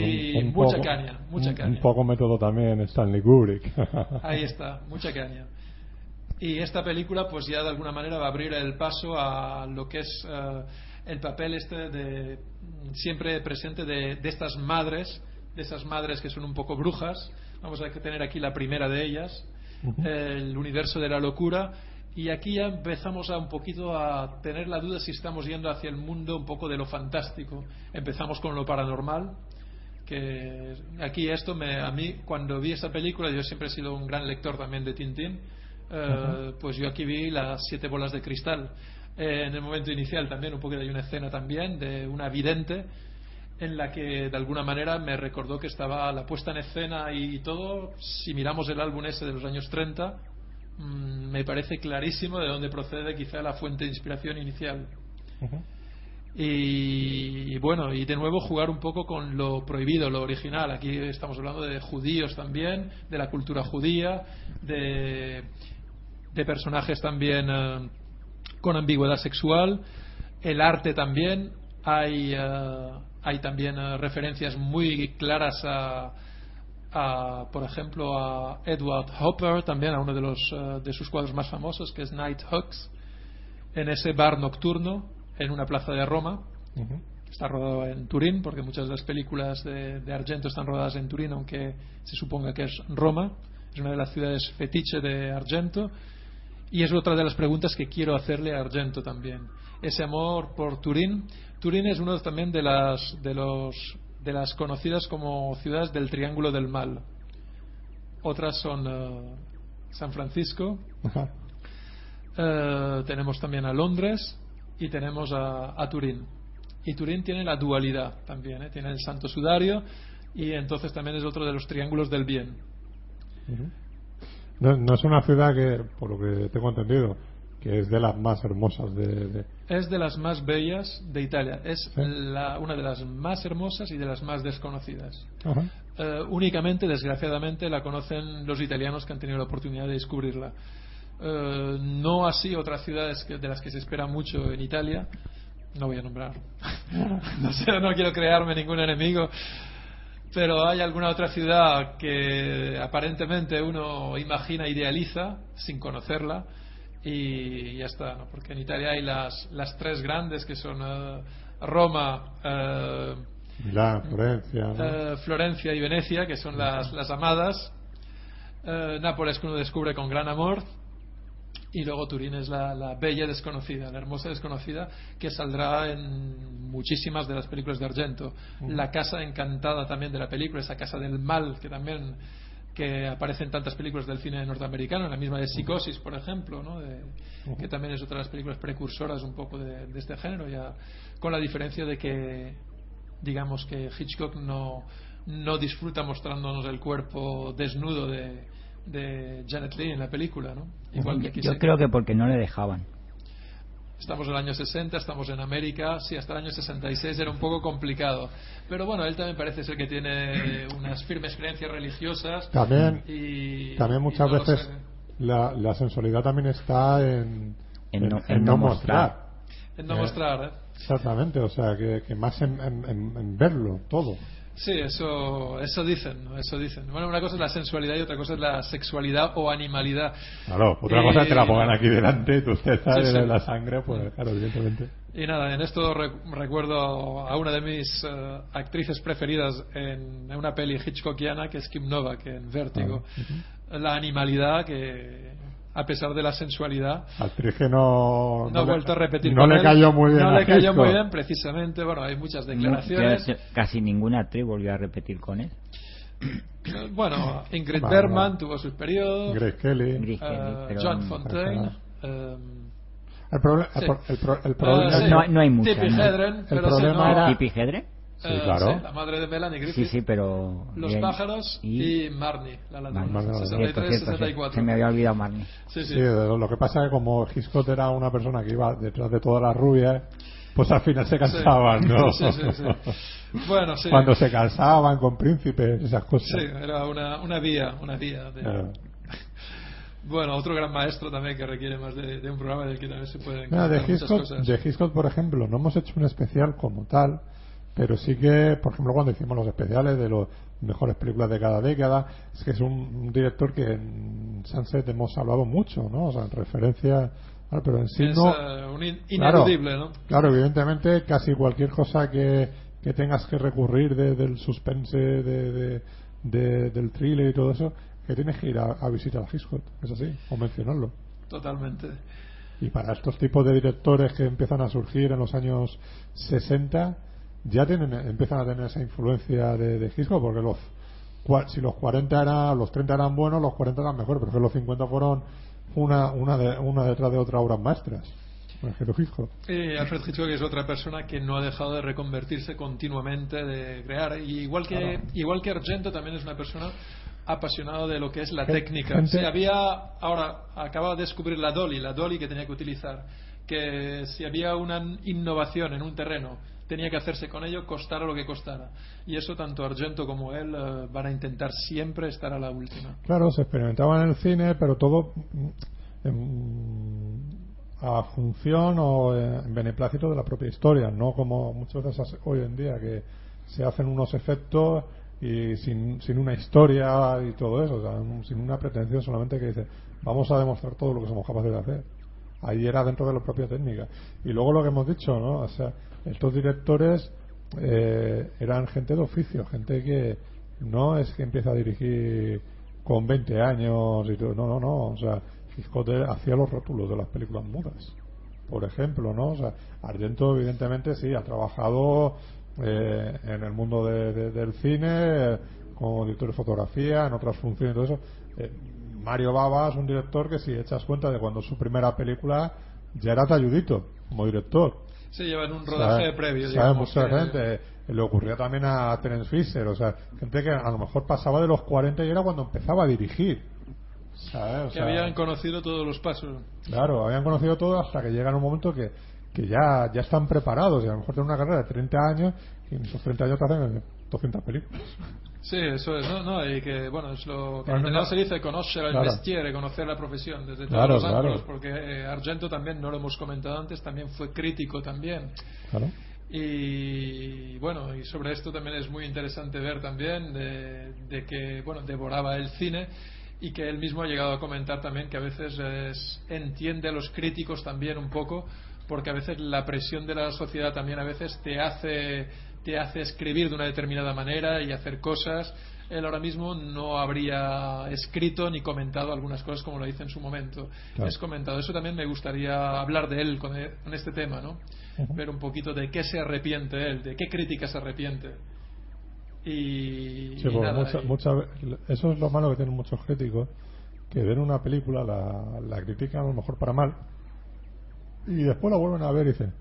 Y un, un mucha poco, caña, mucha caña. Un poco método también Stanley Kubrick. Ahí está, mucha caña. Y esta película, pues ya de alguna manera va a abrir el paso a lo que es eh, el papel este de siempre presente de, de estas madres, de esas madres que son un poco brujas. Vamos a tener aquí la primera de ellas, el universo de la locura. Y aquí ya empezamos a un poquito a tener la duda si estamos yendo hacia el mundo un poco de lo fantástico. Empezamos con lo paranormal, que aquí esto me, a mí cuando vi esta película yo siempre he sido un gran lector también de Tintín eh, pues yo aquí vi las siete bolas de cristal Eh, en el momento inicial también un poco hay una escena también de una vidente en la que de alguna manera me recordó que estaba la puesta en escena y todo si miramos el álbum ese de los años 30 mm, me parece clarísimo de dónde procede quizá la fuente de inspiración inicial y, y bueno, y de nuevo jugar un poco con lo prohibido, lo original. Aquí estamos hablando de judíos también, de la cultura judía, de, de personajes también eh, con ambigüedad sexual, el arte también. Hay, eh, hay también eh, referencias muy claras a, a, por ejemplo, a Edward Hopper, también a uno de, los, eh, de sus cuadros más famosos, que es Nighthawks, en ese bar nocturno en una plaza de Roma. Está rodado en Turín, porque muchas de las películas de, de Argento están rodadas en Turín, aunque se suponga que es Roma. Es una de las ciudades fetiche de Argento. Y es otra de las preguntas que quiero hacerle a Argento también. Ese amor por Turín. Turín es uno también de las, de los, de las conocidas como ciudades del Triángulo del Mal. Otras son eh, San Francisco, eh, tenemos también a Londres y tenemos a, a Turín. Y Turín tiene la dualidad también, ¿eh? tiene el Santo Sudario y entonces también es otro de los triángulos del bien. No, no es una ciudad que, por lo que tengo entendido, que es de las más hermosas de. de- Es de las más bellas de Italia, es Sí. la- una de las más hermosas y de las más desconocidas. Eh, únicamente, desgraciadamente, la conocen los italianos que han tenido la oportunidad de descubrirla. Eh, no así otras ciudades que- de las que se espera mucho en Italia. No voy a nombrar. no, sé, no quiero crearme ningún enemigo. Pero hay alguna otra ciudad que aparentemente uno imagina, idealiza, sin conocerla. Y ya está, ¿no? porque en Italia hay las, las tres grandes que son eh, Roma, eh, Milán, Florencia. ¿no? eh, Florencia y Venecia, que son las, las amadas. Nápoles, que uno descubre con gran amor. Y luego Turín es la, la bella desconocida, la hermosa desconocida, que saldrá en muchísimas de las películas de Argento. La casa encantada también de la película, esa casa del mal, que también que aparece en tantas películas del cine norteamericano, la misma de Psicosis, por ejemplo, ¿no? De- que también es otra de las películas precursoras un poco de, de este género, ya con la diferencia de que digamos que Hitchcock no, no disfruta mostrándonos el cuerpo desnudo de, de Janet Leigh en la película, ¿no? Igual que Yo, aquí yo sí. creo que porque no le dejaban. Estamos en el año 60, estamos en América, sí, hasta el año 66 era un poco complicado. Pero bueno, él también parece ser que tiene unas firmes creencias religiosas. También, y, también y muchas no veces la, la sensualidad también está en, En no- en no mostrar. En no Eh, mostrar, ¿eh? Exactamente, o sea, que, que más en, en- en- en verlo todo. Sí, eso, eso dicen, ¿no? eso dicen. Bueno, una cosa es la sensualidad y otra cosa es la sexualidad o animalidad. Claro, otra Y- cosa es que la pongan aquí delante, tú te estás Sí, sí. la sangre, pues claro, evidentemente. Y nada, en esto re- recuerdo a una de mis eh, actrices preferidas en, en una peli hitchcockiana, que es Kim Novak en Vértigo. La animalidad que, a pesar de la sensualidad, Actriz que no. no, he vuelto a repetir No con le él. cayó muy bien. No a le cayó Hitchcock. muy bien, precisamente. Bueno, hay muchas declaraciones. No, casi ninguna actriz volvió a repetir con él. Eh, Bueno, Ingrid Vale, Bergman vale. tuvo sus periodos. Grace Kelly. Eh, Kelly, pero- John Fontaine. Eh, El, proble- el Sí. pro- el pro- el eh, problema. sí, no- no hay muchas, Tippi ¿no? Hedren, El pero problema no- era- ¿Tippi Hedren? Sí, eh, claro. la madre de Melanie Griffith. Sí, sí, pero... Los bien. pájaros y, Marnie, la ladrona. Marnie, la ladrona. 63, Cierto, cierto, sí. 64. Se me había olvidado Marnie. Sí, sí. Sí, de- lo que pasa es que como Hitchcock era una persona que iba detrás de todas las rubias, pues al final se cansaban, ¿no? Sí, sí, sí. Bueno, sí. Cuando se cansaban con príncipes, esas cosas. Sí, era una, una vía, una vía. de- Claro. Bueno, otro gran maestro también que requiere más de, de un programa del que también se pueden Mira, de muchas Hitchcock, cosas. de Hitchcock, por ejemplo, no hemos hecho un especial como tal, pero sí que, por ejemplo, cuando hicimos los especiales de las mejores películas de cada década, es que es un, director que en Sunset hemos hablado mucho, ¿no? O sea, en referencia, claro, pero en sí es no. eh, un in- Claro. ineludible, ¿no? Claro, evidentemente, casi cualquier cosa que, que tengas que recurrir de- del suspense, de, de- de- del thriller y todo eso, que tienes que ir a, a visitar a Hitchcock, es así, o mencionarlo. Totalmente. Y para estos tipos de directores que empiezan a surgir en los años 60, ya tienen, empiezan a tener esa influencia de, de Hitchcock, porque los si los 40 eran, los 30 eran buenos, los 40 eran mejor, pero que los 50 fueron una, una, de- una detrás de otra obras maestras. Y Alfred Hitchcock es otra persona que no ha dejado de reconvertirse continuamente, de crear. Y igual que, Claro. igual que Argento, también es una persona apasionada de lo que es la técnica. gente- Si había, ahora acaba de descubrir la dolly, la dolly que tenía que utilizar, que si había una innovación en un terreno, tenía que hacerse con ello, costara lo que costara. Y eso tanto Argento como él eh, van a intentar siempre estar a la última. Claro, se experimentaba en el cine, pero todo mm, en- a función o en beneplácito de la propia historia, no como muchas veces hoy en día que se hacen unos efectos y sin, una historia y todo eso, o sea, sin una pretensión solamente que dice vamos a demostrar todo lo que somos capaces de hacer. Ahí era dentro de la propia técnica. Y luego lo que hemos dicho, ¿no? O sea, estos directores eh, eran gente de oficio, gente que no es que empieza a dirigir con 20 años y todo, no, no, no, o sea, Hitchcock hacía los rótulos de las películas mudas, por ejemplo, ¿no? O sea, Argento evidentemente sí, ha trabajado eh, en el mundo de- de- del cine como director de fotografía, en otras funciones y todo eso. Eh, Mario Baba es un director que si echas cuenta de cuando su primera película ya era talludito como director. Se lleva en un rodaje previo. sabe digamos, mucha que- gente. Le ocurría también a Terence Fisher, o sea, gente que a lo mejor pasaba de los 40 y era cuando empezaba a dirigir. ¿sabes? O que sea, habían conocido todos los pasos. Claro, habían conocido todo hasta que llegan un momento que, que ya, ya están preparados y a lo mejor tienen una carrera de 30 años y en esos 30 años te hacen 200 películas. Sí, eso es, ¿no? no y que, bueno, es lo que Bueno, no. se dice conocer el Claro. mestiere, conocer la profesión desde todos Claro, los claro. ángulos, porque eh, Argento también, no lo hemos comentado antes, también fue crítico también. Claro. Y bueno, y sobre esto también es muy interesante ver también de, de que, bueno, devoraba el cine y que él mismo ha llegado a comentar también que a veces es- entiende a los críticos también un poco, porque a veces la presión de la sociedad también a veces te hace, te hace escribir de una determinada manera y hacer cosas. Él ahora mismo no habría escrito ni comentado algunas cosas como lo hice en su momento. Claro. Es comentado. Eso también me gustaría hablar de él con, e- este tema, ¿no? Ver un poquito de qué se arrepiente él, de qué crítica se arrepiente. Y, Sí, y nada, mucha- y- mucha eso es lo malo que tienen muchos críticos, que ven una película, la, la critican a lo mejor para mal, y después la vuelven a ver y dicen,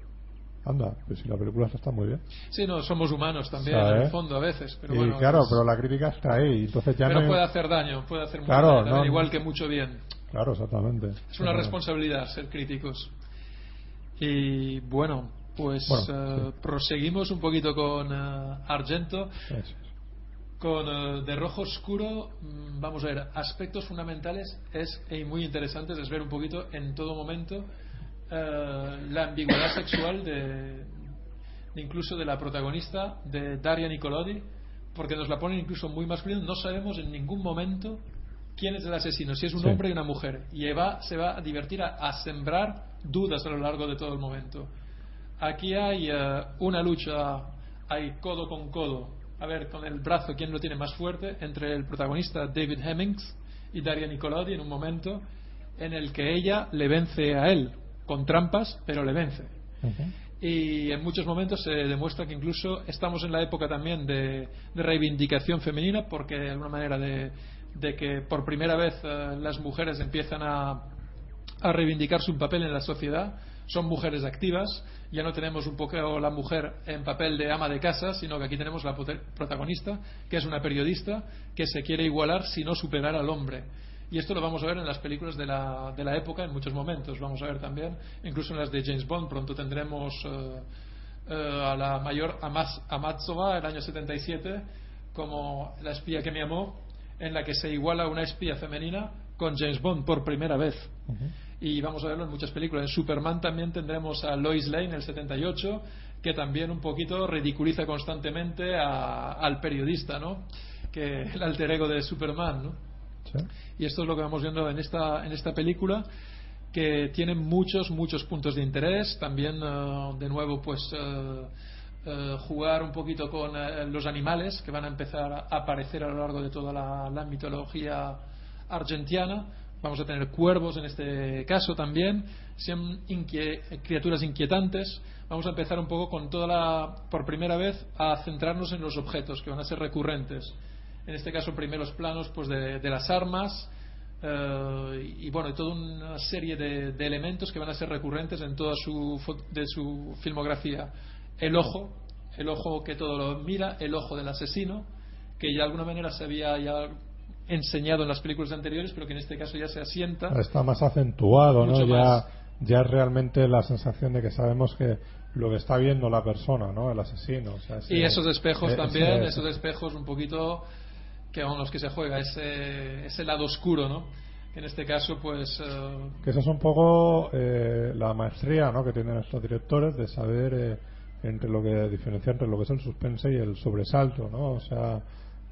anda, pues si la película está muy bien. sí, no, somos humanos también, ¿Sabes? en el fondo, a veces. Pero y bueno, claro, es- pero la crítica está ahí, entonces ya pero no... puede hacer daño, puede hacer mucho Claro, daño también, no- igual que mucho bien. Claro, exactamente. Es una responsabilidad ser críticos. Y bueno, pues Bueno, eh, proseguimos un poquito con eh, Argento. Eso. Con eh, De Rojo Oscuro, mm, vamos a ver, aspectos fundamentales es y muy interesantes es ver un poquito en todo momento eh, la ambigüedad sexual de, de incluso de la protagonista de Daria Nicolodi, porque nos la ponen incluso muy masculina, no sabemos en ningún momento quién es el asesino, si es un Sí. hombre y una mujer, y va, se va a divertir a, a sembrar dudas a lo largo de todo el momento. Aquí hay eh, una lucha, hay codo con codo, a ver con el brazo quién lo tiene más fuerte, entre el protagonista David Hemmings y Daria Nicolodi en un momento en el que ella le vence a él, con trampas, pero le vence. Y en muchos momentos se demuestra que incluso estamos en la época también de, de reivindicación femenina, porque de alguna manera de, de que por primera vez eh, las mujeres empiezan a, a reivindicar su papel en la sociedad, son mujeres activas, ya no tenemos un poco la mujer en papel de ama de casa, sino que aquí tenemos la protagonista, que es una periodista que se quiere igualar, si no superar al hombre. Y esto lo vamos a ver en las películas de la, de la época en muchos momentos. Vamos a ver también, incluso en las de James Bond, pronto tendremos eh, eh, a la mayor Amaz- Amazova, el año 77, como la espía que me amó, en la que se iguala una espía femenina con James Bond por primera vez. Y vamos a verlo en muchas películas. En Superman también tendremos a Lois Lane, el 78, que también un poquito ridiculiza constantemente a- al periodista, ¿no? Que el alter ego de Superman, ¿no? Y esto es lo que vamos viendo en esta, en esta película, que tiene muchos, muchos puntos de interés. También, eh, de nuevo, pues eh, eh, jugar un poquito con los animales que van a empezar a aparecer a lo largo de toda la, mitología argentiana. vamos a tener cuervos en este caso también, sean criaturas inquietantes. Vamos a empezar un poco con toda la, por primera vez, a centrarnos en los objetos que van a ser recurrentes. En este caso, primeros planos pues de, las armas eh, y bueno, toda una serie de, elementos que van a ser recurrentes en toda su, de su filmografía. El ojo, el ojo que todo lo mira, el ojo del asesino, que de alguna manera se había ya enseñado en las películas anteriores, pero que en este caso ya se asienta. Está más acentuado, ¿no? Ya, ya realmente la sensación de que sabemos que lo que está viendo la persona, ¿no? El asesino. y esos espejos eh, también, esos espejos un poquito que son los que se juega, ese, ese lado oscuro, ¿no? en este caso, pues. Eh, que esa es un poco eh, la maestría, ¿no? Que tienen estos directores de saber entre lo que diferencia entre lo que es el suspense y el sobresalto, ¿no? O sea,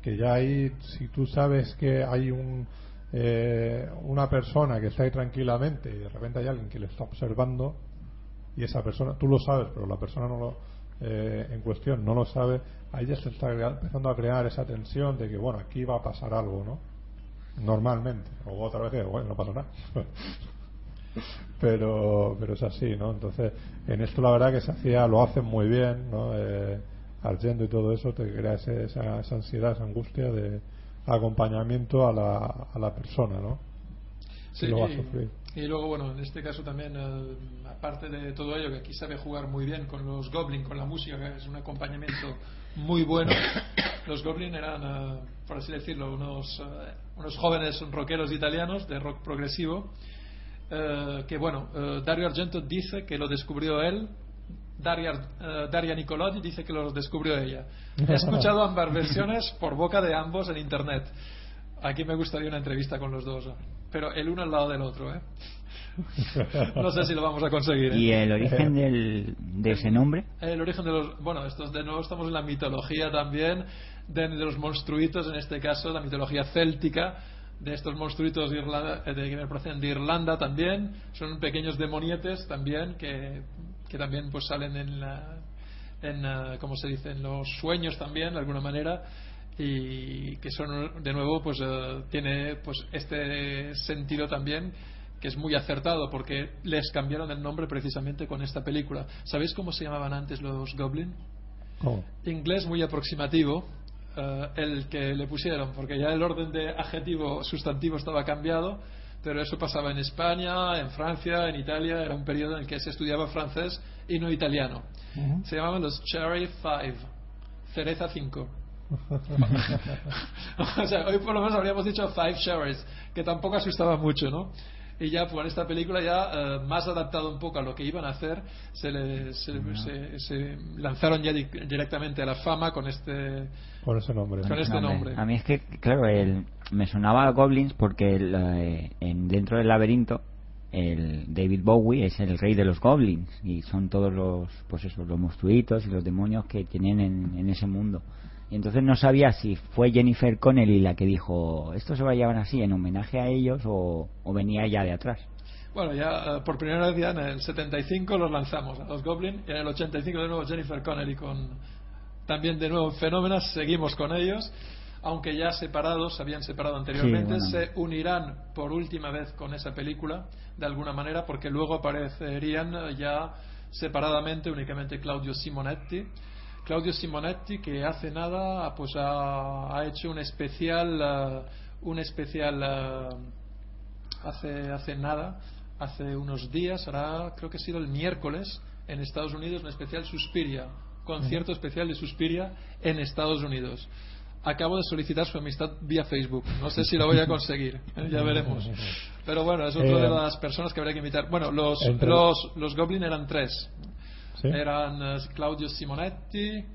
que ya ahí, si tú sabes que hay un, eh, una persona que está ahí tranquilamente y de repente hay alguien que le está observando y esa persona, tú lo sabes, pero la persona no lo, eh, en cuestión no lo sabe, ahí ya se está empezando a crear esa tensión de que, bueno, aquí va a pasar algo, ¿no? Normalmente, o otra vez que, bueno, no pasa nada. pero pero es así, ¿no? Entonces, en esto la verdad que se hacía, lo hacen muy bien, ¿no? Eh, Argento y todo eso te crea esa, esa, ansiedad, esa angustia de acompañamiento a la, a la persona, ¿no? Sí, y, luego, bueno, en este caso también, eh, aparte de todo ello, que aquí sabe jugar muy bien con los Goblin, con la música, que es un acompañamiento muy bueno. Los Goblin eran, eh, por así decirlo, unos, unos jóvenes rockeros italianos de rock progresivo eh, que bueno, eh, Dario Argento dice que lo descubrió él, Daria, uh, Daria Nicolodi dice que lo descubrió ella. He escuchado ambas versiones por boca de ambos en internet. Aquí me gustaría una entrevista con los dos, pero el uno al lado del otro, ¿eh? No sé si lo vamos a conseguir. ¿Y el origen del, de ese nombre? El origen de los. Bueno, estos de nuevo estamos en la mitología también, de, de los monstruitos, en este caso, la mitología céltica de estos monstruitos de Irlanda, eh, de, que proceden de Irlanda también son pequeños demonietes también que, que también pues salen en la, en uh, como se dice en los sueños también de alguna manera y que son de nuevo pues uh, tiene pues este sentido también que es muy acertado porque les cambiaron el nombre precisamente con esta película ¿sabéis cómo se llamaban antes los Goblin? inglés muy aproximativo eh, el que le pusieron, porque ya el orden de adjetivo sustantivo estaba cambiado, pero eso pasaba en España, en Francia, en Italia, era un periodo en el que se estudiaba francés y no italiano. Se llamaban los Cherry Five, cereza 5. o sea, hoy por lo menos habríamos dicho Five Cherries, que tampoco asustaba mucho, ¿no? y ya por esta película ya eh, más adaptado un poco a lo que iban a hacer se, se, lanzaron ya directamente a la fama con este con ese nombre con este nombre. a mí es que claro el, me sonaba a Goblins porque eh, en, dentro del laberinto el David Bowie es el rey de los goblins y son todos los pues eso los monstruitos y los demonios que tienen en, en ese mundo y entonces no sabía si fue Jennifer Connelly la que dijo esto se va a llevar así en homenaje a ellos o, venía ya de atrás. Bueno, ya eh, por primera vez ya en el 75 los lanzamos a los Goblin y en el 85 de nuevo Jennifer Connelly con también de nuevo fenómenos, seguimos con ellos, aunque ya separados, se habían separado anteriormente, se unirán por última vez con esa película de alguna manera porque luego aparecerían ya separadamente únicamente Claudio Simonetti Claudio Simonetti que hace nada pues ha, hecho un especial uh, un especial uh, hace hace nada hace unos días hará creo que ha sido el miércoles en Estados Unidos un especial Suspiria concierto especial de Suspiria en Estados Unidos acabo de solicitar su amistad vía Facebook. No sé si lo voy a conseguir, ¿eh? ya veremos. Pero bueno, es otra de las personas que habría que invitar. Bueno, los, los, los Goblin eran tres eran eh, Claudio Simonetti,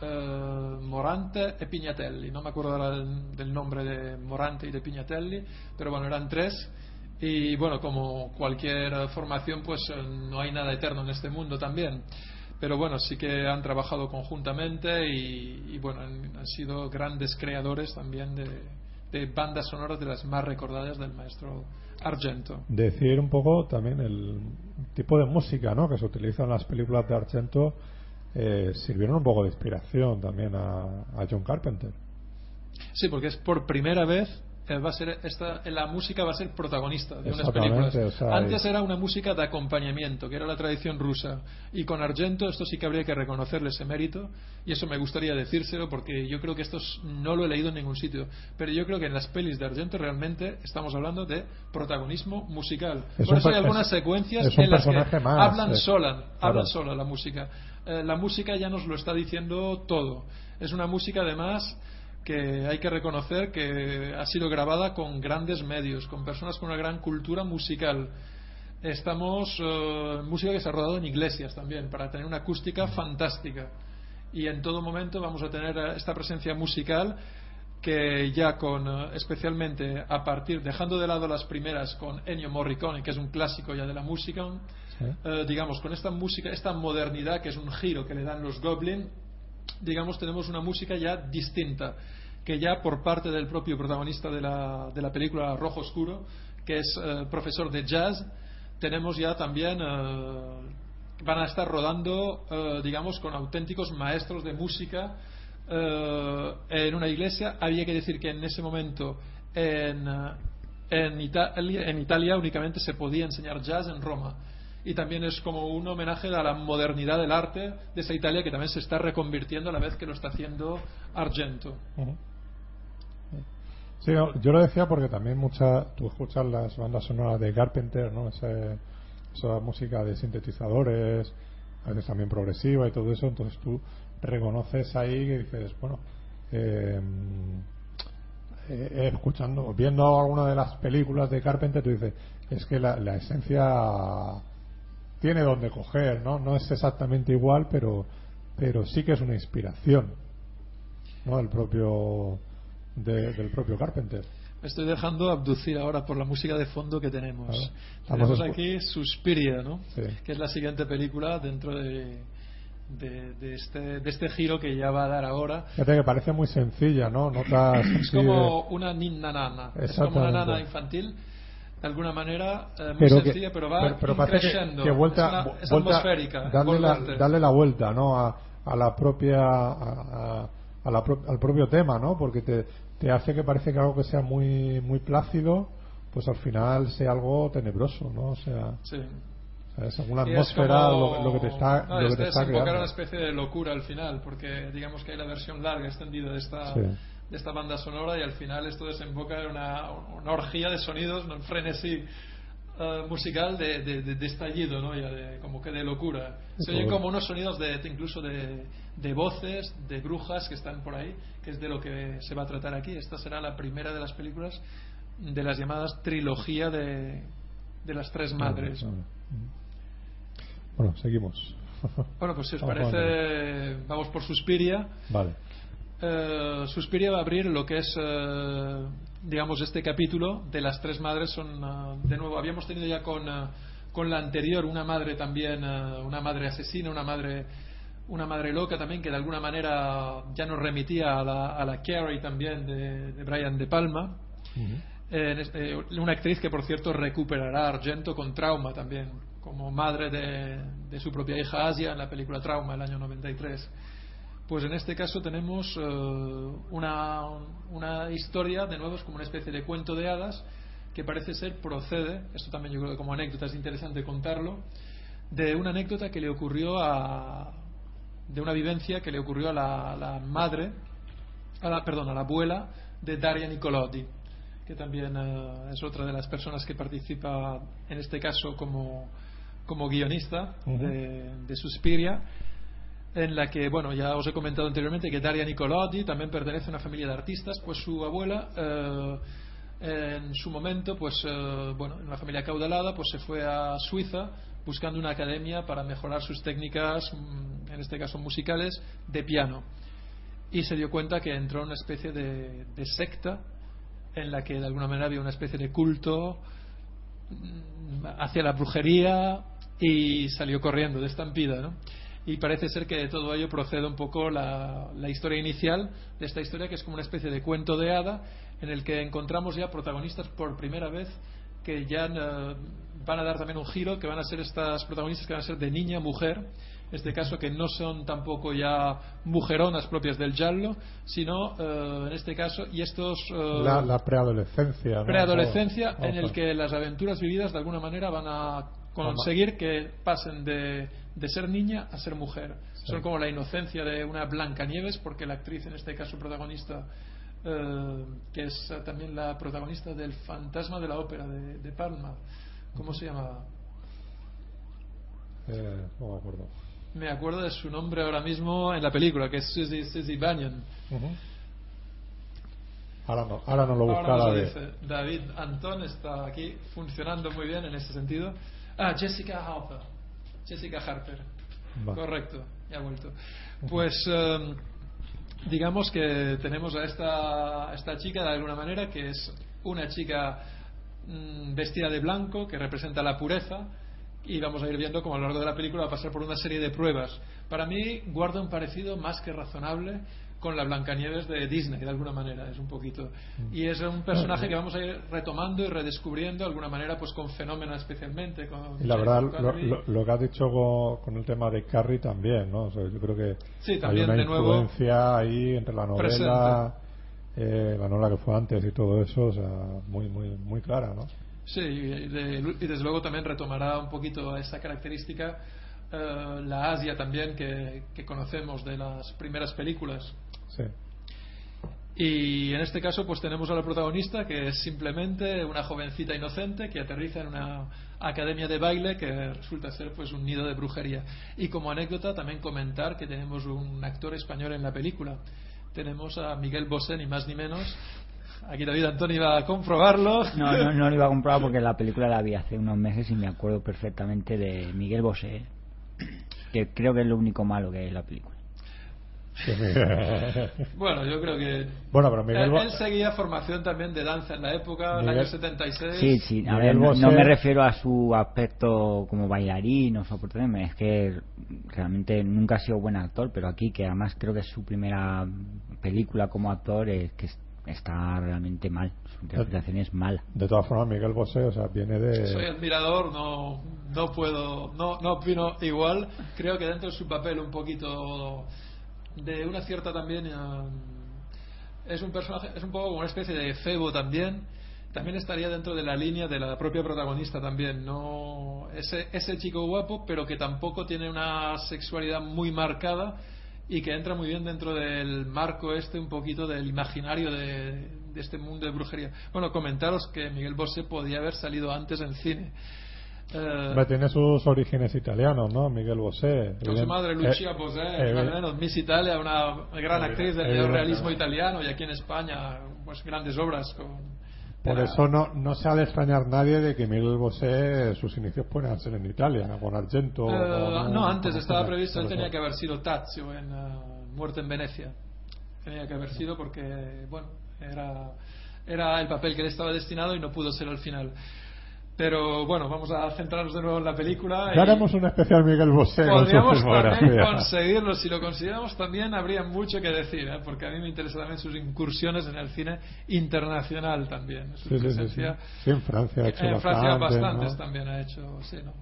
eh, Morante e Pignatelli. No me acuerdo del, nombre de Morante y de Pignatelli, pero bueno, eran tres. Y bueno, como cualquier formación, pues eh, no hay nada eterno en este mundo también. Pero bueno, sí que han trabajado conjuntamente y, bueno, han, sido grandes creadores también de, de bandas sonoras de las más recordadas del maestro Argento. Decir un poco también el tipo de música ¿no? que se utiliza en las películas de Argento eh, sirvieron un poco de inspiración también a, John Carpenter. Sí, porque es por primera vez va a ser esta, la música va a ser protagonista de unas películas. o sea, Antes era una música de acompañamiento, que era la tradición rusa. Y con Argento esto sí que habría que reconocerle ese mérito, y eso me gustaría decírselo porque yo creo que esto es- no lo he leído en ningún sitio. Pero yo creo que en las pelis de Argento realmente estamos hablando de protagonismo musical. Es Por eso hay algunas es- secuencias es en las que más, hablan eh, sola, claro. hablan sola la música. Eh, la música ya nos lo está diciendo todo. Es una música además que hay que reconocer que ha sido grabada con grandes medios, con personas con una gran cultura musical. Estamos eh, música que se ha rodado en iglesias también para tener una acústica fantástica. Y en todo momento vamos a tener eh, esta presencia musical que ya con eh, especialmente a partir dejando de lado las primeras con Ennio Morricone que es un clásico ya de la música eh, digamos con esta música esta modernidad que es un giro que le dan los Goblin digamos tenemos una música ya distinta que ya por parte del propio protagonista de la, de la película Rojo Oscuro que es eh, profesor de jazz tenemos ya también eh, van a estar rodando eh, digamos con auténticos maestros de música eh, en una iglesia. Había que decir que en ese momento en, en, en Italia únicamente se podía enseñar jazz en Roma y también es como un homenaje a la modernidad del arte de esa Italia que también se está reconvirtiendo a la vez que lo está haciendo Argento. Sí, yo lo decía porque también mucha, tú escuchas las bandas sonoras de Carpenter, ¿no? Ese- esa música de sintetizadores, a veces también progresiva y todo eso, entonces tú reconoces ahí que dices, bueno, eh, eh, escuchando, viendo alguna de las películas de Carpenter, tú dices, es que la esencia tiene donde coger, ¿no? No es exactamente igual, pero, pero sí que es una inspiración, ¿no? El propio, de- del propio Carpenter. Me estoy dejando abducir ahora por la música de fondo que tenemos. Tenemos aquí Suspiria, ¿no? Sí. que es la siguiente película dentro de, de, de este, de este giro que ya va a dar ahora. Fíjate que parece muy sencilla, ¿no? Notas Es como una ninna nana, es como una nana infantil, de alguna manera eh, muy pero que- sencilla, pero va pero- pero parece que- creciendo. que, vuelta, es, una- es vuelta- atmosférica, darle la, darle la vuelta no a, a la propia a, a- la pro- al propio tema no porque te, te hace que parece que algo que sea muy muy plácido pues al final sea algo tenebroso no o sea Sí. Y es atmósfera como- lo, lo que te está no, lo que es te está creando una especie de locura al final, porque digamos que hay la versión larga extendida de esta, Sí. De esta banda sonora y al final esto desemboca en una, una orgía de sonidos, un frenesí eh, musical de, de, de- de estallido, ¿no? Ya de- como que de locura. Se oyen como unos sonidos de, incluso de, de voces, de brujas que están por ahí, que es de lo que se va a tratar aquí. Esta será la primera de las películas de las llamadas trilogía de, de las tres madres. Bueno seguimos Bueno, pues si os parece, vamos por Suspiria. vale Eh, Suspiria va a abrir lo que es, eh, digamos, este capítulo de las tres madres. Son, eh, de nuevo, habíamos tenido ya con, eh, con la anterior una madre también, eh, una madre asesina, una madre, una madre loca también, que de alguna manera ya nos remitía a la, a la Carrie también de, de Brian De Palma. Es- eh, una actriz que, por cierto, recuperará a Argento con trauma también, como madre de, de su propia hija Asia en la película Trauma, el año 93. Pues en este caso tenemos eh, una, una historia, de nuevo, es como una especie de cuento de hadas, que parece ser procede, esto también yo creo que como anécdota es interesante contarlo, de una anécdota que le ocurrió a. de una vivencia que le ocurrió a la, la madre, a la, perdón, a la abuela de Daria Nicolotti, que también eh, es otra de las personas que participa, en este caso, como, como guionista de, de Suspiria, en la que, bueno, ya os he comentado anteriormente que Daria Nicolotti también pertenece a una familia de artistas, pues su abuela, eh, en su momento, pues, eh, bueno, en una familia caudalada, pues se fue a Suiza buscando una academia para mejorar sus técnicas, mm, en este caso musicales, de piano. Y se dio cuenta que entró en una especie de, de secta en la que de alguna manera había una especie de culto mm, hacia la brujería y salió corriendo de estampida, ¿no? Y parece ser que de todo ello procede un poco la, la historia inicial de esta historia, que es como una especie de cuento de hada, en el que encontramos ya protagonistas por primera vez que ya eh, van a dar también un giro, que van a ser estas protagonistas que van a ser de niña mujer, este caso que no son tampoco ya mujeronas propias del giallo, sino eh, en este caso y estos eh, La, la preadolescencia. ¿no? preadolescencia en el que las aventuras vividas de alguna manera van a conseguir que pasen de, de ser niña a ser mujer. Son como la inocencia de una Blancanieves, porque la actriz, en este caso protagonista, eh, que es también la protagonista del Fantasma de la Ópera de, de Palma, ¿cómo se llama? Eh, no me acuerdo. Me acuerdo de su nombre ahora mismo en la película, que es Suzy, Suzy Banyan. Ahora no, ahora no lo busca Ahora nos lo David. dice. David Antón está aquí funcionando muy bien en ese sentido. Ah, Jessica Harper. Jessica Harper. Va. Correcto, ya ha vuelto. Pues eh, digamos que tenemos a esta, a esta chica de alguna manera que es una chica mm, vestida de blanco que representa la pureza y vamos a ir viendo como a lo largo de la película va a pasar por una serie de pruebas. Para mí guarda un parecido más que razonable con la Blancanieves de Disney, de alguna manera, es un poquito. Y es un personaje que vamos a ir retomando y redescubriendo de alguna manera, pues con fenómeno especialmente. Con Y la verdad, lo, lo- lo que has dicho con, con el tema de Carrie también, ¿no? O sea, yo creo que Sí, hay también, una de nuevo, influencia ahí entre la novela, eh, la novela que fue antes y todo eso, o sea, muy, muy, muy clara, ¿no? Sí, y, de- y desde luego también retomará un poquito esa característica, eh, la Asia también que, que conocemos de las primeras películas. Sí. Y en este caso pues tenemos a la protagonista que es simplemente una jovencita inocente que aterriza en una academia de baile que resulta ser pues un nido de brujería. Y como anécdota también comentar que tenemos un actor español en la película. Tenemos a Miguel Bosé ni más ni menos. Aquí David Antonio iba a comprobarlo. No, no, no lo iba a comprar porque la película la vi hace unos meses y me acuerdo perfectamente de Miguel Bosé, que creo que es lo único malo que hay en la película. Bueno, yo creo que Bueno, pero Miguel él, seguía formación también de danza en la época, en el año 76. Sí, sí, a Miguel ver, no, Bosé- no me refiero a su aspecto como bailarín o soportarme, es que realmente nunca ha sido buen actor, pero aquí que además creo que es su primera película como actor es que es- está realmente mal, su interpretación es mala. De todas formas, Miguel Bosé, o sea, viene de... Soy admirador, no, no puedo, no, no opino igual. Creo que dentro de su papel un poquito de una cierta también eh, es un personaje, es un poco como una especie de febo también. También estaría dentro de la línea de la propia protagonista también, no ese, ese chico guapo, pero que tampoco tiene una sexualidad muy marcada y que entra muy bien dentro del marco este un poquito del imaginario de, de este mundo de brujería. Bueno, comentaros que Miguel Bosé podía haber salido antes en cine. Eh, tiene sus orígenes italianos, ¿no? Miguel Bosé. con su madre Lucia eh, Bosé, eh, o menos, Miss Italia, una gran eh, actriz del neorrealismo italiano y aquí en España, pues grandes obras con Por eso no, no se ha de extrañar nadie de que Miguel Bosé sus inicios puedan ser en Italia, con Argento. Eh, o- no, antes como estaba previsto, él por tenía que haber sido Tazio en eh, Muerte en Venecia. Tenía que haber sido porque, bueno, era, era el papel que le estaba destinado y no pudo ser al final. Pero bueno, vamos a centrarnos de nuevo en la película. Ya y haremos un especial Miguel Bosé Podríamos también conseguirlo. Si lo consiguiéramos también habría mucho que decir, ¿eh? porque a mí me interesan también sus incursiones en el cine internacional también. Su Sí, sí, sí, sí. presencia Sí, en Francia ha hecho en Francia bastantes, ¿no? también ha hecho, sí, ¿no?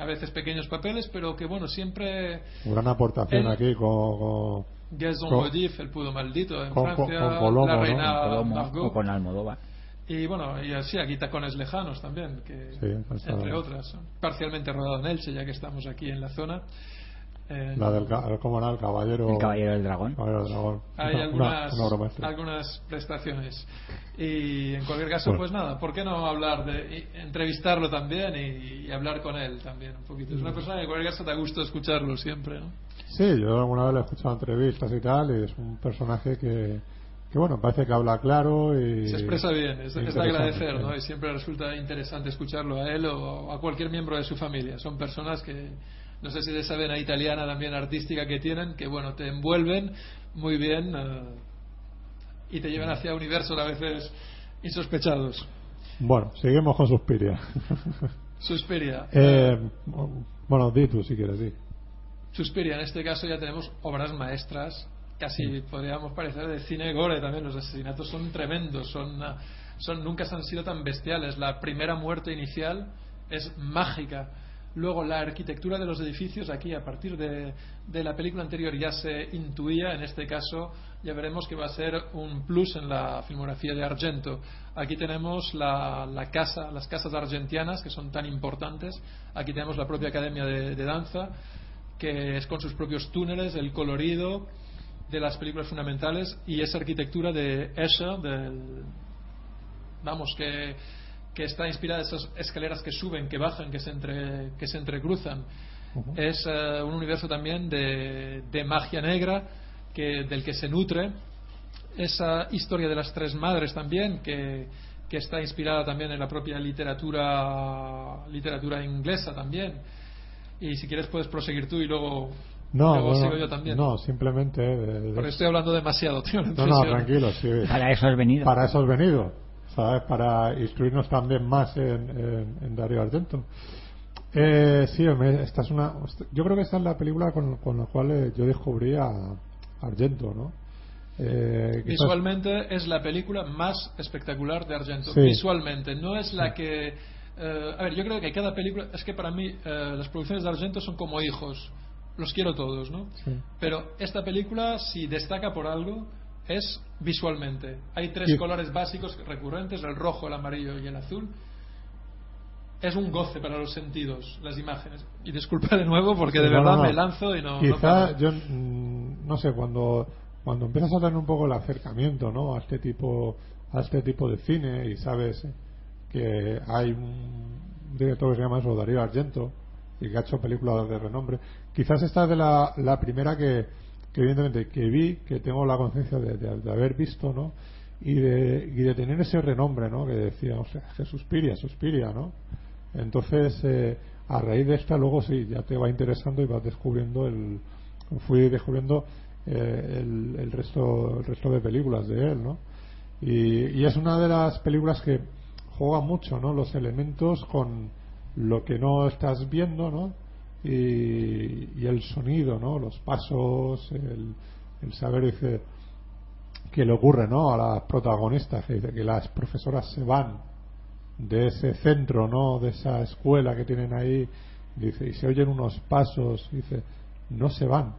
a veces pequeños papeles, pero que bueno, siempre Gran aportación Él- aquí con, con- Gazon Con- Modif, el pudo maldito en con- Francia, con Colombo, la ¿no? reina Margot, o con Almodóvar. Y bueno, y así aquí Tacones Lejanos también, que Sí, está- entre otras, parcialmente rodado en Elche, ya que estamos aquí en la zona. En- la del ¿cómo era? el caballero El Caballero del Dragón. Caballero del dragón Hay Una- algunas, una algunas prestaciones. Y en cualquier caso, Bueno. pues nada, ¿por qué no hablar de entrevistarlo también y, y hablar con él también un poquito? Es una persona que en cualquier caso da gusto escucharlo siempre, ¿no? Sí, yo alguna vez le he escuchado entrevistas y tal, y es un personaje que, que bueno, parece que habla claro y... Se expresa bien, es, es de agradecer, ¿no? Y siempre resulta interesante escucharlo a él o a cualquier miembro de su familia. Son personas que, no sé si de esa vena italiana también artística que tienen, que bueno, te envuelven muy bien eh, y te llevan hacia universos a veces insospechados. Bueno, seguimos con Suspiria. Suspiria. eh, bueno, di tú si quieres, di. Suspiria, en este caso ya tenemos obras maestras, casi podríamos parecer de cine gore también. Los asesinatos son tremendos, son, son nunca se han sido tan bestiales. La primera muerte inicial es mágica. Luego, la arquitectura de los edificios, aquí a partir de, de, la película anterior ya se intuía, en este caso ya veremos que va a ser un plus en la filmografía de Argento. Aquí tenemos la, la casa, las casas argentianas, que son tan importantes. Aquí tenemos la propia academia de, de danza, que es con sus propios túneles, el colorido de las películas fundamentales y esa arquitectura de Escher, del, vamos, que que está inspirada en esas escaleras que suben, que bajan, que se, entre, que se entrecruzan. Uh -huh. Es uh, un universo también de, de magia negra que, del que se nutre. Esa historia de las tres madres también, que, que está inspirada también en la propia literatura, literatura inglesa también. Y si quieres puedes proseguir tú y luego no, Luego bueno, sigo yo también. no, simplemente. eh, de- Porque estoy hablando demasiado, tío. No, no, tranquilo, sí. Para eso has venido. Para eso has venido, ¿sabes? Para instruirnos también más en, en- en Dario Argento. Eh, sí, me- esta es una. Yo creo que esta es la película con, con la cual eh, yo descubrí a Argento, ¿no? Eh, quizás- Visualmente es la película más espectacular de Argento. Sí. Visualmente, no es la que. eh, a ver, yo creo que cada película. Es que para mí eh, las producciones de Argento son como hijos. Los quiero todos, ¿no? Sí. Pero esta película, si destaca por algo, es visualmente. Hay tres colores básicos recurrentes: el rojo, el amarillo y el azul. Es un goce para los sentidos, las imágenes. Y disculpa de nuevo porque de no, verdad no, no. me lanzo y no. Quizá yo mm, no sé cuando cuando empiezas a tener un poco el acercamiento, ¿no? A este tipo a este tipo de cine y sabes que hay un director que se llama eso, Darío Argento y que ha hecho películas de renombre. Quizás esta es la, primera que, que evidentemente que vi, que tengo la conciencia de, de- haber visto, ¿no? Y de, tener ese renombre, ¿no? Que decía, o sea, que suspiria, ¿no? Entonces, eh, a raíz de esta, luego sí, ya te va interesando y vas descubriendo el. Fui descubriendo eh, el, el resto el resto de películas de él, ¿no? Y es una de las películas que juega mucho, ¿no? Los elementos con lo que no estás viendo, ¿no? Y, y el sonido, ¿no? Los pasos, el, el saber, dice, que le ocurre, ¿no? A las protagonistas, que dice que las profesoras se van de ese centro, ¿no? De esa escuela que tienen ahí, dice, y se oyen unos pasos, dice, no se van.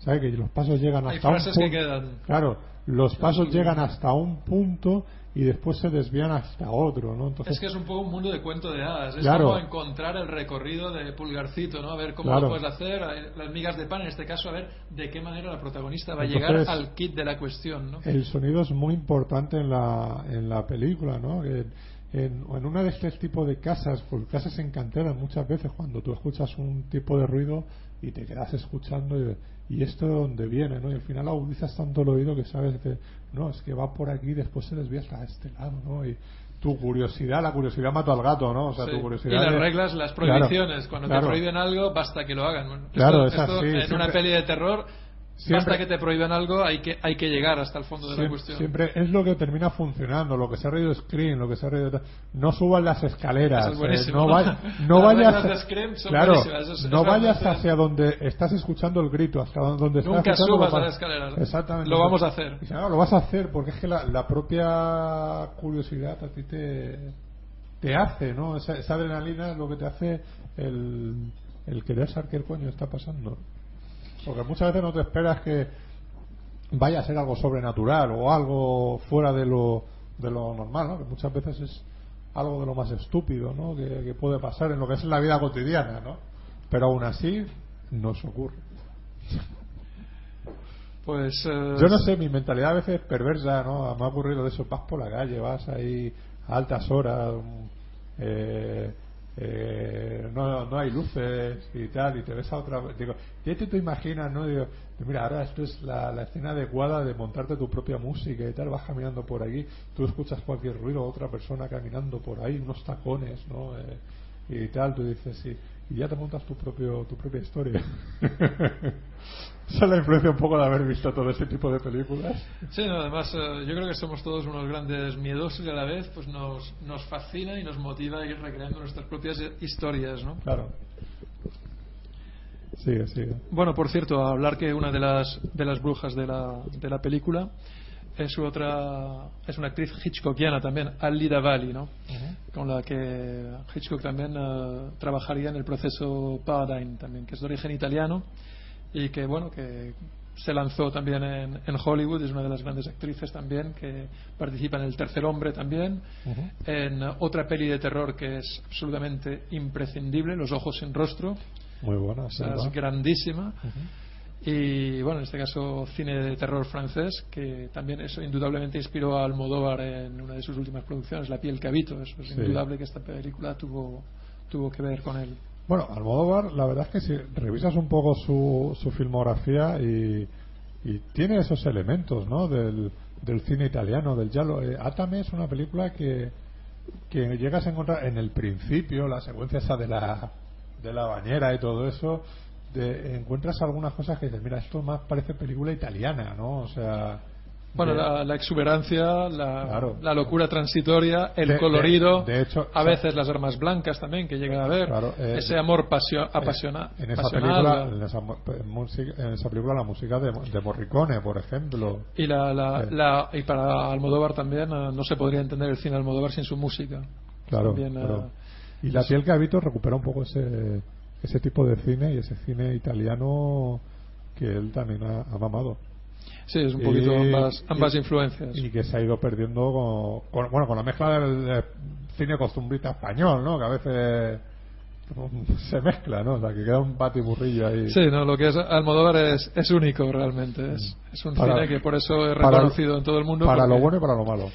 ¿Sabe que los pasos llegan Hay hasta un frases que punto? quedan. Claro, los pasos llegan hasta un punto y después se desvían hasta otro, ¿no? Entonces, Es que es un poco un mundo de cuento de hadas. Es Claro. como encontrar el recorrido de Pulgarcito, ¿no? A ver cómo Claro. lo puedes hacer. Las migas de pan, en este caso, a ver de qué manera la protagonista va a llegar al kit de la cuestión, ¿no? el sonido es muy importante en la, en la película, ¿no? Que en, en una de este tipo de casas, pues casas en cantera muchas veces cuando tú escuchas un tipo de ruido y te quedas escuchando y, y esto de dónde viene, ¿no? Y al final agudizas tanto el oído que sabes que no, es que va por aquí y después se desvía hasta este lado, ¿no? Y tu curiosidad, la curiosidad mató al gato, ¿no? O sea, Sí. tu Y curiosidad las de- reglas, las Claro, prohibiciones. Cuando claro. te prohíben algo, basta que lo hagan. Bueno, Claro, esto, es esto así, en siempre- una peli de terror, Siempre- basta que te prohíban algo, hay que, hay que llegar hasta el fondo de la cuestión. siempre es lo que termina funcionando, lo que se ha reído Screen, lo que se ha reído tal. no subas las escaleras, es eh, no, vayas, claro, es- no vayas hacia donde estás escuchando el grito, hasta donde estás Nunca subas a las escaleras. Exactamente. Lo vamos a hacer. "No, lo vas a hacer porque es que la, la propia curiosidad a ti te, te hace, ¿no? Esa, esa adrenalina es lo que te hace el, el querer saber qué coño está pasando. Porque muchas veces no te esperas que vaya a ser algo sobrenatural o algo fuera de lo, de lo normal, ¿no? Que muchas veces es algo de lo más estúpido, ¿no? Que, que puede pasar en lo que es la vida cotidiana, ¿no? Pero aún así nos ocurre. Pues. eh, Yo no sé, mi mentalidad a veces es perversa, ¿no? Me ha ocurrido de eso, vas por la calle, vas ahí a altas horas, mm, eh, eh, no, no hay luces y tal, y te ves a otra... Digo, ¿qué te, imaginas, no? Digo, mira, ahora esto es la, la escena adecuada de montarte tu propia música y tal, vas caminando por aquí, tú escuchas cualquier ruido, otra persona caminando por ahí, unos tacones, ¿no? Eh, y tal, tú dices, sí, y ya te montas tu propio tu propia historia. Esa es la influencia un poco de haber visto todo ese tipo de películas. Sí, no, además eh, yo creo que somos todos unos grandes miedosos y a la vez pues nos, nos fascina y nos motiva a ir recreando nuestras propias historias, ¿no? Claro. Sigue, sigue. Bueno, por cierto, a hablar que una de las, de las brujas de la, de la película es otra es una actriz hitchcockiana también Alida Valli no con la que Hitchcock también eh, trabajaría en el proceso Paradigm también que es de origen italiano y que bueno que se lanzó también en, en Hollywood es una de las grandes actrices también que participa en El Tercer Hombre también en otra peli de terror que es absolutamente imprescindible Los Ojos sin Rostro. Muy buena, es grandísima. Y bueno en este caso cine de terror francés que también eso indudablemente inspiró a Almodóvar en una de sus últimas producciones La piel que habito. Eso es Sí. indudable que esta película tuvo tuvo que ver con él Bueno, Almodóvar, la verdad es que si revisas un poco su, su filmografía y, y tiene esos elementos, ¿no? Del, del cine italiano, del giallo. Eh, Atame es una película que, que llegas a encontrar en el principio, la secuencia esa de la, de la bañera y todo eso, de- encuentras algunas cosas que dices, mira, esto más parece película italiana, ¿no? O sea... bueno de- la, la exuberancia la, Claro. la locura transitoria el De- colorido de hecho, a veces las armas blancas también que llegan a ver Claro, eh, ese amor pasio, apasiona, en esa apasionado. película en esa, en esa película la música de, Morricone por ejemplo Y, la, la, la- y para Almodóvar también eh, no se podría entender el cine Almodóvar sin su música. Claro, También, eh, claro. Y la piel que habito recupera un poco ese, ese tipo de cine y ese cine italiano que él también ha, ha mamado. Sí, es un poquito Y- ambas, ambas y- influencias. Y que se ha ido perdiendo con, con- bueno, con la mezcla del, del cine costumbrista español, ¿no? Que a veces se mezcla, ¿no? O sea, que queda un batiburrillo ahí. Sí, no, lo que es Almodóvar es, es único realmente. Es, es un Para- cine que por eso es para- reconocido en todo el mundo. Para lo bueno y para lo malo.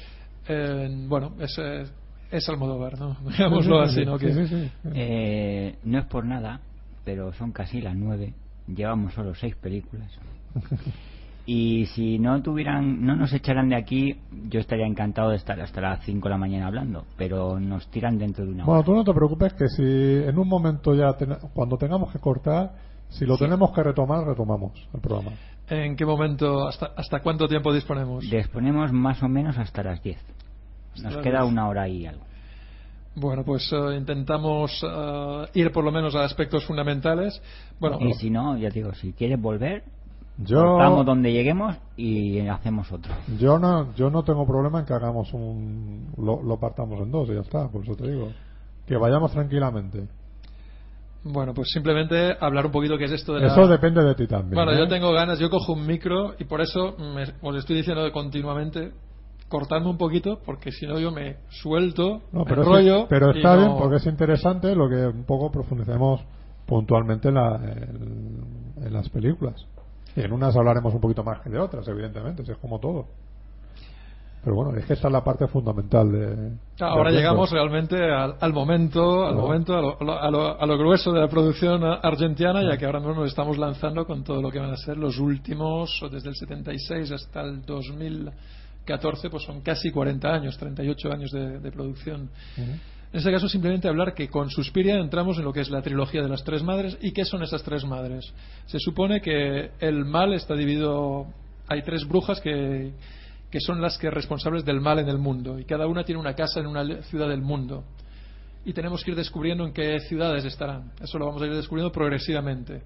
eh, bueno, es, es, es Almodóvar, ¿no? Digámoslo así, ¿no? Que, Sí, sí, sí. Eh, no es por nada, pero son casi las nueve. Llevamos solo seis películas. Y si no tuvieran, no nos echaran de aquí, yo estaría encantado de estar hasta las 5 de la mañana hablando, pero nos tiran dentro de una Bueno, hora. tú no te preocupes que si en un momento ya, ten- cuando tengamos que cortar, si lo Sí. tenemos que retomar, retomamos el programa. ¿En qué momento, hasta, hasta cuánto tiempo disponemos? Disponemos más o menos hasta las 10. Nos las queda 10. una hora y algo. Bueno, pues eh, intentamos eh, ir por lo menos a aspectos fundamentales. Bueno, y si no, ya digo, si quieres volver, Yo, cortamos donde lleguemos y hacemos otro. yo no, yo no tengo problema en que hagamos un, lo, lo partamos en dos y ya está, por eso te digo. Que vayamos tranquilamente. bueno, pues simplemente hablar un poquito qué es esto de la... Eso depende de ti también. Bueno, ¿eh? yo tengo ganas, yo cojo un micro y por eso me, os estoy diciendo continuamente cortadme un poquito porque si no yo me suelto, No, me pero, es- enrollo pero está no- bien porque es interesante lo que un poco profundicemos puntualmente en, la- en- en las películas. Y en unas hablaremos un poquito más que de otras, evidentemente, si es como todo. Pero bueno, es que esta es la parte fundamental de. Ahora llegamos realmente al, al momento, al momento, a lo, a lo- a lo grueso de la producción argentina, ya que ahora mismo nos estamos lanzando con todo lo que van a ser los últimos, desde el 76 hasta el 2014, pues son casi 40 años, 38 años de, de producción. En este caso, simplemente hablar que con Suspiria entramos en lo que es la trilogía de las tres madres. ¿Y qué son esas tres madres? Se supone que el mal está dividido. Hay tres brujas que, que son las que responsables del mal en el mundo. Y cada una tiene una casa en una ciudad del mundo. Y tenemos que ir descubriendo en qué ciudades estarán. Eso lo vamos a ir descubriendo progresivamente.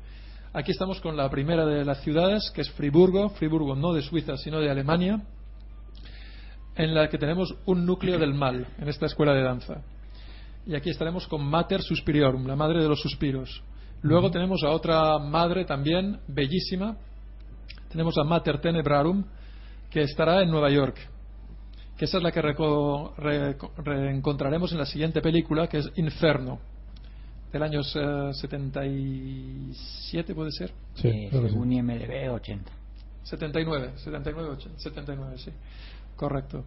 Aquí estamos con la primera de las ciudades, que es Friburgo. Friburgo no de Suiza, sino de Alemania. En la que tenemos un núcleo del mal en esta escuela de danza. Y aquí estaremos con Mater Suspiriorum, la madre de los suspiros. Luego tenemos a otra madre también, bellísima. Tenemos a Mater Tenebrarum, que estará en Nueva York. Que esa es la que re- reencontraremos en la siguiente película, que es Inferno, del año eh, 77, ¿puede ser? Sí, Eh, según IMDB, 80. 79, 79, 80, 79, sí. Correcto.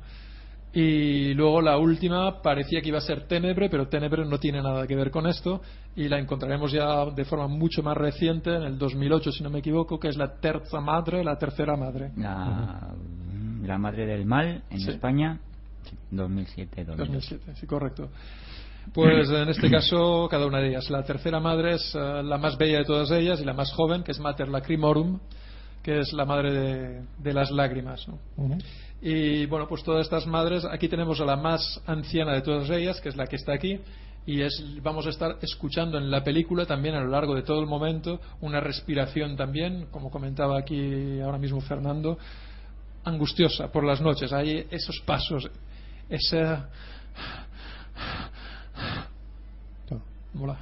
Y luego la última parecía que iba a ser Tenebre, pero Tenebre no tiene nada que ver con esto y la encontraremos ya de forma mucho más reciente, en el 2008 si no me equivoco, que es la Terza Madre, la tercera madre. La, la madre del mal en Sí. España, 2007 2008. 2007, sí, correcto. Pues en este caso, cada una de ellas. La tercera madre es eh, la más bella de todas ellas y la más joven, que es Mater Lacrimorum, que es la madre de, de las lágrimas. Y bueno, pues todas estas madres, aquí tenemos a la más anciana de todas ellas, que es la que está aquí, y es, vamos a estar escuchando en la película también a lo largo de todo el momento una respiración también, como comentaba aquí ahora mismo Fernando, angustiosa por las noches. Hay esos pasos. Mola.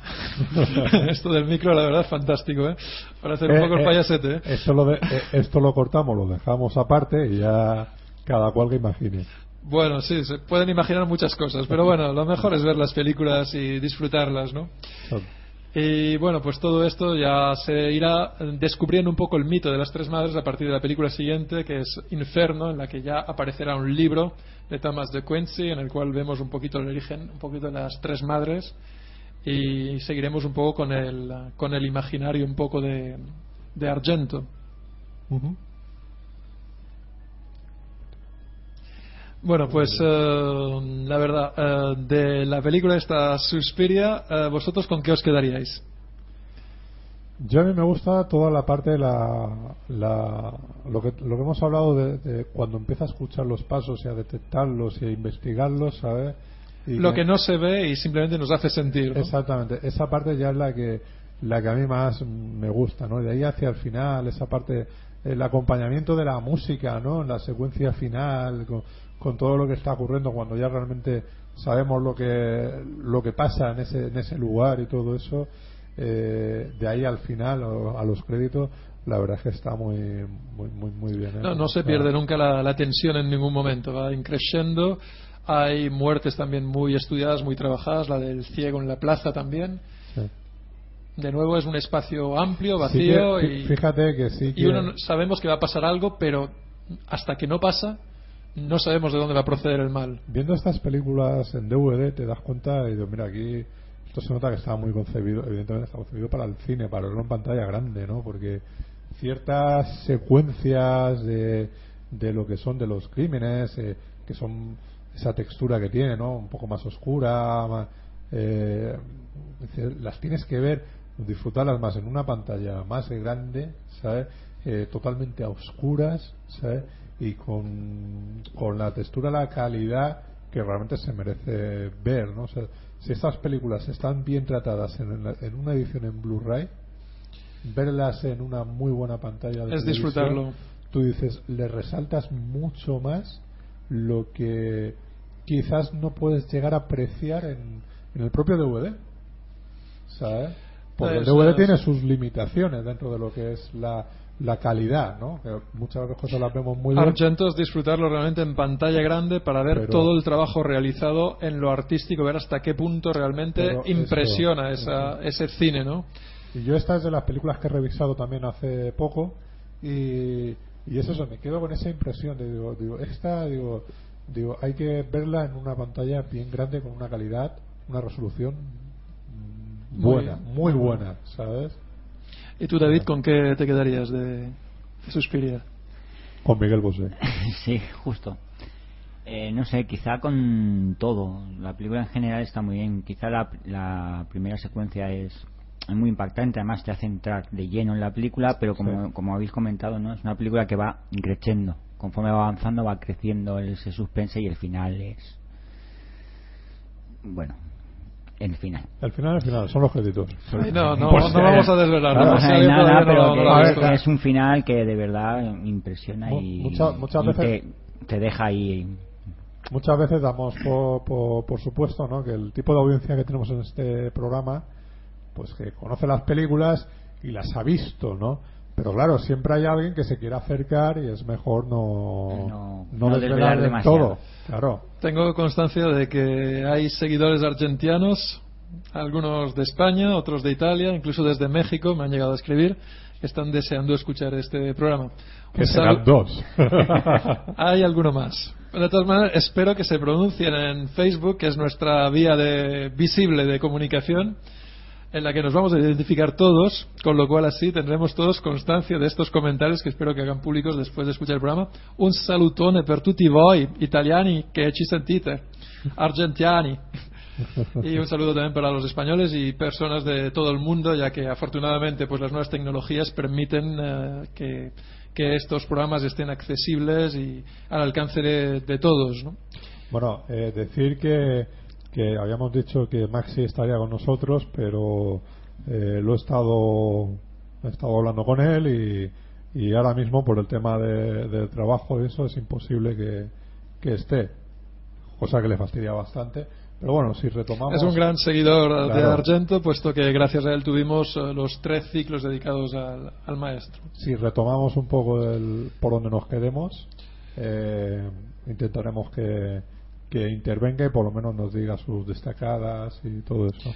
Esto del micro, la verdad, es fantástico, ¿eh? Para hacer un Eh, poco el eh, payasete, ¿eh? Esto lo, de- eh, esto lo cortamos, lo dejamos aparte y ya cada cual que imagine. Bueno, sí, se pueden imaginar muchas cosas, pero bueno, lo mejor es ver las películas y disfrutarlas, ¿no? Y bueno, pues todo esto ya se irá descubriendo un poco el mito de las tres madres a partir de la película siguiente, que es Inferno, en la que ya aparecerá un libro de Thomas de Quincey, en el cual vemos un poquito el origen, un poquito de las tres madres, y seguiremos un poco con el, con el imaginario un poco de, de Argento. Bueno, pues eh, la verdad, eh, de la película esta Suspiria, eh, ¿vosotros con qué os quedaríais? Yo a mí me gusta toda la parte de la, la- lo, que, lo que hemos hablado de, de cuando empieza a escuchar los pasos y a detectarlos y a investigarlos, ¿sabes? Y Lo que no se ve y simplemente nos hace sentir. ¿no? Exactamente, esa parte ya es la que la que a mí más me gusta, ¿no? De ahí hacia el final, esa parte, el acompañamiento de la música, ¿no? En la secuencia final, con, con todo lo que está ocurriendo, cuando ya realmente sabemos lo que lo que pasa en ese en ese lugar y todo eso, eh, de ahí al final o a los créditos, la verdad es que está muy muy muy, muy bien. ¿eh? No, no se pierde nunca la, la tensión en ningún momento, va increciendo. Hay muertes también muy estudiadas, muy trabajadas, la del ciego en la plaza también. Sí. De nuevo es un espacio amplio, Sí vacío que- y, fíjate que sí y uno no- sabemos que va a pasar algo, pero hasta que no pasa, no sabemos de dónde va a proceder el mal. Viendo estas películas en DVD te das cuenta y digo, mira, aquí esto se nota que está muy concebido, evidentemente está concebido para el cine, para verlo en pantalla grande, ¿no? Porque ciertas secuencias de, de lo que son de los crímenes, eh, que son esa textura que tiene, ¿no? Un poco más oscura, más, eh, las tienes que ver, disfrutarlas más en una pantalla más grande, ¿sabes? Eh, totalmente a oscuras, ¿sabes? Y con, con la textura, la calidad que realmente se merece ver, ¿no? O sea, si estas películas están bien tratadas en, la- en una edición en Blu-ray, verlas en una muy buena pantalla de Es disfrutarlo. tú dices, le resaltas mucho más lo que quizás no puedes llegar a apreciar en, en el propio DVD. ¿Sabes? Porque el Eso DVD tiene sus limitaciones dentro de lo que es la, la calidad, ¿no? Que muchas veces cosas las vemos muy bien. Argento es disfrutarlo realmente en pantalla grande para ver Pero- todo el trabajo realizado en lo artístico, ver hasta qué punto realmente eso- impresiona esa, ese cine, ¿no? Y yo esta es de las películas que he revisado también hace poco y, y es eso, me quedo con esa impresión de, digo, digo, esta, digo, digo, hay que verla en una pantalla bien grande con una calidad, una resolución mm, Muy- buena, muy buena, ¿sabes? ¿Y tú, David, con qué te quedarías de Suspiria? Con Miguel Bosé. sí, justo. Eh, no sé, quizá con todo. La película en general está muy bien. Quizá la, la primera secuencia es muy impactante, además te hace entrar de lleno en la película, pero como, Sí. como habéis comentado, no es una película que va creciendo. Conforme va avanzando, va creciendo ese suspense y el final es. Bueno, el final. Al final, al final, son los créditos. No, no, Pues, no vamos a desvelar. no, alguien nada, pero no que es- un final que de verdad impresiona Mu- y, mucha- muchas y veces- te, te deja ahí. Muchas veces damos por, por, por supuesto ¿no? que el tipo de audiencia que tenemos en este programa, pues que conoce las películas y las ha visto, ¿no? Pero claro, siempre hay alguien que se quiere acercar y es mejor no, No- no, no desvelar desvelar demasiado. todo. Claro. Tengo constancia de que hay seguidores argentianos, algunos de España, otros de Italia, incluso desde México, me han llegado a escribir, que están deseando escuchar este programa. Que serán dos. Hay alguno más. De todas maneras, espero que se pronuncien en Facebook, que es nuestra vía de, visible de comunicación, en la que nos vamos a identificar todos, con lo cual así tendremos todos constancia de estos comentarios que espero que hagan públicos después de escuchar el programa. Un salutone per tutti voi, italiani che ci sentite, argentiani. Y un saludo también para los españoles y personas de todo el mundo, ya que afortunadamente pues las nuevas tecnologías permiten eh, que, que estos programas estén accesibles y al alcance de, de todos. ¿no? Bueno, eh, decir que, que habíamos dicho que Maxi estaría con nosotros, pero eh, lo he estado he estado hablando con él y, y ahora mismo por el tema de, del trabajo eso es imposible que, que esté cosa que le fastidia bastante pero bueno si retomamos Es un gran seguidor de. Argento, puesto que gracias a él tuvimos eh, los tres ciclos dedicados al, al maestro. si retomamos un poco el, por donde nos quedemos, eh, intentaremos que, que intervenga y por lo menos nos diga sus destacadas y todo eso.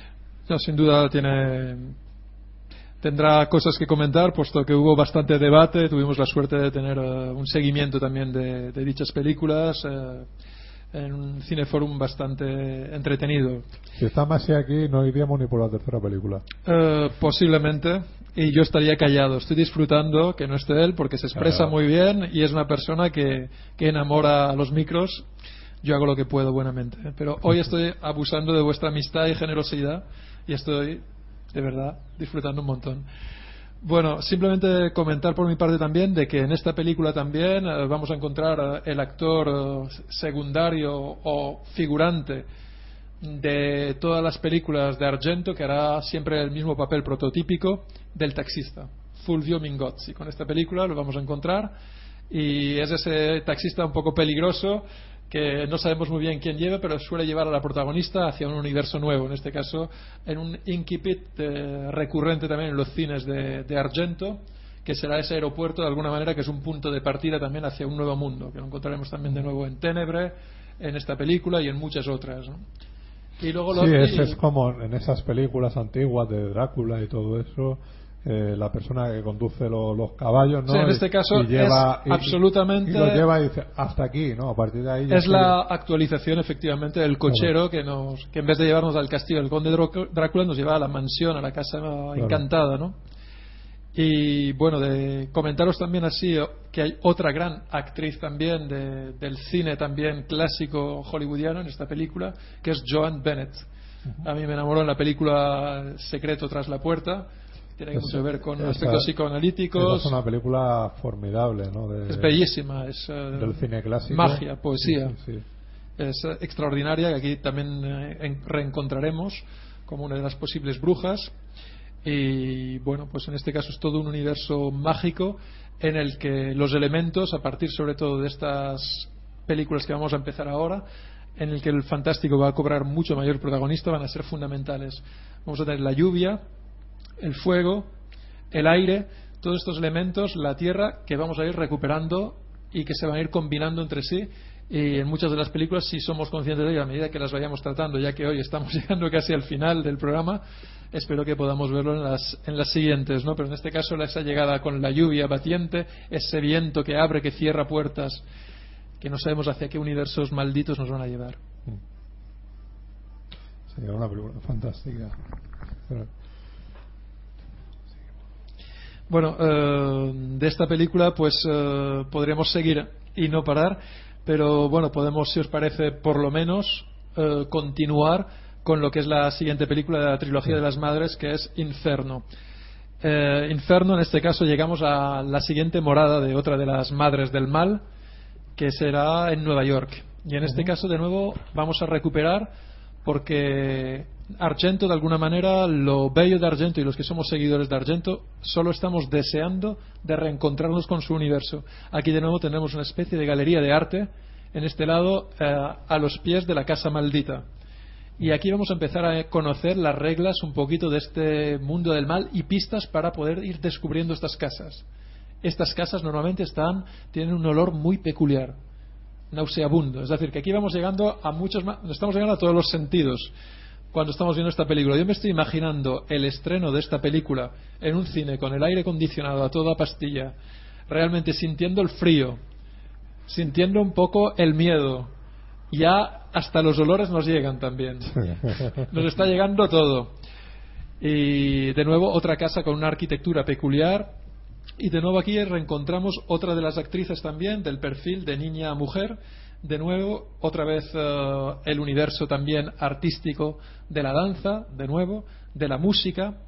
No, sin duda tiene tendrá cosas que comentar, puesto que hubo bastante debate. Tuvimos la suerte de tener eh, un seguimiento también de, de dichas películas eh, en un cineforum bastante entretenido. Si está Masi aquí, no iríamos ni por la tercera película. Eh, posiblemente. Y yo estaría callado. Estoy disfrutando que no esté él porque se expresa Claro. muy bien y es una persona que, que enamora a los micros. Yo hago lo que puedo buenamente. Pero hoy estoy abusando de vuestra amistad y generosidad y estoy, de verdad, disfrutando un montón. Bueno, simplemente comentar por mi parte también de que en esta película también eh, vamos a encontrar eh, el actor eh, secundario o figurante de todas las películas de Argento que hará siempre el mismo papel prototípico del taxista, Fulvio Mingozzi. Con esta película lo vamos a encontrar y es ese taxista un poco peligroso que no sabemos muy bien quién lleva, pero suele llevar a la protagonista hacia un universo nuevo, en este caso en un incipit eh, recurrente también en los cines de, de Argento, que será ese aeropuerto de alguna manera que es un punto de partida también hacia un nuevo mundo, que lo encontraremos también de nuevo en Tenebre, en esta película y en muchas otras. ¿no? Y luego Sí, los- es, y- es como en esas películas antiguas de Drácula y todo eso, eh, la persona que conduce lo- los caballos, ¿no? Sí, en este caso y lleva, es y- absolutamente- Y lo lleva y dice, hasta aquí, ¿no? A partir de ahí es la actualización efectivamente del cochero que nos que en vez de llevarnos al castillo del conde Drácula nos lleva a la mansión a la casa encantada no y bueno de comentaros también así que hay otra gran actriz también de- del cine también clásico hollywoodiano en esta película que es Joan Bennett. A mí me enamoró en la película Secreto tras la puerta tiene Es- mucho que ver con aspectos esa psicoanalíticos Es una película formidable, ¿no? De- es bellísima es eh, Del cine clásico. magia poesía Sí, sí, sí. es eh, extraordinaria que aquí también eh, en- reencontraremos como una de las posibles brujas y bueno pues en este caso es todo un universo mágico en el que los elementos a partir sobre todo de estas películas que vamos a empezar ahora en el que el fantástico va a cobrar mucho mayor protagonista van a ser fundamentales vamos a tener la lluvia el fuego el aire todos estos elementos la tierra que vamos a ir recuperando y que se van a ir combinando entre sí y en muchas de las películas sí somos conscientes de ello a medida que las vayamos tratando ya que hoy estamos llegando casi al final del programa espero que podamos verlo en las, en las siguientes ¿no? pero en este caso esa llegada con la lluvia batiente ese viento que abre que cierra puertas que no sabemos hacia qué universos malditos nos van a llevar Sería una película fantástica. Bueno, eh, de esta película pues eh, podríamos seguir y no parar, pero bueno, podemos, si os parece, por lo menos eh, continuar con lo que es la siguiente película de la trilogía de las madres, que es Inferno. Eh, Inferno, en este caso, llegamos a la siguiente morada de otra de las madres del mal, que será en Nueva York. Y en este caso, de nuevo, vamos a recuperar porque Argento, de alguna manera, lo bello de Argento y los que somos seguidores de Argento, solo estamos deseando de reencontrarnos con su universo. Aquí, de nuevo, tendremos una especie de galería de arte, en este lado, eh, a los pies de la Casa Maldita. Y aquí vamos a empezar a conocer las reglas un poquito de este mundo del mal y pistas para poder ir descubriendo estas casas. Estas casas normalmente están, tienen un olor muy peculiar, nauseabundo. Es decir, que aquí vamos llegando a muchos más, estamos llegando a todos los sentidos cuando estamos viendo esta película. Yo me estoy imaginando el estreno de esta película en un cine con el aire acondicionado a toda pastilla, realmente sintiendo el frío, sintiendo un poco el miedo. Ya hasta los olores nos llegan también. Nos está llegando todo. Y de nuevo otra casa con una arquitectura peculiar. Y de nuevo aquí reencontramos otra de las actrices también del perfil de niña a mujer. De nuevo, otra vez eh, el universo también artístico de la danza, de nuevo, de la música.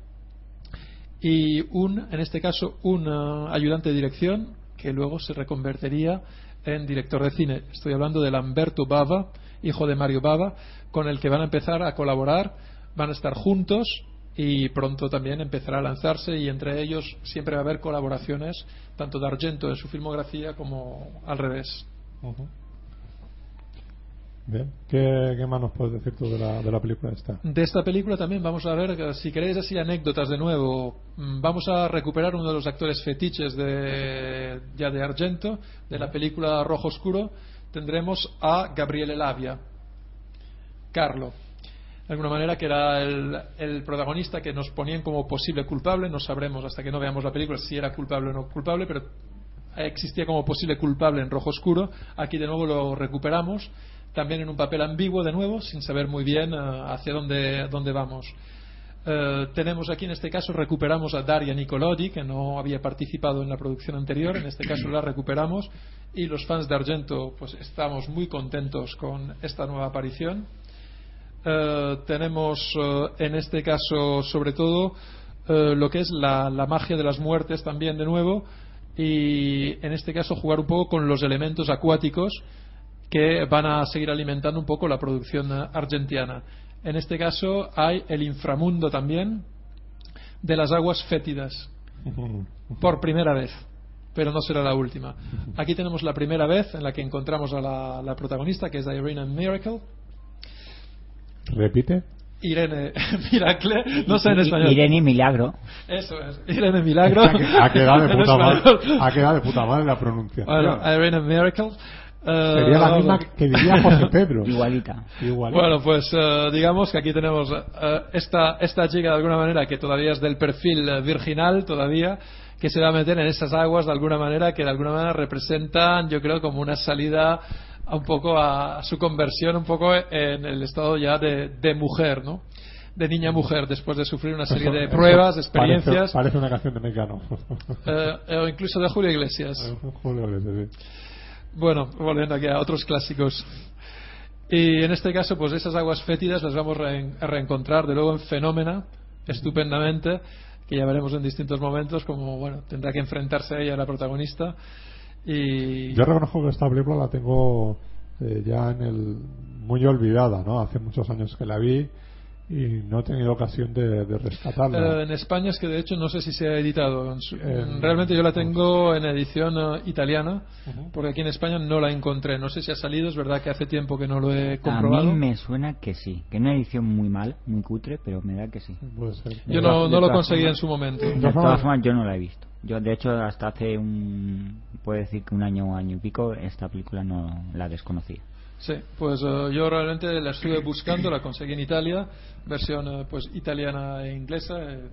Y un, en este caso, un eh, ayudante de dirección que luego se reconvertiría en director de cine. Estoy hablando de Lamberto Bava, hijo de Mario Bava, con el que van a empezar a colaborar, van a estar juntos y pronto también empezará a lanzarse y entre ellos siempre va a haber colaboraciones tanto de Argento en su filmografía como al revés. Bien, ¿Qué, ¿qué, más nos puedes decir tú de la, de la película esta? De esta película también vamos a ver, si queréis así anécdotas de nuevo, mm, vamos a recuperar uno de los actores fetiches de, ya de Argento, de la película Rojo Oscuro, tendremos a Gabriele Lavia, Carlo. De alguna manera que era el, protagonista que nos ponían como posible culpable, no sabremos hasta que no veamos la película si era culpable o no culpable, pero existía como posible culpable en Rojo Oscuro, aquí de nuevo lo recuperamos. También en un papel ambiguo de nuevo, sin saber muy bien uh, hacia dónde, dónde vamos. Uh, tenemos aquí en este caso, recuperamos a Daria Nicolodi, que no había participado en la producción anterior, en este caso la recuperamos, y los fans de Argento pues estamos muy contentos con esta nueva aparición. Uh, tenemos en este caso sobre todo lo que es la, la magia de las muertes también de nuevo, y en este caso jugar un poco con los elementos acuáticos que van a seguir alimentando un poco la producción argentina. En este caso hay el inframundo también de las aguas fétidas, por primera vez, pero no será la última. Aquí tenemos la primera vez en la que encontramos a la, la protagonista, que es Irene Miracle. ¿Repite? Irene Miracle, no sé en español. Irene Milagro. Eso es, Irene Milagro. Ha quedado de puta madre, ha quedado de puta madre la pronunciación. Bueno, Irene Miracle. Sería la misma que diría José Pedro. Igualita. Igualita. Bueno, pues uh, digamos que aquí tenemos uh, esta, esta chica de alguna manera que todavía es del perfil uh, virginal, todavía, que se va a meter en esas aguas de alguna manera que de alguna manera representan, yo creo, como una salida un poco a, a su conversión, un poco en el estado ya de, de mujer, ¿no? de niña mujer después de sufrir una serie de pruebas, experiencias. Parece, parece una canción de Mecano. o incluso de Julio Iglesias. Julio Iglesias, sí. Bueno, volviendo aquí a otros clásicos. Y en este caso, pues esas aguas fétidas las vamos a reencontrar de nuevo en Fenómena, estupendamente, que ya veremos en distintos momentos, como bueno, tendrá que enfrentarse a ella la protagonista. Y... Yo reconozco que esta película la tengo eh, ya en el muy olvidada, ¿no? Hace muchos años que la vi y no he tenido ocasión de, de rescatarla. Eh, en España es que de hecho no sé si se ha editado. Realmente yo la tengo en edición uh, italiana, uh -huh. porque aquí en España no la encontré. No sé si ha salido, es verdad que hace tiempo que no lo he comprobado. A mí me suena que sí, que una edición muy mal, muy cutre, pero me da que sí. Puede ser. Yo no, no lo conseguí en su momento. De todas formas, yo no la he visto. Yo, de hecho, hasta hace un, puedo decir que un año o año y pico, esta película no la desconocía. Sí, pues uh, yo realmente la estuve buscando, la conseguí en Italia, versión uh, pues italiana e inglesa, eh,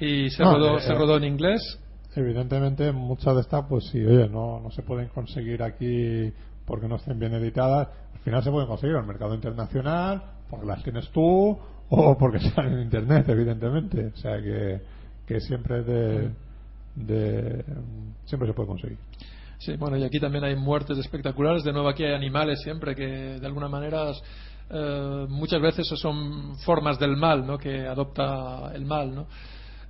y se, no, rodó, eh, se rodó en inglés. Evidentemente, muchas de estas, pues sí, oye, no, no se pueden conseguir aquí porque no estén bien editadas. Al final se pueden conseguir en el mercado internacional, porque las tienes tú, o porque están en internet, evidentemente. O sea que, que siempre de, de, siempre se puede conseguir. Sí, bueno, y aquí también hay muertes espectaculares. De nuevo, aquí hay animales siempre que de alguna manera eh, muchas veces son formas del mal, ¿no? Que adopta el mal, ¿no?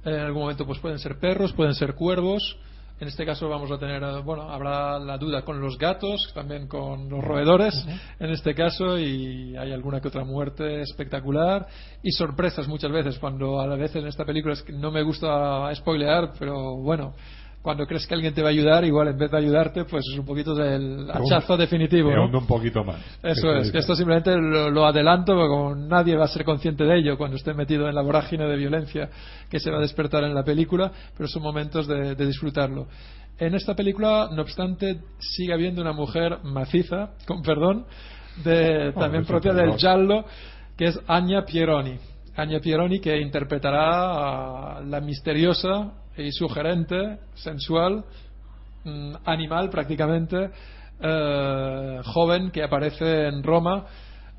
En algún momento, pues pueden ser perros, pueden ser cuervos. En este caso vamos a tener, bueno, habrá la duda con los gatos, también con los roedores, uh -huh. en este caso, y hay alguna que otra muerte espectacular y sorpresas muchas veces, cuando a la vez en esta película es que no me gusta spoilear, pero bueno, cuando crees que alguien te va a ayudar, igual en vez de ayudarte, pues es un poquito del hachazo definitivo. ¿no? un poquito más. Eso es, que esto simplemente lo, lo, adelanto, porque como nadie va a ser consciente de ello cuando esté metido en la vorágine de violencia que se va a despertar en la película, pero son momentos de, de disfrutarlo. En esta película, no obstante, sigue habiendo una mujer maciza, con perdón, de, oh, también propia del giallo, que es Anya Pieroni. Anya Pieroni que interpretará a la misteriosa y sugerente, sensual, mmm, animal prácticamente, eh, joven que aparece en Roma,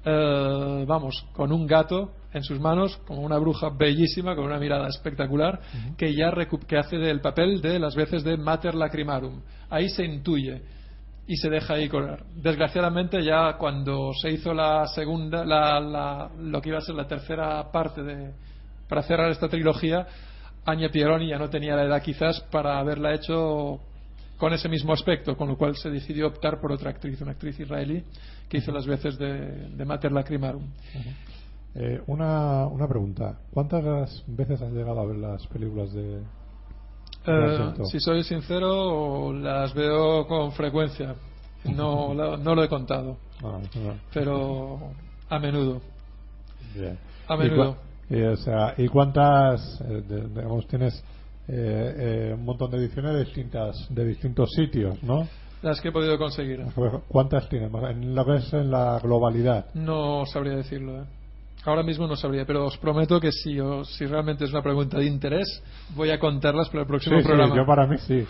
eh, vamos, con un gato en sus manos, como una bruja bellísima, con una mirada espectacular, uh -huh. que ya que hace del papel de las veces de Mater Lacrimarum. Ahí se intuye y se deja ahí correr. Desgraciadamente ya cuando se hizo la segunda, la, la, lo que iba a ser la tercera parte de, para cerrar esta trilogía, Anya Pieroni ya no tenía la edad quizás para haberla hecho con ese mismo aspecto, con lo cual se decidió optar por otra actriz, una actriz israelí que hizo las veces de, de Mater Lacrimarum. Uh -huh. Eh, una, una pregunta. ¿Cuántas veces has llegado a ver las películas de, Eh, si soy sincero, las veo con frecuencia. No, lo- no lo he contado, Ah, no. pero a menudo. Bien. A ¿Y, menudo. Y, o sea, ¿y cuántas, eh, de- digamos, tienes eh, eh, un montón de ediciones de distintas de distintos sitios, ¿no? Las que he podido conseguir. ¿Cuántas tienes? En lo que es en la globalidad. No sabría decirlo. ¿eh? Ahora mismo no sabría, pero os prometo que si, os- si realmente es una pregunta de interés, voy a contarlas para el próximo Sí, sí, programa. yo para mí sí.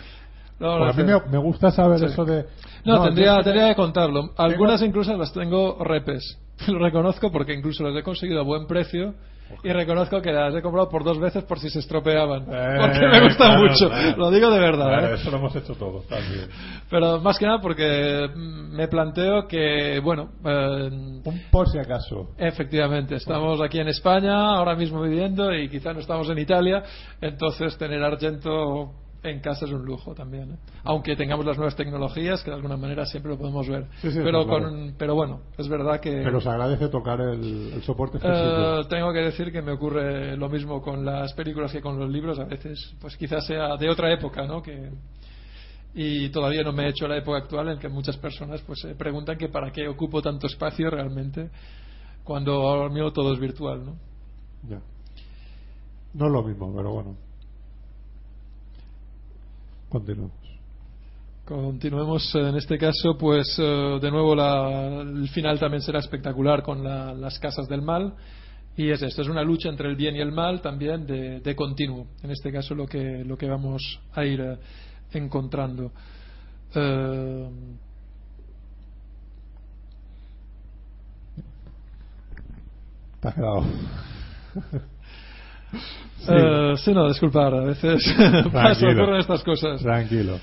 No, Porque no a mí me, me gusta saber Sí. eso de... No, tendría, yo- tendría que contarlo. Algunas incluso las tengo repes. Lo reconozco porque incluso las he conseguido a buen precio y reconozco que las he comprado por dos veces por si se estropeaban. Eh, porque me claro, mucho. claro. Lo digo de verdad. Claro, ¿eh? Eso lo hemos hecho todos también. Pero más que nada porque mm, me planteo que, bueno, eh, Un por si acaso. Efectivamente, estamos aquí en España, ahora mismo viviendo, y quizá no estamos en Italia, entonces tener Argento en casa es un lujo también. ¿eh? Aunque tengamos las nuevas tecnologías, que de alguna manera siempre lo podemos ver. Sí, sí, pero, está claro. con, pero bueno, es verdad que Pero se agradece tocar el, el soporte físico. eh, tengo que decir que me ocurre lo mismo con las películas que con los libros. A veces, pues quizás sea de otra época, ¿no? Que, y todavía no me he hecho la época actual en que muchas personas pues se preguntan que para qué ocupo tanto espacio realmente cuando ahora mismo todo es virtual, ¿no? Ya. No es lo mismo, pero bueno. Continuamos. Continuemos eh, en este caso, pues eh, de nuevo la- el final también será espectacular con la- las casas del mal. Y es esto, es una lucha entre el bien y el mal también de, de continuo. En este caso lo que, lo que vamos a ir eh, encontrando. Eh, quedado. eh, sí, no, disculpar, a veces pasa, ocurren estas cosas. Tranquilo.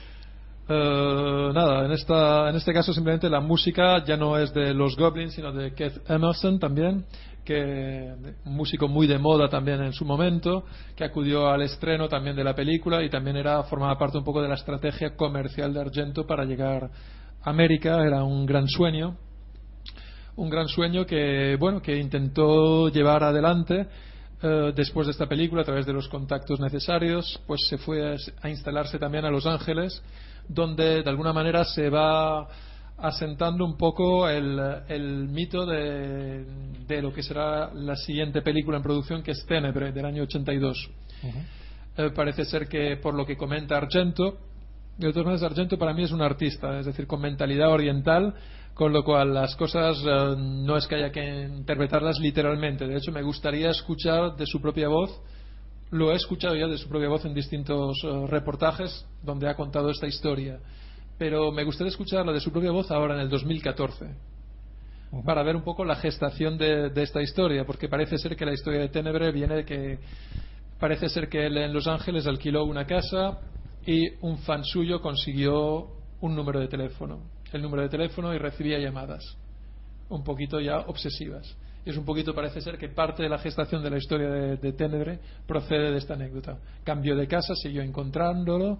Eh, nada, en, esta, en este caso simplemente la música ya no es de los Goblins, sino de Keith Emerson también, que un músico muy de moda también en su momento, que acudió al estreno también de la película y también era formaba parte un poco de la estrategia comercial de Argento para llegar a América, era un gran sueño, un gran sueño que bueno que intentó llevar adelante eh, después de esta película a través de los contactos necesarios pues se fue a, a instalarse también a Los Ángeles donde de alguna manera se va asentando un poco el, el mito de, de lo que será la siguiente película en producción que es Tenebre del año 82 eh, parece ser que por lo que comenta Argento, de todas maneras Argento para mí es un artista, es decir, con mentalidad oriental, con lo cual las cosas eh, no es que haya que interpretarlas literalmente. De hecho, me gustaría escuchar de su propia voz, lo he escuchado ya de su propia voz en distintos eh, reportajes donde ha contado esta historia, pero me gustaría escucharla de su propia voz ahora en el 2014 para ver un poco la gestación de, de esta historia, porque parece ser que la historia de Tenebre viene de que parece ser que él en Los Ángeles alquiló una casa y un fan suyo consiguió un número de teléfono, el número de teléfono y recibía llamadas, un poquito ya obsesivas. Es un poquito, parece ser que parte de la gestación de la historia de, de Tenebre procede de esta anécdota. Cambió de casa, siguió encontrándolo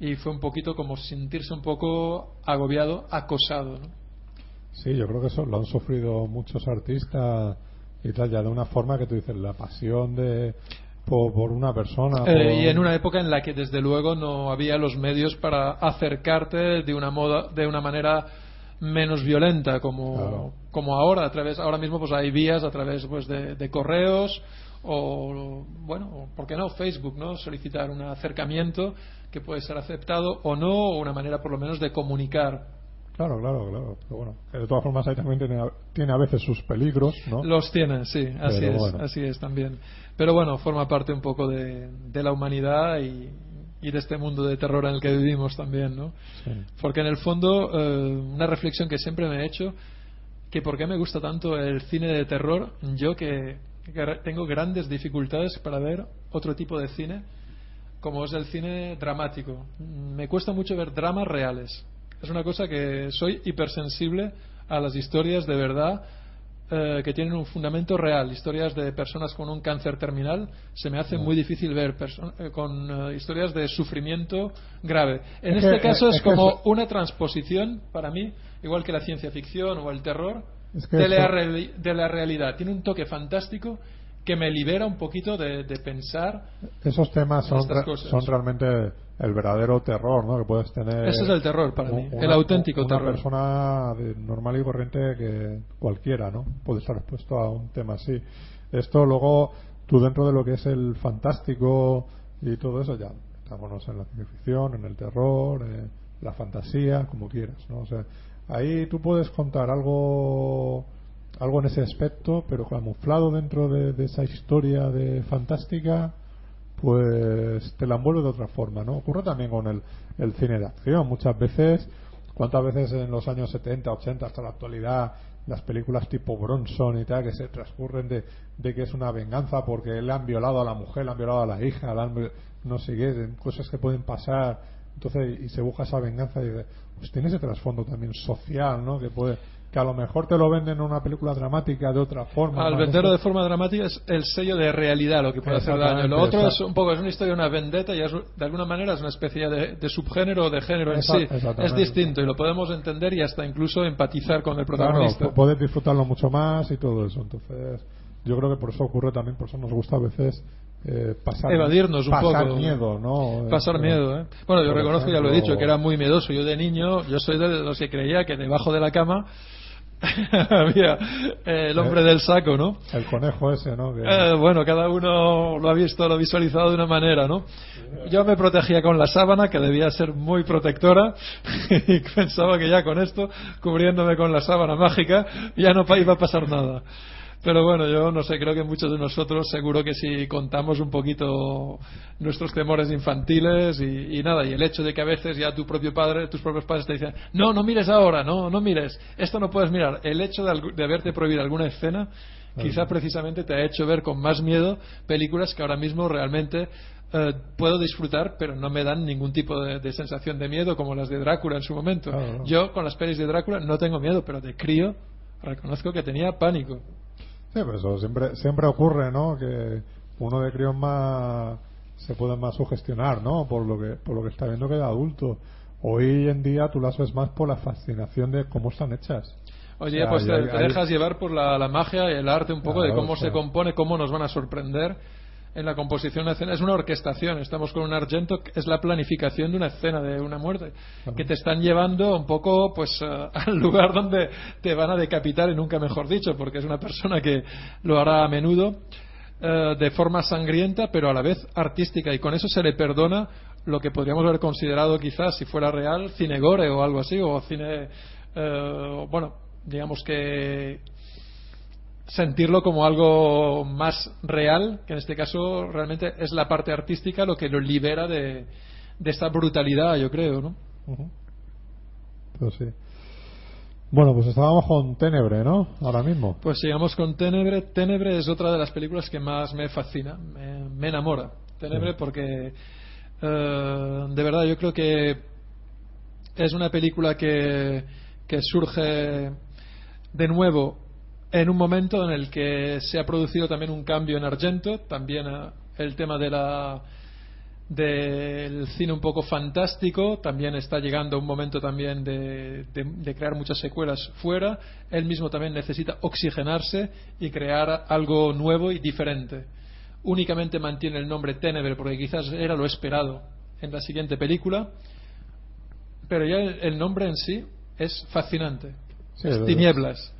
y fue un poquito como sentirse un poco agobiado, acosado. ¿no? Sí, yo creo que eso lo han sufrido muchos artistas y tal, ya de una forma que tú dices, la pasión de por, por una persona. por- Eh, y en una época en la que desde luego no había los medios para acercarte de una moda de una manera menos violenta como, Claro. como ahora a través ahora mismo pues hay vías a través pues de, de correos o bueno por qué no Facebook no solicitar un acercamiento que puede ser aceptado o no o una manera por lo menos de comunicar Claro, claro, claro. Pero bueno, que de todas formas ahí también tiene, a- tiene a veces sus peligros, ¿no? Los tienen, sí, así Pero es, bueno. así es también. Pero bueno, forma parte un poco de, de la humanidad y, y de este mundo de terror en el que vivimos también, ¿no? Sí. Porque en el fondo, eh, una reflexión que siempre me he hecho, que por qué me gusta tanto el cine de terror, yo que, que tengo grandes dificultades para ver otro tipo de cine, como es el cine dramático. Me cuesta mucho ver dramas reales. Es una cosa que soy hipersensible a las historias de verdad eh, que tienen un fundamento real, historias de personas con un cáncer terminal, se me hace muy difícil ver eh, con eh, historias de sufrimiento grave. En Es este que- caso es como eso- una transposición para mí, igual que la ciencia ficción o el terror, Es que de, la de la realidad. Tiene un toque fantástico que me libera un poquito de, de pensar. Esos temas son, Estas re- cosas. son realmente el verdadero terror, ¿no? Que puedes tener. Ese es el terror para mí, el auténtico una terror. persona de normal y corriente que cualquiera, ¿no? Puede estar expuesto a un tema así. Esto luego, tú dentro de lo que es el fantástico y todo eso, ya estamos en la ciencia ficción, en el terror, en la fantasía, como quieras, ¿no? O sea, ahí tú puedes contar algo algo en ese aspecto, pero camuflado dentro de, de esa historia de fantástica, pues te la envuelve de otra forma, ¿no? Ocurre también con el, cine de acción. Muchas veces, ¿cuántas veces en los años 70, 80 hasta la actualidad, las películas tipo Bronson y tal, que se transcurren de, de que es una venganza porque le han violado a la mujer, le han violado a la hija, le han no sé qué, cosas que pueden pasar, entonces, y se busca esa venganza y pues tiene ese trasfondo también social, ¿no? Que puede que a lo mejor te lo venden en una película dramática de otra forma. Al venderlo de forma dramática es el sello de realidad lo que puede hacer daño. Lo otro es un poco, es una historia de una vendetta y es, de alguna manera es una especie de, de subgénero o de género en sí. Es distinto y lo podemos entender y hasta incluso empatizar con el Claro, protagonista. puedes disfrutarlo mucho más y todo eso. Entonces, yo creo que por eso ocurre también, por eso nos gusta a veces eh, pasar, Evadirnos un pasar poco. miedo, ¿no? Pasar Eh, miedo, ¿eh? Bueno, yo reconozco, ya lo he dicho, que era muy miedoso. Yo de niño, yo soy de los que creía que debajo de la cama había eh, el hombre Eh. del saco, ¿no? El conejo ese, ¿no? Eh, bueno, cada uno lo ha visto, lo ha visualizado de una manera, ¿no? Yo me protegía con la sábana, que debía ser muy protectora, y pensaba que ya con esto, cubriéndome con la sábana mágica, ya no iba a pasar nada. Pero bueno, yo no sé, creo que muchos de nosotros seguro que si contamos un poquito nuestros temores infantiles y, y nada, y el hecho de que a veces ya tu propio padre, tus propios padres te dicen, no, no mires ahora, no, no mires, esto no puedes mirar. El hecho de, de haberte prohibido alguna escena quizá precisamente te ha hecho ver con más miedo películas que ahora mismo realmente eh, puedo disfrutar, pero no me dan ningún tipo de, de sensación de miedo como las de Drácula en su momento. Claro, claro. Yo con las pelis de Drácula no tengo miedo, pero de crío reconozco que tenía pánico. Sí, pero eso siempre, siempre ocurre, ¿no? Que uno de crío más se puede más sugestionar, ¿no? Por lo que, por lo que está viendo que de adulto. Hoy en día tú las ves más por la fascinación de cómo están hechas. Oye, O sea, pues te, hay- te hay- dejas llevar por la, la magia y el arte un poco de cómo o sea. se compone, cómo nos van a sorprender en la composición de una escena. Es una orquestación, estamos con un argento, que es la planificación de una escena, de una muerte, que te están llevando un poco pues al lugar donde te van a decapitar, y nunca mejor dicho, porque es una persona que lo hará a menudo eh, de forma sangrienta, pero a la vez artística, y con eso se le perdona lo que podríamos haber considerado quizás, si fuera real, cine gore o algo así, o cine, eh, bueno, digamos que sentirlo como algo más real, que en este caso realmente es la parte artística lo que lo libera de, de esta brutalidad, yo creo, ¿no? Ujú. Pues sí. Bueno, pues estábamos con Tenebre, ¿no? Ahora mismo. Pues sigamos con Tenebre. Tenebre es otra de las películas que más me fascina, me, me enamora. Tenebre Sí. porque eh, de verdad yo creo que es una película que, que surge de nuevo en un momento en el que se ha producido también un cambio en Argento, también eh, el tema de la del cine un poco fantástico, también está llegando un momento también de, de- de crear muchas secuelas fuera, él mismo también necesita oxigenarse y crear algo nuevo y diferente. Únicamente mantiene el nombre Tenebre porque quizás era lo esperado en la siguiente película, pero ya el, el nombre en sí es fascinante. Sí, es tinieblas.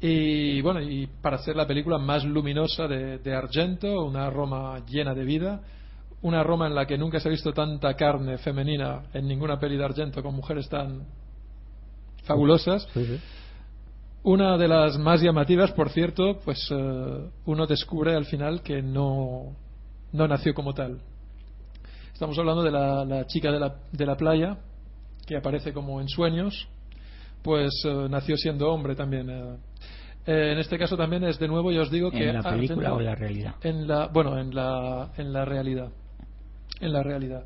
Y bueno, y para hacer la película más luminosa de, de Argento, una Roma llena de vida, una Roma en la que nunca se ha visto tanta carne femenina en ninguna peli de Argento con mujeres tan fabulosas. Sí, sí. Una de las más llamativas, por cierto, pues eh, uno descubre al final que no, no nació como tal. Estamos hablando de la, la chica de la, de la playa, que aparece como en sueños, pues eh, nació siendo hombre también. eh. Eh, en este caso también es de nuevo, ya os digo que ¿En la película o en la realidad? en la bueno en la en la realidad en la realidad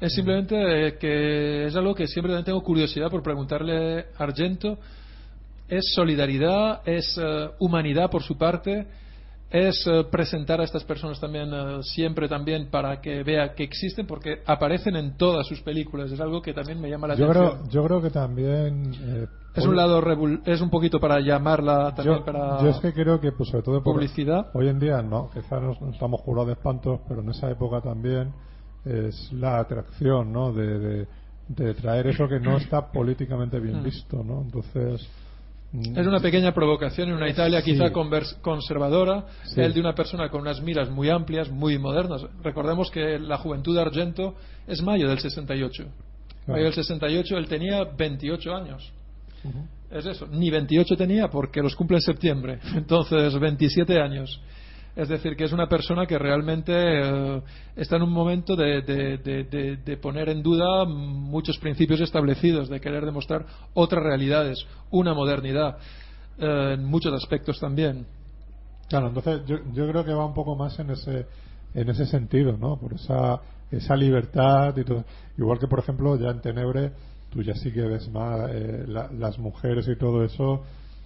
es simplemente eh, que es algo que siempre también tengo curiosidad por preguntarle a Argento es solidaridad es humanidad por su parte es eh, presentar a estas personas también eh, siempre también para que vea que existen porque aparecen en todas sus películas es algo que también me llama la Yo atención creo, yo creo que también, eh, Es un lado es un poquito para llamarla también yo, para yo es que creo que, pues, sobre todo publicidad. hoy en día no, quizás nos, nos estamos curados de espantos, pero en esa época también es la atracción, ¿no? De, de, de traer eso que no está políticamente bien Mm. visto, ¿no? Entonces. Es una pequeña provocación en una Italia quizá conservadora, Sí. el de una persona con unas miras muy amplias, muy modernas. Recordemos que la juventud de Argento es mayo del 68. Claro. Mayo del 68 él tenía 28 años. Es eso, ni 28 tenía porque los cumple en septiembre, entonces 27 años. Es decir, que es una persona que realmente eh, está en un momento de, de- de- de- poner en duda muchos principios establecidos, de querer demostrar otras realidades, una modernidad, eh, en muchos aspectos también. Claro, entonces yo, yo creo que va un poco más en ese en ese sentido, ¿no? Por esa esa libertad y todo. Igual que, por ejemplo, ya en Tenebre, tú ya sí que ves más eh, la- las mujeres y todo eso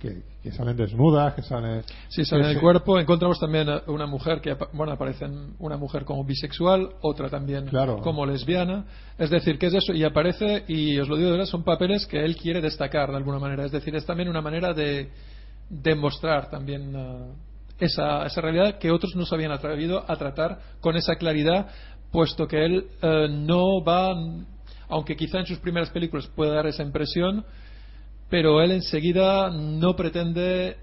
que, que salen desnudas, que salen. Si sale que del cuerpo, encontramos también una mujer que, bueno, aparece en una mujer como bisexual, otra también Claro. como lesbiana. Es decir, que es eso? Y aparece, y os lo digo de verdad, son papeles que él quiere destacar de alguna manera. Es decir, es también una manera de demostrar también eh, esa, esa realidad que otros no se habían atrevido a tratar con esa claridad, puesto que él eh, no va, aunque quizá en sus primeras películas pueda dar esa impresión, pero él enseguida no pretende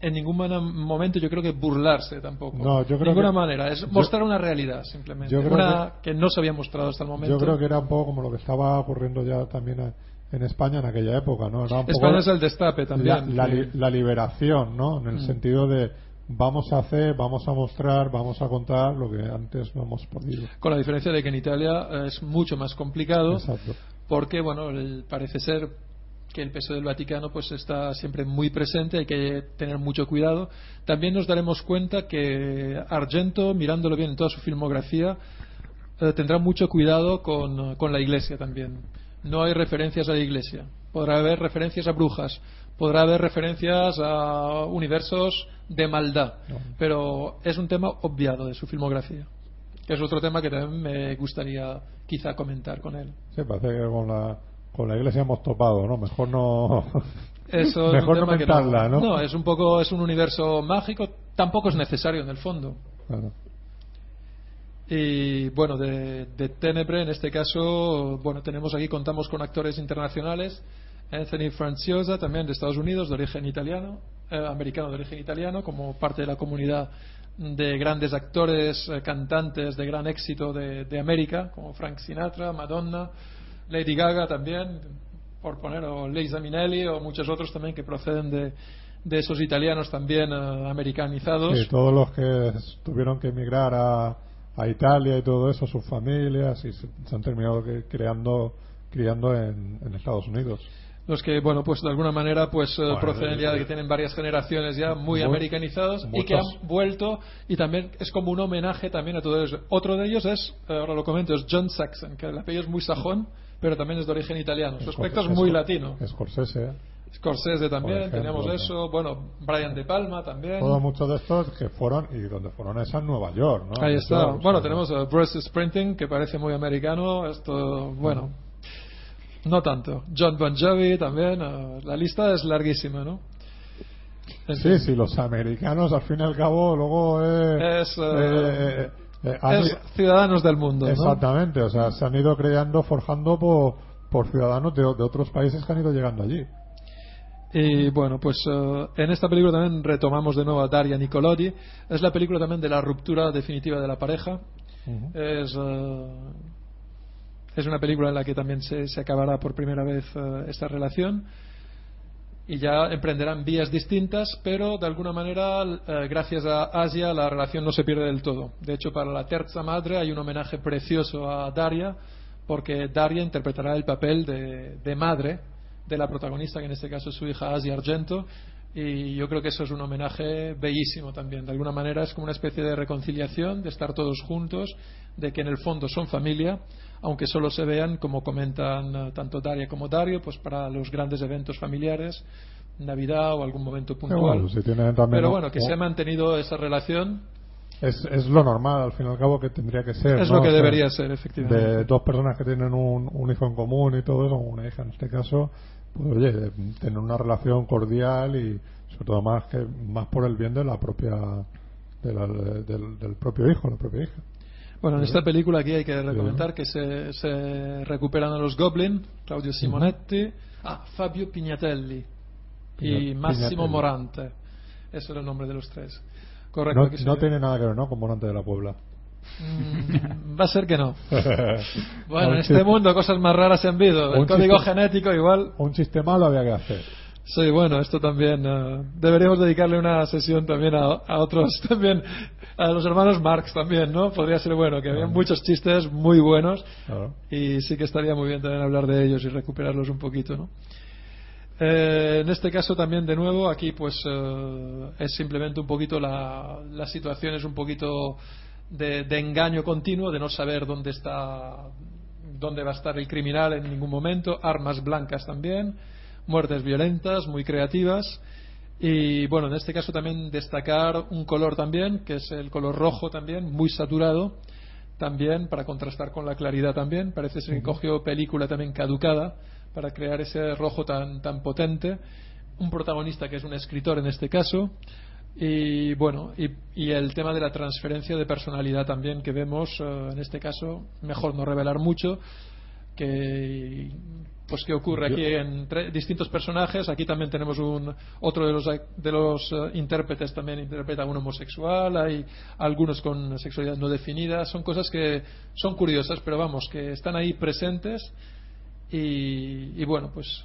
en ningún momento yo creo que burlarse tampoco No, yo creo de ninguna que- manera es yo- mostrar una realidad simplemente una que, no se había mostrado hasta el momento Yo creo que era un poco como lo que estaba ocurriendo ya también en España en aquella época, ¿no? Era un poco España es el destape también la liberación, ¿no? En el Mm. sentido de vamos a hacer, vamos a mostrar, vamos a contar lo que antes no hemos podido. con la diferencia de que en Italia es mucho más complicado Exacto. porque bueno el- parece ser que el peso del Vaticano pues está siempre muy presente hay que tener mucho cuidado. También nos daremos cuenta que Argento mirándolo bien en toda su filmografía eh, tendrá mucho cuidado con, con la iglesia también. No hay referencias a la iglesia. Podrá haber referencias a brujas podrá haber referencias a universos de maldad No. pero es un tema obviado de su filmografía. Que es otro tema que también me gustaría quizá comentar con él. Sí, parece que con la, con la iglesia hemos topado, ¿no? Mejor no. Eso Mejor no mentarla, ¿no? No, es un poco es un universo mágico, tampoco es necesario en el fondo. Claro. Y bueno, de, de Tenebre en este caso, bueno, tenemos aquí contamos con actores internacionales, Anthony Franciosa también de Estados Unidos, de origen italiano, eh, americano de origen italiano, como parte de la comunidad de grandes actores, eh, cantantes de gran éxito de, de América, como Frank Sinatra, Madonna, Lady Gaga también, por poner, o Liza Minnelli, o muchos otros también que proceden de, de esos italianos también eh, americanizados. Sí, todos los que tuvieron que emigrar a, a Italia y todo eso, sus familias, y se, se han terminado que- creando, criando en, en Estados Unidos. los que bueno pues de alguna manera pues eh, Bueno, proceden ya de eh, que tienen varias generaciones ya muy mu- americanizados y que muchos. han vuelto y también es como un homenaje también a todo eso otro de ellos es eh, ahora lo comento es John Saxon que el apellido es muy sajón pero también es de origen italiano su aspecto es muy latino Scorsese. Scorsese también ejemplo, teníamos eso bueno Brian De Palma también Todos muchos de estos que fueron, y donde fueron es a Nueva York, ¿no? ahí está York, bueno o sea, tenemos a Bruce Sprinting que parece muy americano esto bueno no tanto John Bon Jovi también eh, la lista es larguísima ¿no? En Sí, fin. sí, los americanos al fin y al cabo luego eh, Es, eh, eh, eh, han es ciudadanos del mundo. ¿no? Exactamente, o sea, se han ido creando, forjando por, por ciudadanos de, de otros países que han ido llegando allí. Y bueno, pues eh, en esta película también retomamos de nuevo a Daria Nicolodi. Es la película también de la ruptura definitiva de la pareja. Es, eh, es una película en la que también se, se acabará por primera vez esta relación. Y ya emprenderán vías distintas, pero de alguna manera, eh, gracias a Asia, la relación no se pierde del todo. De hecho, para la Terza Madre hay un homenaje precioso a Daria, porque Daria interpretará el papel de, de madre de la protagonista, que en este caso es su hija Asia Argento, y yo creo que eso es un homenaje bellísimo también. De alguna manera es como una especie de reconciliación, de estar todos juntos, de que en el fondo son familia, aunque solo se vean, como comentan eh, tanto Daria como Dario, pues para los grandes eventos familiares, Navidad o algún momento puntual. bueno, si Pero ¿no? bueno, que se ha mantenido esa relación Es, es lo normal, al fin y al cabo, que tendría que ser. Es ¿no? lo que O sea, debería ser, efectivamente. De dos personas que tienen un, un hijo en común y todo eso, una hija en este caso, pues oye, tener una relación cordial y sobre todo más que más por el bien de la propia de la- del, del propio hijo, la propia hija. Bueno, en esta película aquí hay que recomendar que se, se recuperan a los Goblin, Claudio Simonetti, ah, Fabio Pignatelli y Massimo. Morante. Ese era el nombre de los tres. Correcto. No, tiene nada que ver, ¿no? Con Morante de la Puebla. Mm, va a ser que no. Bueno, en este mundo cosas más raras se han habido. El código genético igual. Un chiste malo había que hacer. Sí, bueno, esto también eh, deberíamos dedicarle una sesión también a, a otros también a los hermanos Marx también, ¿no? Podría ser bueno, que había muchos chistes muy buenos Claro. y sí que estaría muy bien también hablar de ellos y recuperarlos un poquito, ¿no? Eh, en este caso también de nuevo aquí pues eh, es simplemente un poquito la, la situación es un poquito de, de engaño continuo de no saber dónde está dónde va a estar el criminal en ningún momento armas blancas también muertes violentas muy creativas. Y bueno en este caso también destacar un color también que es el color rojo también muy saturado también para contrastar con la claridad también. Parece ser que cogió película también caducada para crear ese rojo tan tan potente. Un protagonista que es un escritor en este caso. Y bueno y, y el tema de la transferencia de personalidad también que vemos eh, en este caso mejor no revelar mucho que pues qué ocurre aquí entre distintos personajes. Aquí también tenemos un otro de los de los eh, intérpretes también interpreta a un homosexual. Hay algunos con sexualidad no definida. Son cosas que son curiosas pero vamos que están ahí presentes y, y bueno pues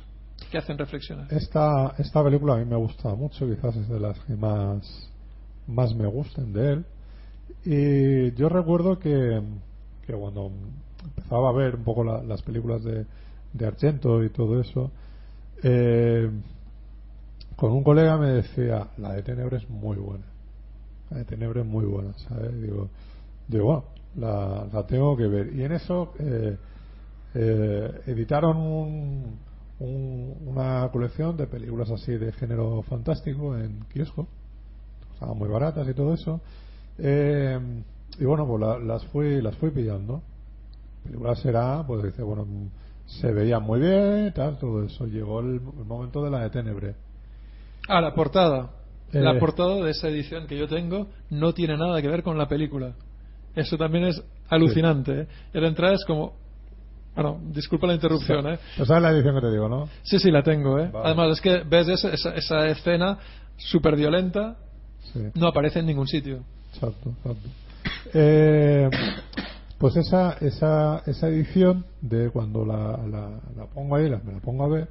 que hacen reflexionar. Esta, esta película a mí me gusta mucho, quizás es de las que más, más me gusten de él. Y yo recuerdo que, que cuando empezaba a ver un poco la- las películas de, de Argento y todo eso, eh, con un colega me decía, la de Tenebre es muy buena. La de Tenebre es muy buena, ¿sabes? Digo, digo bueno, la, la tengo que ver. Y en eso eh, eh, editaron un, un- una colección de películas así de género fantástico en kiosco. Estaban muy baratas y todo eso. Eh, y bueno, pues la- las fui las fui pillando. La película será, pues dice, bueno, se veía muy bien, tal, todo eso. Llegó el, el momento de la de Tenebre. Ah, la portada. Eh. La portada de esa edición que yo tengo no tiene nada que ver con la película. Eso también es alucinante. ¿eh? Y la entrada es como. Bueno, disculpa la interrupción, ¿eh? ¿No sabes la edición que te digo, no? Sí, sí, la tengo, ¿eh? Vale. Además, es que ves esa, esa, esa escena súper violenta, Sí. no aparece en ningún sitio. Exacto, exacto. Eh, pues esa, esa, esa edición de cuando la, la, la pongo ahí, la, me la pongo a ver,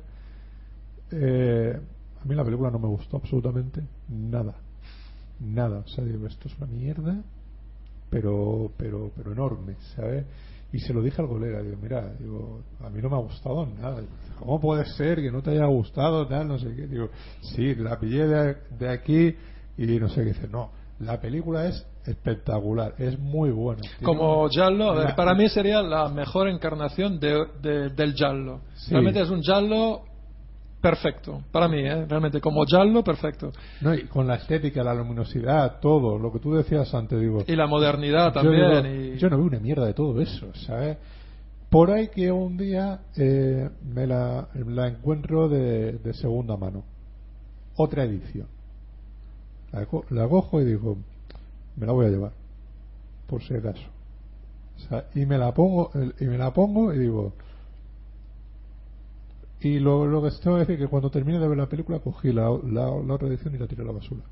eh, a mí la película no me gustó absolutamente nada. Nada. O sea, digo, esto es una mierda, pero, pero, pero enorme, ¿sabes? Y se lo dije al colega, digo, mira, digo, a mí no me ha gustado nada. ¿Cómo puede ser que no te haya gustado tal, no sé qué? Digo, sí, la pillé de, de aquí y no sé qué. Dice, no, la película es espectacular, es muy buena. Como una- la- para mí sería la mejor encarnación de, de- del Giallo. Sí. Realmente es un Giallo perfecto. Para mí, ¿eh? Realmente, como Giallo, perfecto. No, y con la estética, la luminosidad, todo, lo que tú decías antes, digo. Y la modernidad yo también. digo, y- Yo no veo una mierda de todo eso, ¿sabes? Por ahí que un día eh, me la, la encuentro de, de segunda mano. Otra edición. La, co- la cojo y digo, me la voy a llevar. Por si acaso. O sea, y me la pongo, y me la pongo y digo. Y lo, lo que tengo que decir es que cuando termine de ver la película cogí la, la, la otra edición y la tiré a la basura.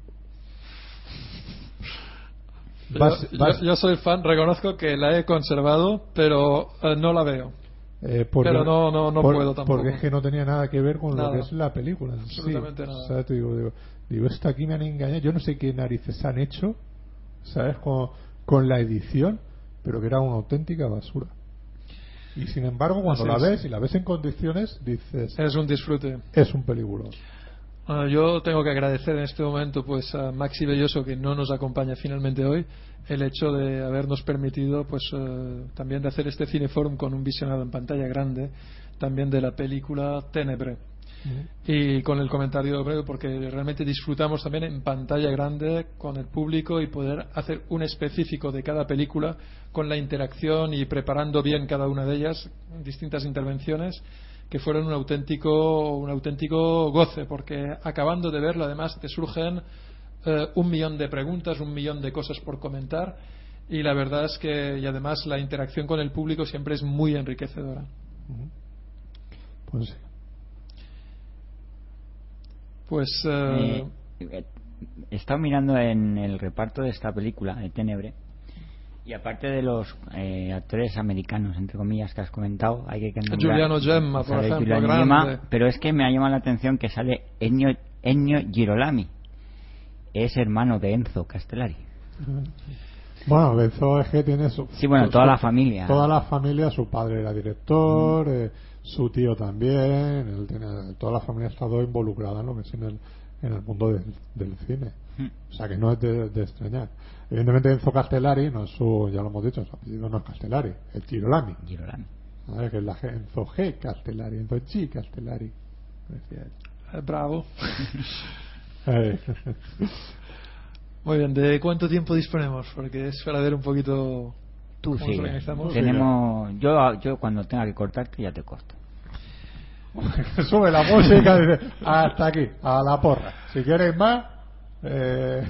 Yo, Vas- yo- vas- yo soy fan, reconozco que la he conservado, pero eh, no la veo. Eh, porque- Pero no- no- no por- puedo tampoco. Porque es que no tenía nada que ver con Nada. lo que es la película. sí. Absolutamente nada. O sea, te digo, digo, digo, esto aquí me han engañado. Yo no sé qué narices han hecho, ¿sabes? Con, con la edición, pero que era una auténtica basura. Y sin embargo, cuando Así la es. ves y la ves en condiciones, dices, Es un disfrute. es un película. Bueno, yo tengo que agradecer en este momento pues a Maxi Belloso que no nos acompaña finalmente hoy el hecho de habernos permitido pues eh, también de hacer este cineforum con un visionado en pantalla grande también de la película Tenebre y con el comentario breve porque realmente disfrutamos también en pantalla grande con el público y poder hacer un específico de cada película con la interacción y preparando bien cada una de ellas distintas intervenciones que fueron un auténtico un auténtico goce porque acabando de verla además te surgen eh, un millón de preguntas un millón de cosas por comentar y la verdad es que y además la interacción con el público siempre es muy enriquecedora Pues sí. pues eh, Eh, he estado mirando en el reparto de esta película, de Tenebre, y aparte de los eh, actores americanos, entre comillas, que has comentado, hay que nombrar- Giuliano Gemma, por ejemplo, Giuliano grande. Gemma, pero es que me ha llamado la atención que sale Ennio, Ennio Girolami. Es hermano de Enzo Castellari. Bueno, Benzo es que tiene su. Sí, bueno, su- toda su- la familia. Toda la familia, su padre era director, eh, su tío también, él tiene- toda la familia ha estado involucrada en lo que es en el, en el mundo del, del cine. Mm. O sea que no es de, de extrañar. Evidentemente Enzo Castellari, no es su, ya lo hemos dicho, su apellido no es Castellari, es Girolami. Girolami. ¿Vale? Que es la G- Enzo G. Castellari, Enzo G. Castellari. Decía él. eh, bravo muy bien ¿de cuánto tiempo disponemos? porque es para ver un poquito Tú cómo organizamos Tenemos, yo, yo cuando tenga que cortarte ya te corto. Sube la música y dice, hasta aquí, a la porra. Si queréis más, eh,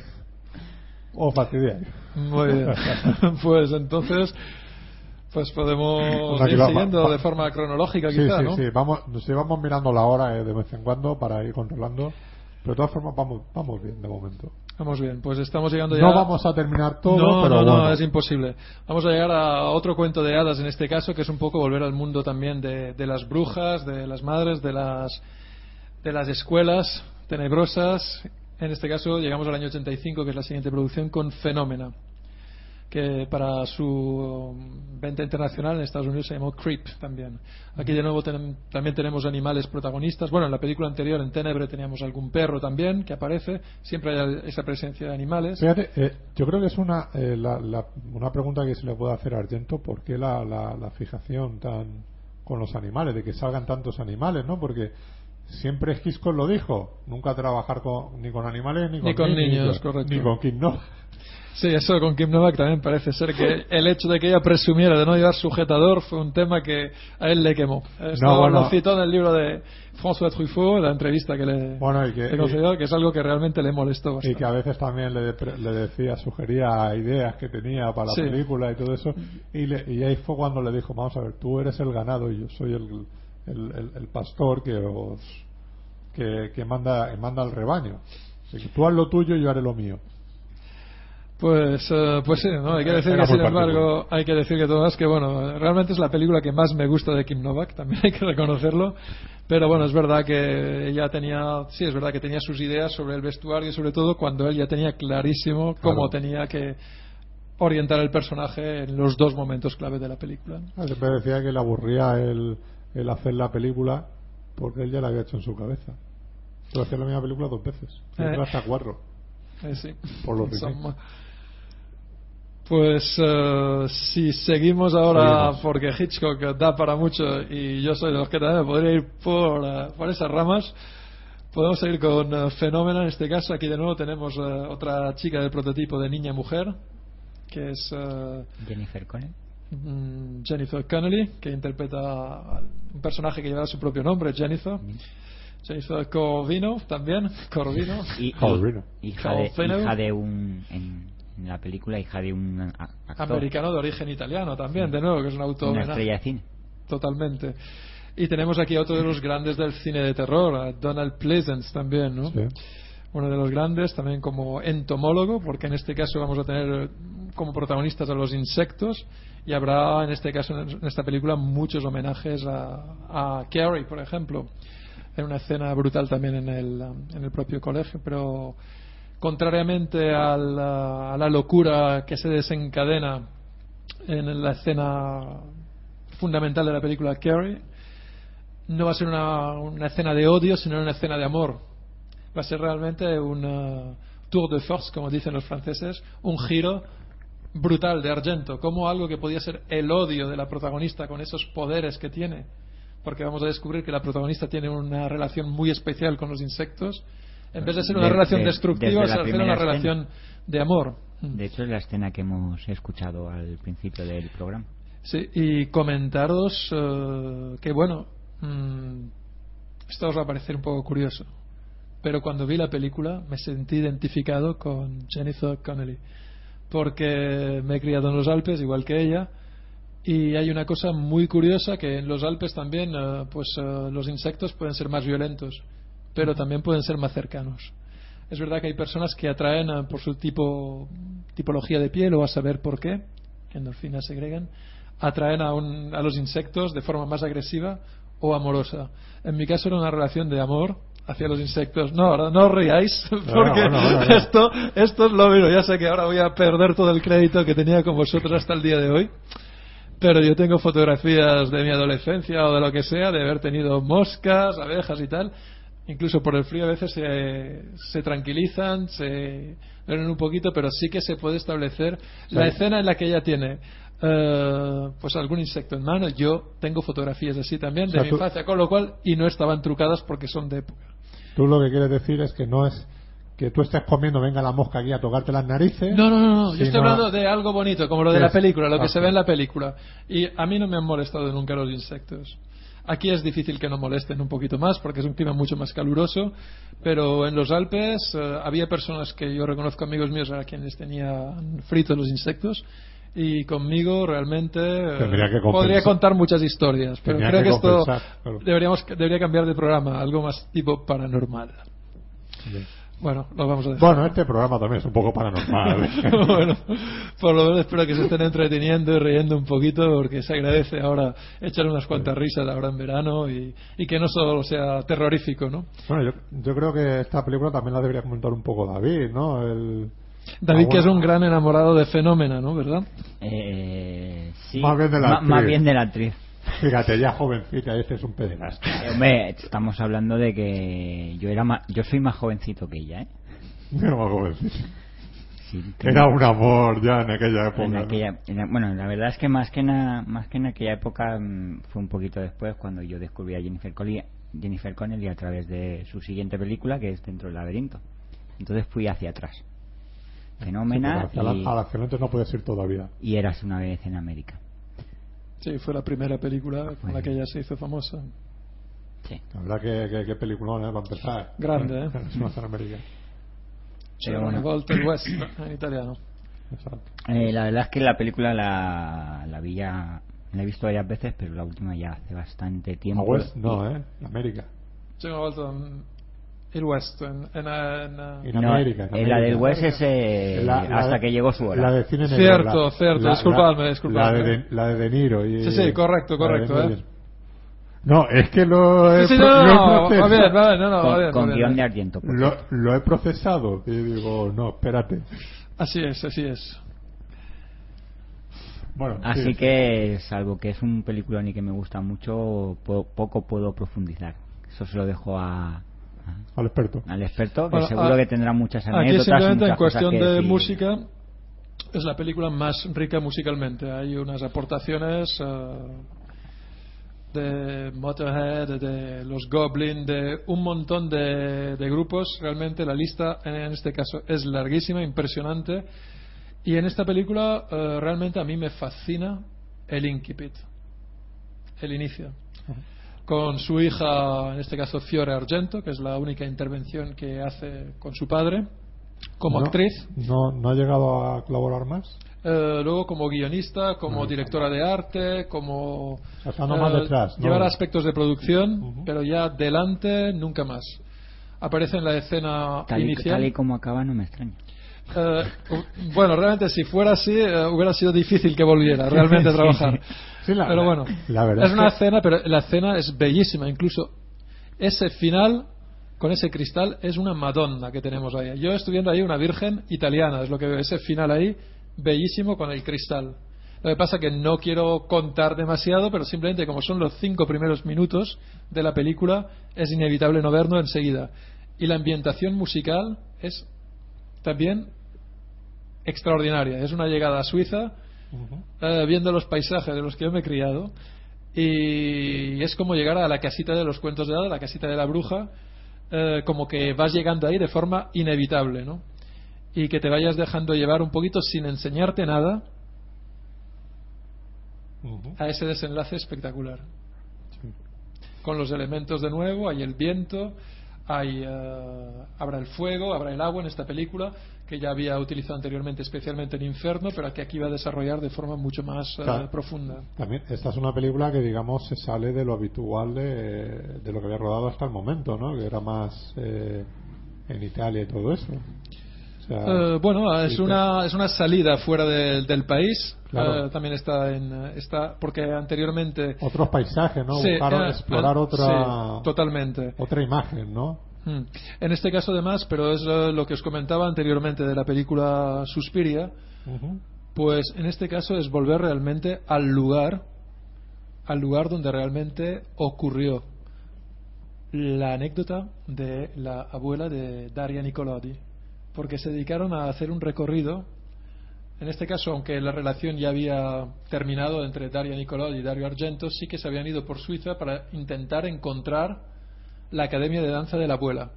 os fastidiáis. Muy bien. pues entonces, pues podemos ir va- siguiendo va- de forma cronológica, Sí, quizá, sí, ¿no? sí, vamos, sí, vamos mirando la hora eh, de vez en cuando para ir controlando. Pero de todas formas, vamos, vamos bien de momento. Vamos bien, pues estamos llegando ya. No vamos a terminar todo, no, pero no, no, bueno. es imposible. Vamos a llegar a otro cuento de hadas en este caso, que es un poco volver al mundo también de, de las brujas, de las madres, de las, de las escuelas tenebrosas. En este caso llegamos al año 85, que es la siguiente producción, con Fenómena, que para su venta internacional en Estados Unidos se llamó Creep también. Aquí de nuevo tenem- también tenemos animales protagonistas. Bueno, en la película anterior, en Tenebre, teníamos algún perro también que aparece. Siempre hay esa presencia de animales. Fíjate, eh, yo creo que es una, eh, la- la- una pregunta que se le puede hacer a Argento, ¿por qué la, la, la fijación tan con los animales, de que salgan tantos animales, ¿no? Porque siempre Hitchcock lo dijo, nunca trabajar con, ni con animales ni con, Ni con niños, con- correcto. Ni con Kim Novak. Sí, eso con Kim Novak también parece ser que el hecho de que ella presumiera de no llevar sujetador fue un tema que a él le quemó. Esto No, bueno. lo citó en el libro de François Truffaut, la entrevista que le, Bueno, y que- le concedió, que es algo que realmente le molestó Y bastante. que a veces también le, de- le decía, sugería ideas que tenía para la película y todo eso. Y, le- y ahí fue cuando le dijo, vamos a ver, tú eres el ganado y yo soy el, el, el- el pastor que os que, que manda, que manda al rebaño. Tú haz lo tuyo y yo haré lo mío. Pues, eh, pues sí, ¿no? hay que decir Era que sin embargo, hay que decir que Tomás que bueno, realmente es la película que más me gusta de Kim Novak, también hay que reconocerlo. Pero bueno, es verdad que ella tenía, sí, es verdad que tenía sus ideas sobre el vestuario, sobre todo cuando él ya tenía clarísimo cómo Claro. tenía que orientar el personaje en los dos momentos clave de la película. Ah, Siempre decía que le aburría el, el hacer la película porque él ya la había hecho en su cabeza. Pero hacer la misma película dos veces. Y Eh. hasta cuatro. Eh, sí. Por ma- Pues eh, si seguimos ahora, Seguimos. porque Hitchcock da para mucho y yo soy de los que también me podría ir por, por esas ramas, podemos seguir con Fenómeno en este caso. Aquí de nuevo tenemos otra chica del prototipo de niña-mujer, que es Jennifer Connelly. Mm, Jennifer Connelly, que interpreta a un personaje que lleva su propio nombre, Jennifer. Jennifer Corvino también, Corvino. Y, Corvino. hija, de, hija de un. En, en la película, hija de un actor. americano de origen italiano también, de nuevo, que es un auto Una estrella de cine. totalmente. Y tenemos aquí a otro de los grandes del cine de terror, a Donald Pleasence también, ¿no? Sí. Uno de los grandes, también como entomólogo, porque en este caso vamos a tener como protagonistas a los insectos y habrá en este caso, en esta película, muchos homenajes a, a Carrie, por ejemplo, en una escena brutal también en el, en el propio colegio, pero contrariamente a la, a la locura que se desencadena en la escena fundamental de la película Carrie, no va a ser una, una escena de odio, sino una escena de amor. Va a ser realmente un tour de force, como dicen los franceses, un giro brutal de Argento, como algo que podía ser el odio de la protagonista con esos poderes que tiene porque vamos a descubrir que la protagonista tiene una relación muy especial con los insectos. En vez de ser una relación de- destructiva, se hace primera una escena. relación de amor. De hecho, es la escena que hemos escuchado al principio del programa. Sí, y comentaros eh, que, bueno, mm, esto os va a parecer un poco curioso, pero cuando vi la película me sentí identificado con Jennifer Connelly, porque me he criado en los Alpes, igual que ella, y hay una cosa muy curiosa que en los Alpes también, eh, pues eh, los insectos pueden ser más violentos, pero también pueden ser más cercanos. Es verdad que hay personas que atraen eh, por su tipo, tipología de piel o a saber por qué, endorfinas segregan, atraen a, un- a los insectos de forma más agresiva o amorosa. En mi caso era una relación de amor hacia los insectos. No, ahora no os riáis, porque esto, esto es lo mismo. Ya sé que ahora voy a perder todo el crédito que tenía con vosotros hasta el día de hoy. Pero yo tengo fotografías de mi adolescencia o de lo que sea, de haber tenido moscas, abejas y tal. Incluso por el frío a veces se, se tranquilizan, se duermen un poquito, pero sí que se puede establecer la escena en la que ella tiene eh, pues algún insecto en mano. Yo tengo fotografías así también O de sea, mi infancia, con lo cual, y no estaban trucadas porque son de época. Tú lo que quieres decir es que no es que tú estés comiendo, venga la mosca aquí a tocarte las narices. No, no, no, no. yo estoy hablando de algo bonito, como lo de ¿Qué la película, lo que se ve en la película. Y a mí no me han molestado nunca los insectos. Aquí es difícil que no molesten un poquito más porque es un clima mucho más caluroso, pero en los Alpes eh, había personas que yo reconozco amigos míos a quienes tenían fritos los insectos y conmigo realmente eh, que podría contar muchas historias, pero creo que que, esto claro. deberíamos debería cambiar de programa, algo más tipo paranormal. Bueno, lo vamos a dejar. Bueno, este programa también es un poco paranormal. bueno, por lo menos espero que se estén entreteniendo y riendo un poquito porque se agradece ahora echar unas cuantas risas ahora en verano y, y que no solo sea terrorífico, ¿no? bueno, yo, yo creo que esta película también la debería comentar un poco David, ¿no? El, David Ah, que es bueno. un gran enamorado de Fenómena, ¿no? ¿Verdad? Eh, sí, Más bien de la actriz. más bien de la actriz. Fíjate, ya jovencita, este es un pederasta. Eh, Hombre, estamos hablando de que yo era ma- yo soy más jovencito que ella, ¿eh? Era más. Sí, tengo- Era un amor ya en aquella época. en ¿no? aquella- en- bueno, la verdad es que más que, na- más que en aquella época mm, fue un poquito después cuando yo descubrí a Jennifer Connelly, Jennifer Connelly a través de su siguiente película que es Dentro del laberinto. Entonces fui hacia atrás. Sí, Fenómena hacia y, la- a las que no no puedes ir todavía. y Eras una vez en América. Sí, fue la primera película con la que ella se hizo famosa. Sí. La verdad que, que, que peliculón, ¿eh? Para empezar. Grande, ¿eh? Zona América. Pero Una bueno. al West en italiano. Exacto. Eh, la verdad es que la película la, la vi ya, la he visto varias veces, pero la última ya hace bastante A tiempo. West, Y- no, ¿eh? América. Sí, en el West, en, en, en- En No, América. en eh, la del América. West es eh, La- la hasta de- que llegó su hora. La de cine negro, Cierto, la- cierto, la- disculpadme, la- disculpadme. La de, de- la de De Niro. Y, Sí, sí, correcto, correcto, ¿eh? No, es que lo he, Sí, sí, pro- no, lo he bien, bien, no, no, con bien, guion de Argento. Lo, lo he procesado y digo, no, espérate. Así es, así es. Bueno, Así sí, que, salvo que es un peliculón y que me gusta mucho, po- poco puedo profundizar. Eso se lo dejo a- al experto. al experto, que seguro a- que tendrá muchas Aquí anécdotas. y simplemente en muchas cuestión de decir. música es la película más rica musicalmente. Hay unas aportaciones eh, de Motorhead, de los Goblin, de un montón de, de grupos. Realmente la lista en este caso es larguísima, impresionante. Y en esta película eh, realmente a mí me fascina el incipit, el inicio con su hija, en este caso Fiore Argento, que es la única intervención que hace con su padre como No, actriz. No, no ha llegado a colaborar más. Eh, luego como guionista, como directora de arte, como O sea, estando más detrás, ¿no? llevar aspectos de producción, pero ya delante nunca más. Aparece en la escena Tal y, inicial. tal y como acaba, no me extraña. Eh, bueno, realmente si fuera así eh, hubiera sido difícil que volviera realmente a trabajar. Sí, la- pero bueno, la verdad es una que- escena, pero la escena es bellísima. Incluso ese final con ese cristal es una Madonna que tenemos ahí. Yo estoy viendo ahí una Virgen italiana, es lo que veo. Ese final ahí bellísimo con el cristal. Lo que pasa que no quiero contar demasiado, pero simplemente como son los cinco primeros minutos de la película, es inevitable no verlo enseguida. Y la ambientación musical es también extraordinaria. Es una llegada a Suiza, eh, viendo los paisajes de los que yo me he criado, y es como llegar a la casita de los cuentos de hadas, la casita de la bruja, eh, como que vas llegando ahí de forma inevitable, ¿no? Y que te vayas dejando llevar un poquito sin enseñarte nada a ese desenlace espectacular. Con los elementos de nuevo, hay el viento, hay, eh, habrá el fuego, habrá el agua en esta película, que ya había utilizado anteriormente, especialmente en Inferno, pero que aquí va a desarrollar de forma mucho más eh, profunda. También, esta es una película que, digamos, se sale de lo habitual de, de lo que había rodado hasta el momento, ¿no? Que era más eh, en Italia y todo eso. O sea, Eh, bueno, es una, es una salida fuera del- del país. Claro. Eh, también está en. Está, porque anteriormente. otros paisajes, ¿no? Sí, Buscar eh, explorar otra, sí, totalmente. otra imagen, ¿no? Mm. En este caso, además, pero es lo que os comentaba anteriormente de la película Suspiria, pues en este caso es volver realmente al lugar, al lugar donde realmente ocurrió la anécdota de la abuela de Daria Nicolodi, porque se dedicaron a hacer un recorrido. En este caso, aunque la relación ya había terminado entre Daria Nicolodi y Dario Argento, sí que se habían ido por Suiza para intentar encontrar la academia de danza de la abuela.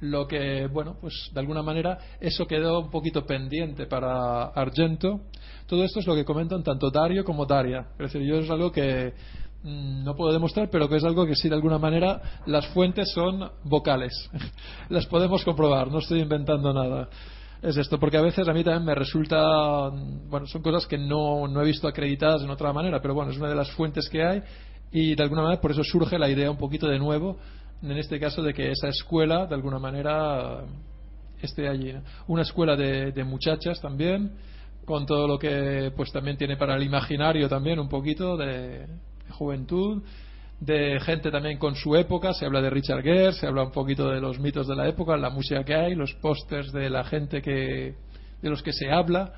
Lo que, bueno, pues de alguna manera eso quedó un poquito pendiente para Argento. Todo esto es lo que comentan tanto Dario como Daria. Es decir, yo es algo que mm, no puedo demostrar, pero que es algo que sí de alguna manera las fuentes son vocales. las podemos comprobar, no estoy inventando nada. Es esto, porque a veces a mí también me resulta, mm, bueno, son cosas que no, no he visto acreditadas en otra manera, pero bueno, es una de las fuentes que hay y de alguna manera por eso surge la idea un poquito de nuevo, en este caso de que esa escuela de alguna manera esté allí. Una escuela de, de muchachas también, con todo lo que pues también tiene para el imaginario también un poquito de, juventud, de gente también con su época, se habla de Richard Gere, se habla un poquito de los mitos de la época, la música que hay, los pósters de la gente que de los que se habla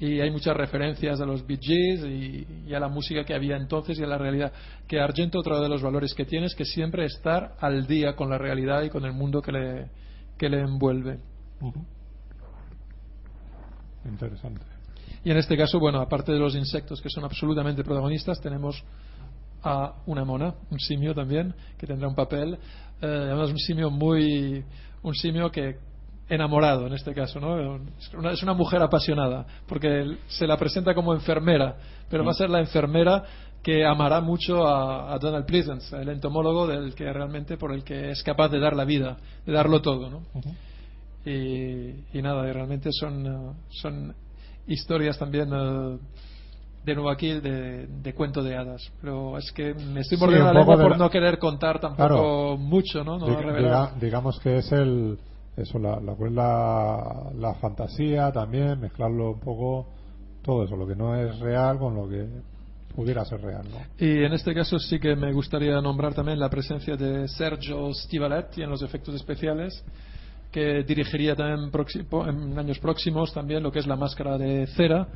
y hay muchas referencias a los Bee Gees y, y a la música que había entonces y a la realidad. Que Argento, otro de los valores que tiene es que siempre estar al día con la realidad y con el mundo que le, que le envuelve. Interesante. Y en este caso, bueno, aparte de los insectos que son absolutamente protagonistas, tenemos a una mona, un simio también, que tendrá un papel, eh, además un simio muy, un simio que enamorado en este caso, ¿no? Es una, es una mujer apasionada, porque se la presenta como enfermera, pero va a ser la enfermera que amará mucho a, a Donald Pleasance, el entomólogo del que realmente por el que es capaz de dar la vida, de darlo todo, ¿no? y, y nada, y realmente son, son historias también eh, de nuevo aquí de, de cuento de hadas. Pero es que me estoy mordiendo la lengua por la- no querer contar tampoco Claro. mucho, ¿no? No diga- digamos que es el eso la, pues la, la fantasía también mezclarlo un poco todo eso lo que no es real con lo que pudiera ser real ¿no? Y en este caso sí que me gustaría nombrar también la presencia de Sergio Stivaletti en los efectos especiales, que dirigiría también en años próximos también lo que es la máscara de cera,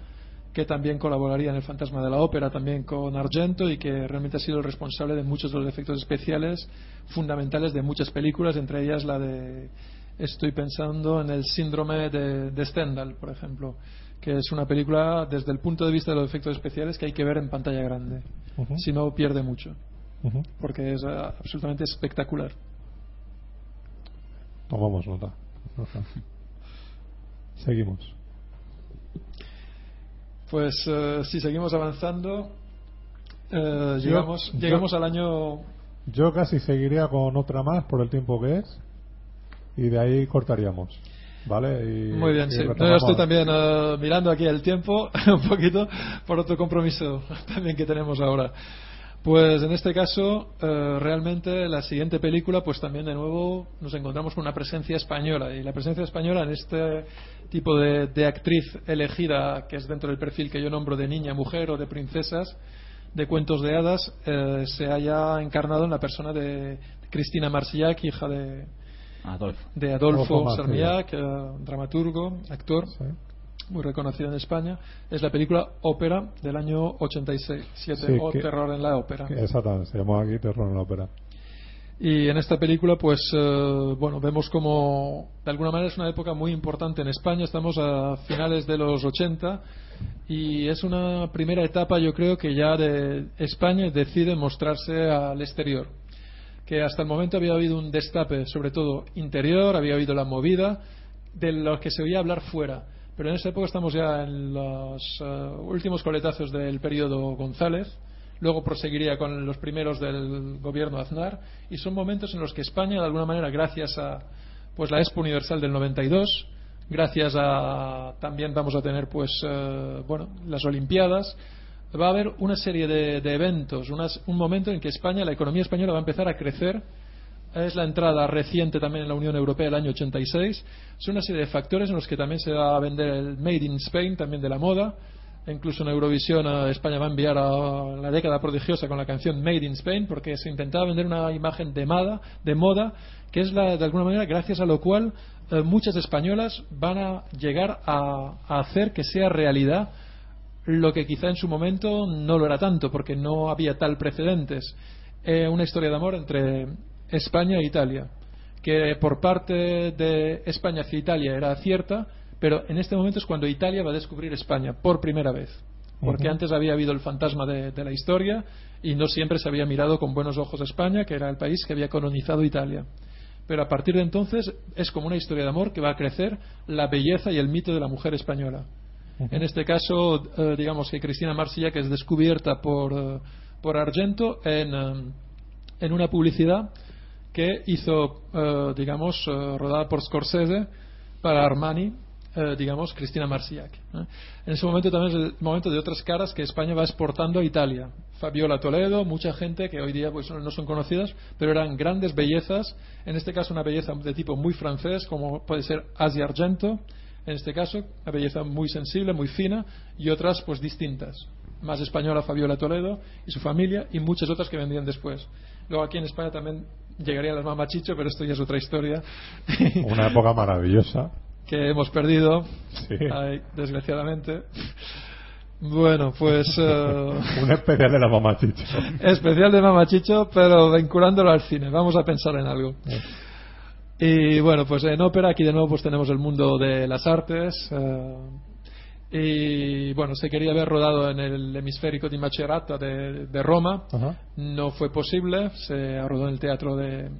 que también colaboraría en El Fantasma de la Ópera también con Argento y que realmente ha sido el responsable de muchos de los efectos especiales fundamentales de muchas películas, entre ellas la de estoy pensando en el síndrome de, de Stendhal, por ejemplo, que es una película desde el punto de vista de los efectos especiales que hay que ver en pantalla grande. Si no, pierde mucho, porque es eh, absolutamente espectacular. tomamos nota seguimos Pues eh, si seguimos avanzando, eh, Yo- llegamos, yo- llegamos al año yo casi seguiría con otra más por el tiempo que es y de ahí cortaríamos ¿vale? Y- Muy bien, y sí. No, yo estoy también eh, mirando aquí el tiempo un poquito por otro compromiso también que tenemos ahora. Pues en este caso, eh, realmente la siguiente película, pues también de nuevo nos encontramos con una presencia española. Y la presencia española en este tipo de, de actriz elegida, que es dentro del perfil que yo nombro de niña, mujer o de princesas, de cuentos de hadas, eh, se haya encarnado en la persona de Cristina Marsillac, hija de, Adolfo. de Adolfo Adolfo eh, dramaturgo, actor, Sí. muy reconocido en España. Es la película Ópera del año 86, Sí, o que- Terror en la Ópera. Exactamente, se llamó aquí Terror en la Ópera. Y en esta película, pues, eh, bueno, vemos como, de alguna manera, es una época muy importante en España. Estamos a finales de los 80 y es una primera etapa, yo creo, que ya de España decide mostrarse al exterior. Que hasta el momento había habido un destape, sobre todo interior, había habido la movida, de lo que se oía hablar fuera. Pero en esa época estamos ya en los eh, últimos coletazos del periodo González luego proseguiría con los primeros del gobierno Aznar y son momentos en los que España de alguna manera gracias a pues la Expo Universal del 92 gracias a también vamos a tener pues eh, bueno las Olimpiadas va a haber una serie de, eventos un momento en que España la economía española va a empezar a crecer. Es la entrada reciente también en la Unión Europea el año 86 son una serie de factores en los que también se va a vender el Made in Spain también de la moda. Incluso en Eurovisión España va a enviar a la década prodigiosa con la canción Made in Spain porque se intentaba vender una imagen de moda, de moda que es la, de alguna manera gracias a lo cual eh, muchas españolas van a llegar a, hacer que sea realidad lo que quizá en su momento no lo era tanto porque no había tal precedentes. Eh, una historia de amor entre España e Italia que por parte de España hacia Italia era cierta pero en este momento es cuando Italia va a descubrir España por primera vez. Porque antes había habido el fantasma de, la historia y no siempre se había mirado con buenos ojos a España, que era el país que había colonizado Italia. Pero a partir de entonces es como una historia de amor que va a crecer la belleza y el mito de la mujer española. En este caso, eh, digamos que Cristina Marsilla, que es descubierta por, eh, Argento en, eh, en, una publicidad que hizo, digamos, rodada por Scorsese para Armani eh, digamos, Cristina Marsiak. En ese momento también es el momento de otras caras que España va exportando a Italia. Fabiola Toledo, mucha gente que hoy día pues, no son conocidas, pero eran grandes bellezas. En este caso, una belleza de tipo muy francés, como puede ser Asia Argento, en este caso, una belleza muy sensible, muy fina, y otras pues distintas. Más española Fabiola Toledo y su familia, y muchas otras que vendían después. Luego aquí en España también llegarían las mamachicho, pero esto ya es otra historia. Una época maravillosa que hemos perdido, desgraciadamente. Bueno, pues. Uh, Un especial de la Mamachicho. Especial de Mamachicho, pero vinculándolo al cine. Vamos a pensar en algo. Y bueno, pues en ópera aquí de nuevo pues tenemos el mundo de las artes. Uh, y bueno, se quería haber rodado en el hemisférico de Macerata de, de Roma. No fue posible. Se rodó en el teatro de,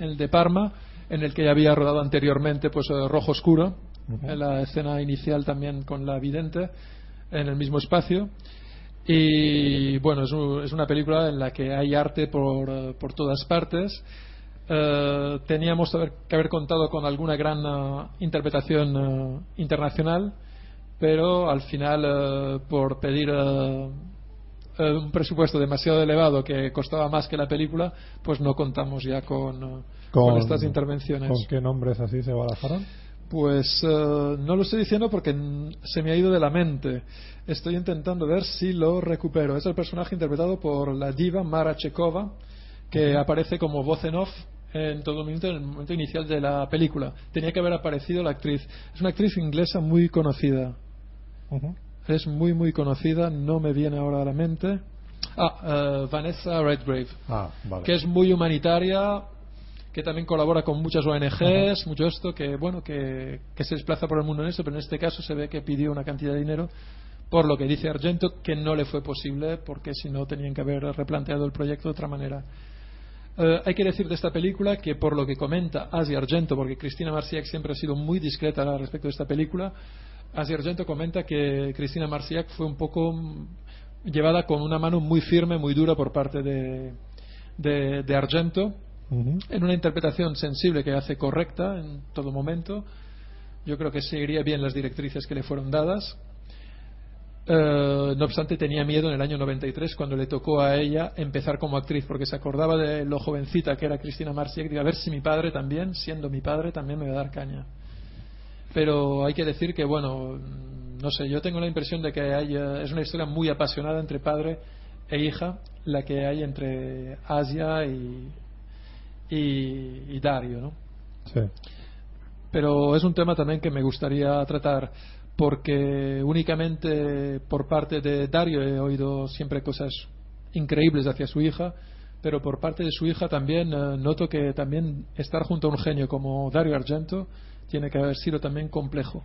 el de Parma en el que ya había rodado anteriormente pues eh, Rojo Oscuro, en la escena inicial también con la vidente en el mismo espacio. Y bueno, es, una película en la que hay arte por, eh, por todas partes. Eh, teníamos que haber contado con alguna gran interpretación internacional, pero al final, por pedir un presupuesto demasiado elevado que costaba más que la película, pues no contamos ya con con, estas intervenciones. ¿Con qué nombres así se barajaron? Pues eh, no lo estoy diciendo porque se me ha ido de la mente. Estoy intentando ver si lo recupero. Es el personaje interpretado por la diva Mara Chekova, que aparece como voz en off en todo momento, en el momento inicial de la película. Tenía que haber aparecido la actriz. Es una actriz inglesa muy conocida. Es muy, muy conocida. No me viene ahora a la mente. Ah, eh, Vanessa Redgrave. Ah, que es muy humanitaria, que también colabora con muchas ONGs, mucho esto, que bueno, que, se desplaza por el mundo en eso, pero en este caso se ve que pidió una cantidad de dinero, por lo que dice Argento, que no le fue posible, porque si no tenían que haber replanteado el proyecto de otra manera. Eh, hay que decir de esta película que por lo que comenta Asia Argento, porque Cristina Marciac siempre ha sido muy discreta respecto de esta película, Asia Argento comenta que Cristina Marciac fue un poco llevada con una mano muy firme, muy dura por parte de, de Argento, en una interpretación sensible que hace correcta en todo momento. Yo creo que seguiría bien las directrices que le fueron dadas. Eh, no obstante, tenía miedo en el año 93 cuando le tocó a ella empezar como actriz, porque se acordaba de lo jovencita que era Cristina Marciek. Digo, a ver si mi padre también, siendo mi padre, también me va a dar caña. Pero hay que decir que, bueno, no sé, yo tengo la impresión de que hay, es una historia muy apasionada entre padre e hija, la que hay entre Asia y, y, Dario, ¿no? Sí. Pero es un tema también que me gustaría tratar porque únicamente por parte de Dario he oído siempre cosas increíbles hacia su hija, pero por parte de su hija también eh, noto que también estar junto a un genio como Dario Argento tiene que haber sido también complejo.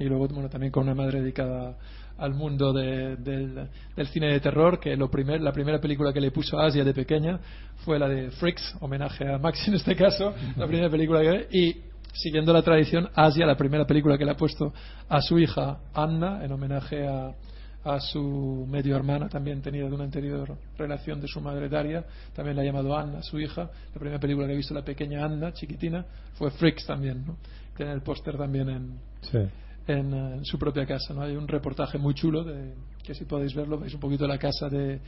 Y luego, bueno, también con una madre dedicada al mundo de- del, del cine de terror, que lo primer, la primera película que le puso a Asia de pequeña fue la de Freaks, homenaje a Max en este caso, la primera película que y siguiendo la tradición, Asia, la primera película que le ha puesto a su hija Anna, en homenaje a, a su medio hermana, también tenida de una anterior relación de su madre Daria, también la ha llamado Anna, su hija. La primera película que he visto, la pequeña Anna, chiquitina, fue Freaks también, ¿no? Tiene el póster también en, Sí. en, eh, en su propia casa. ¿no? Hay un reportaje muy chulo de, que si podéis verlo, veis un poquito la casa de,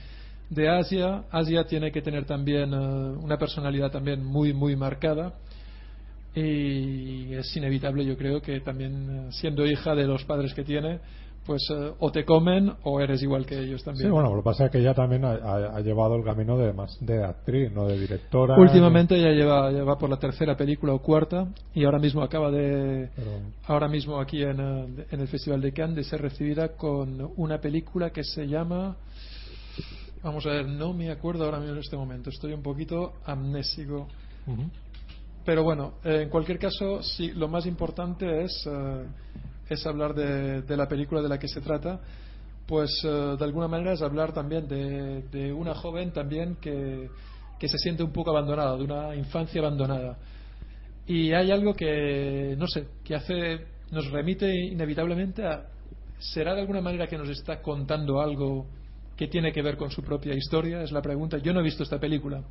de Asia. Asia tiene que tener también eh, una personalidad también muy, muy marcada. Y es inevitable, yo creo, que también eh, siendo hija de los padres que tiene, pues eh, o te comen o eres igual que ellos también. Sí, bueno, lo que pasa es que ella también ha, ha- ha llevado el camino de más de actriz, no de directora. Últimamente ya lleva, ya va por la tercera película o cuarta y ahora mismo acaba de, ahora mismo aquí en, eh, en el Festival de Cannes de ser recibida con una película que se llama vamos a ver no me acuerdo ahora mismo en este momento estoy un poquito amnésico. Pero bueno eh, en cualquier caso sí lo más importante es eh, hablar de, de la película de la que se trata. Pues eh, de alguna manera es hablar también de, de una joven también que, que se siente un poco abandonada de una infancia abandonada. Y hay algo que no sé que hace nos remite inevitablemente a será de alguna manera que nos está contando algo que tiene que ver con su propia historia es la pregunta yo no he visto esta película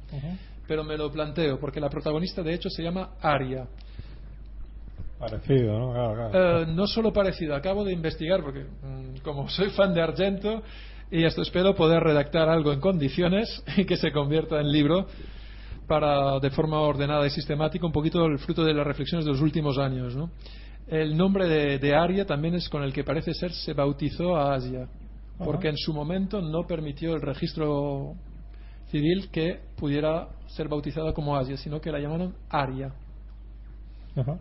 pero me lo planteo porque la protagonista de hecho se llama Aria Parecido, ¿no? Claro, claro. eh, no solo parecido, acabo de investigar porque mm, como soy fan de Argento y esto espero poder redactar algo en condiciones y que se convierta en libro para de forma ordenada y sistemática un poquito el fruto de las reflexiones de los últimos años. ¿no? El nombre de, de Aria también es con el que parece ser se bautizó a Asia porque en su momento no permitió el registro civil que pudiera ser bautizada como Asia, sino que la llamaron Aria. Ajá.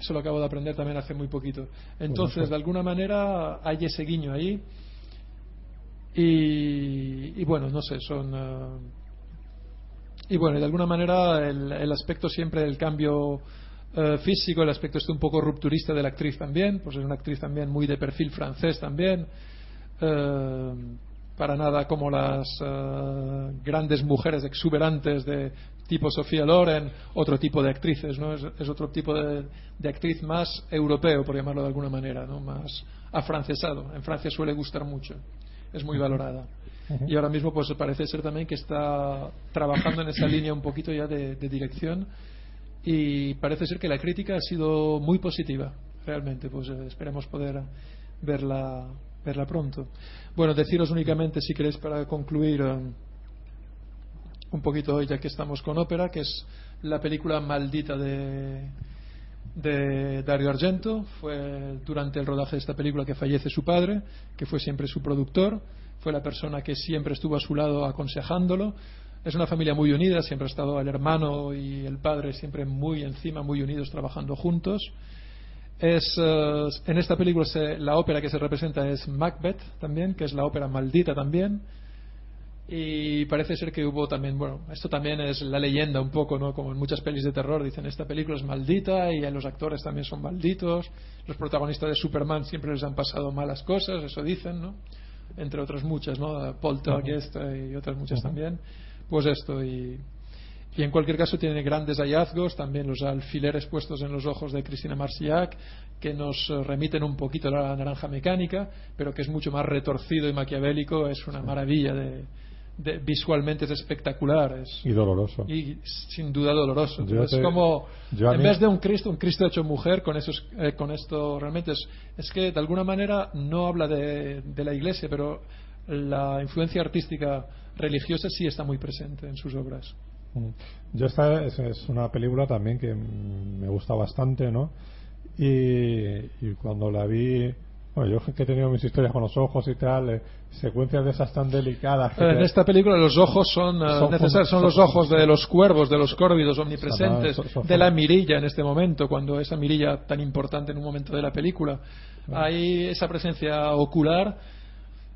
Eso lo acabo de aprender también hace muy poquito. Entonces, Bueno, de alguna manera, hay ese guiño ahí. Y, y bueno, no sé, son. eh, y bueno, de alguna manera, el, el aspecto siempre del cambio eh, físico, el aspecto este un poco rupturista de la actriz también, pues es una actriz también muy de perfil francés también. Eh, para nada como las eh, grandes mujeres exuberantes de tipo Sofía Loren, otro tipo de actrices, ¿no? Es, es otro tipo de, de actriz más europeo, por llamarlo de alguna manera, ¿no? Más afrancesado. En Francia suele gustar mucho, es muy valorada. Y ahora mismo pues parece ser también que está trabajando en esa línea un poquito ya de, de dirección y parece ser que la crítica ha sido muy positiva, realmente. Pues eh, esperemos poder verla, verla pronto. Bueno, deciros únicamente, si queréis, para concluir eh, un poquito hoy, ya que estamos con ópera, que es la película maldita de, de Dario Argento. Fue durante el rodaje de esta película que fallece su padre, que fue siempre su productor. Fue la persona que siempre estuvo a su lado aconsejándolo. Es una familia muy unida, siempre ha estado el hermano y el padre siempre muy encima, muy unidos, trabajando juntos. Es, eh, en esta película se- la ópera que se representa es Macbeth también, que es la ópera maldita también. Y parece ser que hubo también, bueno, esto también es la leyenda un poco, ¿no? Como en muchas pelis de terror dicen, esta película es maldita y los actores también son malditos. Los protagonistas de Superman siempre les han pasado malas cosas, eso dicen, ¿no? Entre otras muchas, ¿no? Poltergeist y otras muchas también. Pues esto, y, y en cualquier caso tiene grandes hallazgos, también los alfileres puestos en los ojos de Cristina Marciac, que nos eh, remiten un poquito a la naranja mecánica, pero que es mucho más retorcido y maquiavélico, es una maravilla de, de- visualmente es espectacular, es Y doloroso. y sin duda doloroso. Yo es te- como en mí- vez de un Cristo, un Cristo hecho mujer con esos, eh, con esto realmente es, es que de alguna manera no habla de, de la Iglesia, pero la influencia artística religiosa sí está muy presente en sus obras. Mm. Yo esta es, es una película también que me gusta bastante, ¿no? Y, y cuando la vi, bueno, yo que he tenido mis historias con los ojos y tal, eh, secuencias de esas tan delicadas. que En te- esta película los ojos son, eh, Son necesarios, son fun- los ojos de los cuervos, de los córvidos omnipresentes, Son- de la mirilla en este momento, cuando esa mirilla tan importante en un momento de la película. Hay esa presencia ocular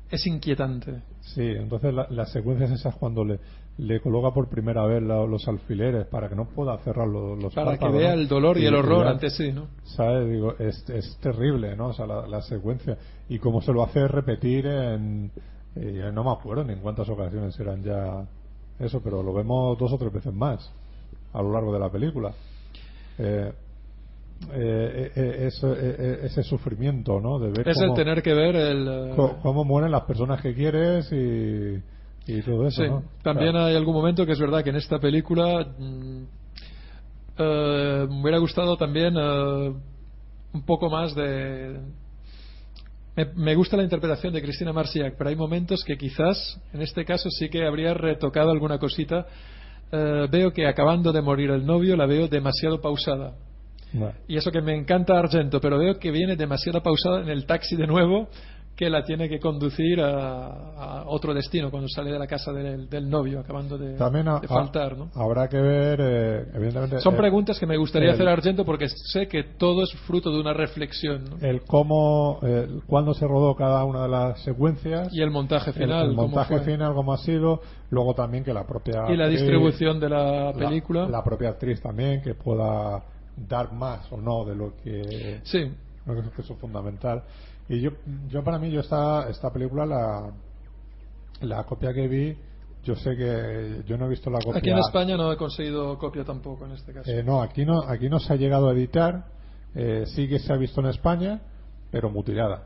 es inquietante. Sí, entonces la- las secuencias esas cuando le, le coloca por primera vez la- los alfileres para que no pueda cerrar los, los Para que vea ¿no? el dolor y el horror ante sí, ¿no? ¿Sabes? Digo, es, es terrible, ¿no? O sea, la, la secuencia. Y cómo se lo hace repetir en. eh, no me acuerdo ni en cuántas ocasiones eran ya eso, pero lo vemos dos o tres veces más a lo largo de la película. Eh, eh, eh, eso- eh, ese sufrimiento, ¿no? De ver Es el cómo, tener que ver el... co- cómo mueren las personas que quieres y, y todo eso, Sí, ¿no? también Claro. hay algún momento que es verdad que en esta película mm, eh, me hubiera gustado también eh, un poco más de... Me, me gusta la interpretación de Cristina Marciac, pero hay momentos que quizás, en este caso, sí que habría retocado alguna cosita. Eh, veo que acabando de morir el novio la veo demasiado pausada. Y eso que me encanta Argento, pero veo que viene demasiado pausada en el taxi de nuevo, que la tiene que conducir a, a otro destino cuando sale de la casa del, del novio, acabando de, También ha- de faltar. ¿no? ha- habrá que ver, eh, evidentemente. Son eh, preguntas que me gustaría el- hacer a Argento porque sé que todo es fruto de una reflexión. ¿no? el cómo, eh, cuándo se rodó cada una de las secuencias. Y el montaje el- final. El, cómo montaje fue. final, cómo ha sido. Luego también que la propia. Y la actriz- distribución de la la- película. La, propia actriz también, que pueda dar más o no de lo que. Sí. Creo que eso es fundamental. Y yo, yo para mí, yo esta, esta película, la, la copia que vi, yo sé que yo no he visto la copia. Aquí en España no he conseguido copia tampoco en este caso. Eh, no, aquí no, aquí no se ha llegado a editar. eh, sí que se ha visto en España, pero mutilada.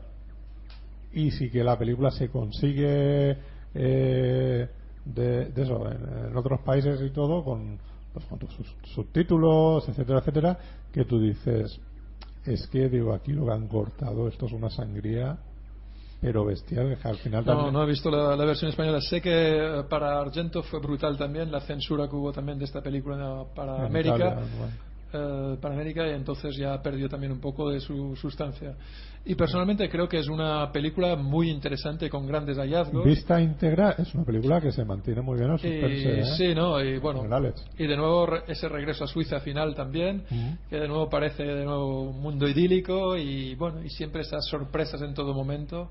Y sí que la película se consigue eh, de, de eso en, en otros países y todo con, pues, con sus subtítulos, etcétera, etcétera, que tú dices es que digo aquí lo que han cortado esto es una sangría pero bestial que al final No, también- no he visto la, la versión española. Sé que eh, para Argento fue brutal también la censura que hubo también de esta película para en América. Italia, bueno. Eh, para América y entonces ya perdió también un poco de su sustancia. Y personalmente creo que es una película muy interesante con grandes hallazgos. Vista íntegra es una película que se mantiene muy bien Y, suspense, ¿eh? sí, ¿no? Y bueno, y de nuevo ese regreso a Suiza final también, que de nuevo parece de nuevo un mundo idílico y bueno, y siempre esas sorpresas en todo momento.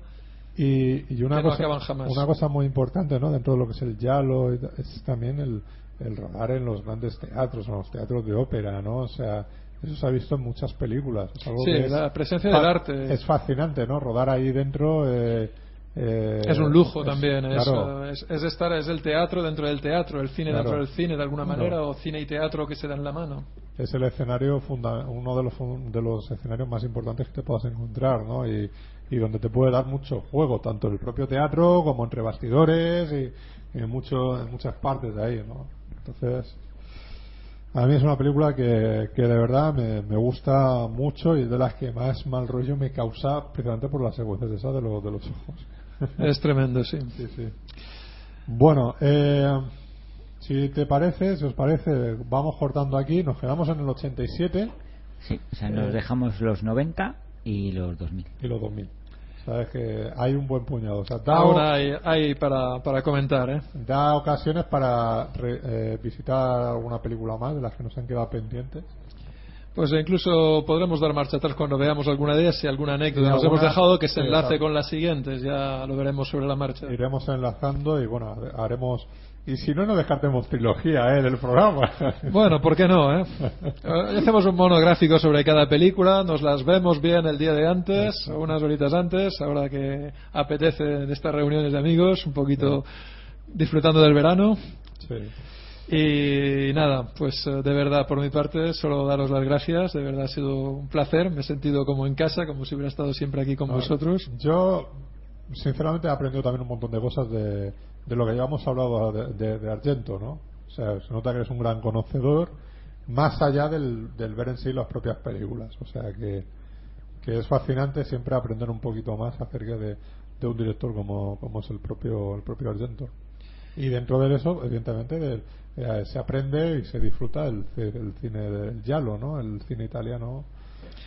Y, y una, que no cosa, acaban jamás. una cosa muy importante ¿no? dentro de lo que es el Yalo es también el, el rodar en los grandes teatros, en los teatros de ópera, ¿no? O sea, eso se ha visto en muchas películas. Es algo Sí, que es la presencia del arte. Es fascinante, ¿no? Rodar ahí dentro. eh, eh, es un lujo es- también, claro, es, es estar, es el teatro dentro del teatro, el cine Claro. dentro del cine de alguna manera, o cine y teatro que se dan la mano. es el escenario funda- uno de los de los escenarios más importantes que te puedas encontrar no y, y donde te puede dar mucho juego tanto en el propio teatro como entre bastidores y, y en mucho en muchas partes de ahí no entonces a mí es una película que, que de verdad me, me gusta mucho y de las que más mal rollo me causa precisamente por las secuencias esas de, los de los ojos Es tremendo, sí. sí, sí. bueno eh, si te parece, si os parece, vamos cortando aquí. Nos quedamos en el 87 Sí, o sea, nos Eh. dejamos los 90 y los 2000. y los 2000. Sabes que hay un buen puñado. O sea, da, Ahora hay, hay para, para comentar, ¿eh? da ocasiones para re- eh, visitar alguna película más de las que nos han quedado pendientes. Pues incluso podremos dar marcha atrás cuando veamos alguna de ellas, si alguna anécdota Sí, nos alguna- hemos dejado que se enlace con las siguientes, ya lo veremos sobre la marcha. Iremos enlazando y bueno, haremos. Y si no, no descartemos trilogía ¿eh? del programa. Bueno, ¿por qué no? Eh? Eh, Hacemos un monográfico sobre cada película, nos las vemos bien el día de antes, o unas horitas antes, ahora que apetece en estas reuniones de amigos, un poquito disfrutando del verano. Sí. Y nada, pues eh, de verdad, por mi parte, solo daros las gracias. De verdad ha sido un placer. Me he sentido como en casa, como si hubiera estado siempre aquí con Ah, vosotros. Yo, sinceramente, he aprendido también un montón de cosas de, de lo que ya hemos hablado de, de- Argento, ¿no? O sea, se nota que eres un gran conocedor, más allá del, del ver en sí las propias películas. O sea, que, que es fascinante siempre aprender un poquito más acerca de, de un director como, como es el propio, el propio Argento. Y dentro de eso, evidentemente, eh, se aprende y se disfruta el, el cine del Giallo, ¿no? El cine italiano.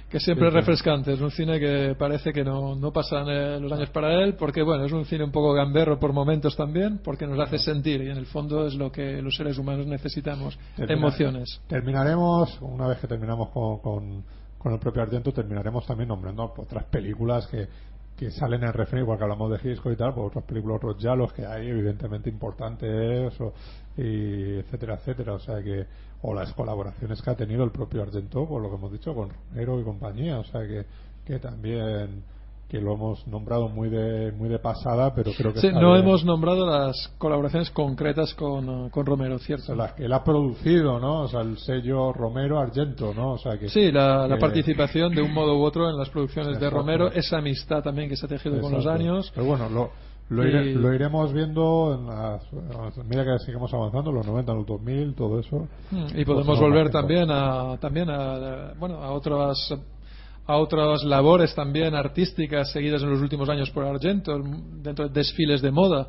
Que siempre es Sí, refrescante. Es un cine que parece que no, no pasan eh, los años para él, porque bueno, es un cine un poco gamberro por momentos también, porque nos hace sentir y en el fondo es lo que los seres humanos necesitamos: Termina- emociones. Terminaremos, una vez que terminamos con, con, con el propio Argento, terminaremos también nombrando otras películas que, que salen en referencia, igual que hablamos de Hitchcock y tal, por otras películas, otros yalos que hay, evidentemente importantes, o, y etcétera, etcétera. O sea que, o las colaboraciones que ha tenido el propio Argento, por lo que hemos dicho, con Romero y compañía. O sea que, que también que lo hemos nombrado muy de muy de pasada, pero creo que Sí, no bien. hemos nombrado las colaboraciones concretas con, con Romero, O ¿cierto? sea, las que él ha producido, ¿no? O sea, el sello Romero Argento, ¿no? O sea que Sí, la, la participación de un modo u otro en las producciones de. Romero, esa amistad también que se ha tejido con los años. Pero bueno, lo, lo, ire- Y- lo iremos viendo en las, a medida que sigamos avanzando, los 90, los 2000, todo eso. Mm, Y podemos volver también a también a, bueno a otras a otras labores también artísticas seguidas en los últimos años por Argento dentro de desfiles de moda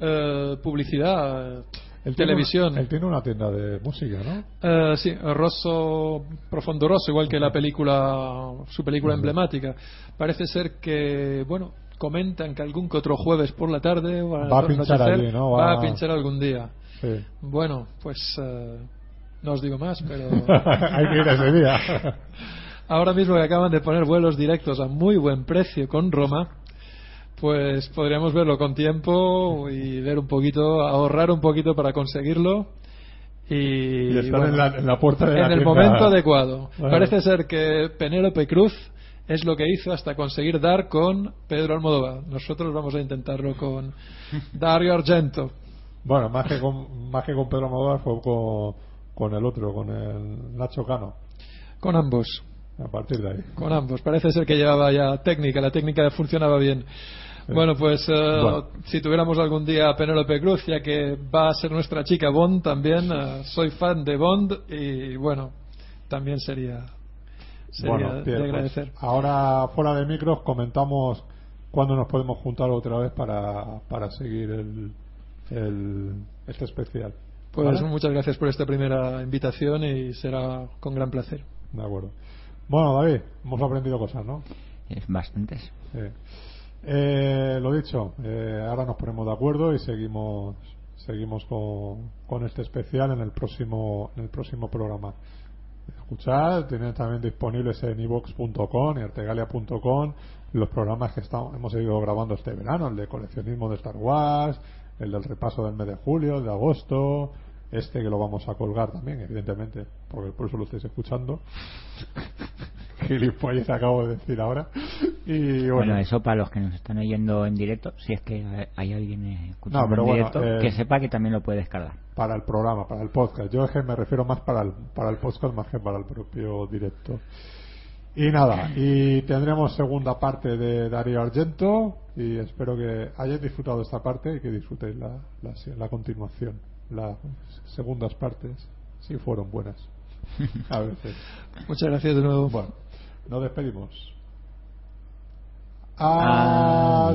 eh, publicidad Él tiene televisión una- él tiene una tienda de música, ¿no? Eh, sí, Rosso, Profondo Rosso, igual que la película, su película emblemática. Parece ser que, bueno, comentan que algún que otro jueves por la tarde Va a pinchar allí, ¿no? Va Va- a pinchar algún día. Sí. Bueno, pues eh, no os digo más, pero Hay que ir ese día. ahora mismo que acaban de poner vuelos directos a muy buen precio con Roma, pues podríamos verlo con tiempo y ver un poquito, ahorrar un poquito para conseguirlo. Y, Y estar bueno, en, la, en la puerta de la en el tienda. momento adecuado. Bueno. Parece ser que Penélope Cruz es lo que hizo hasta conseguir dar con Pedro Almodóvar. Nosotros vamos a intentarlo con Dario Argento. Bueno, más que con, más que con Pedro Almodóvar fue con, con el otro, con el Nacho Cano. Con ambos. A partir de ahí. Con ambos. Parece ser que llevaba ya técnica, la técnica funcionaba bien. Bueno, pues Bueno. si tuviéramos algún día a Penélope Cruz, ya que va a ser nuestra chica Bond también, eh, soy fan de Bond y bueno, también sería, sería Bueno, de pues, ahora fuera de micros comentamos cuándo nos podemos juntar otra vez para, para seguir el, el, este especial. Pues ¿Vale? muchas gracias por esta primera invitación y será con gran placer. De acuerdo. Bueno, David, hemos aprendido cosas, ¿no? Es bastantes. Sí. Eh, lo dicho, eh, ahora nos ponemos de acuerdo y seguimos seguimos con, con este especial en el próximo en el próximo programa. Escuchad, tienen también disponibles en ivox.com y artegalia.com los programas que estamos, hemos ido grabando este verano, el de coleccionismo de Star Wars, el del repaso del mes de julio, el de agosto, este que lo vamos a colgar también, evidentemente, porque por eso lo estáis escuchando. Gilipollas acabo de decir ahora. Y bueno, Bueno, eso para los que nos están oyendo en directo, si es que hay alguien eh, escuchando No, pero en bueno, directo, eh, que sepa que también lo puede descargar. para el programa, para el podcast. Yo es que me refiero más para el, para el podcast más que para el propio directo. Y nada, y tendremos segunda parte de Darío Argento y espero que hayáis disfrutado esta parte y que disfrutéis la, la, la continuación. Las segundas partes sí fueron buenas. A veces. Muchas gracias de nuevo. Bueno, nos despedimos. Adiós.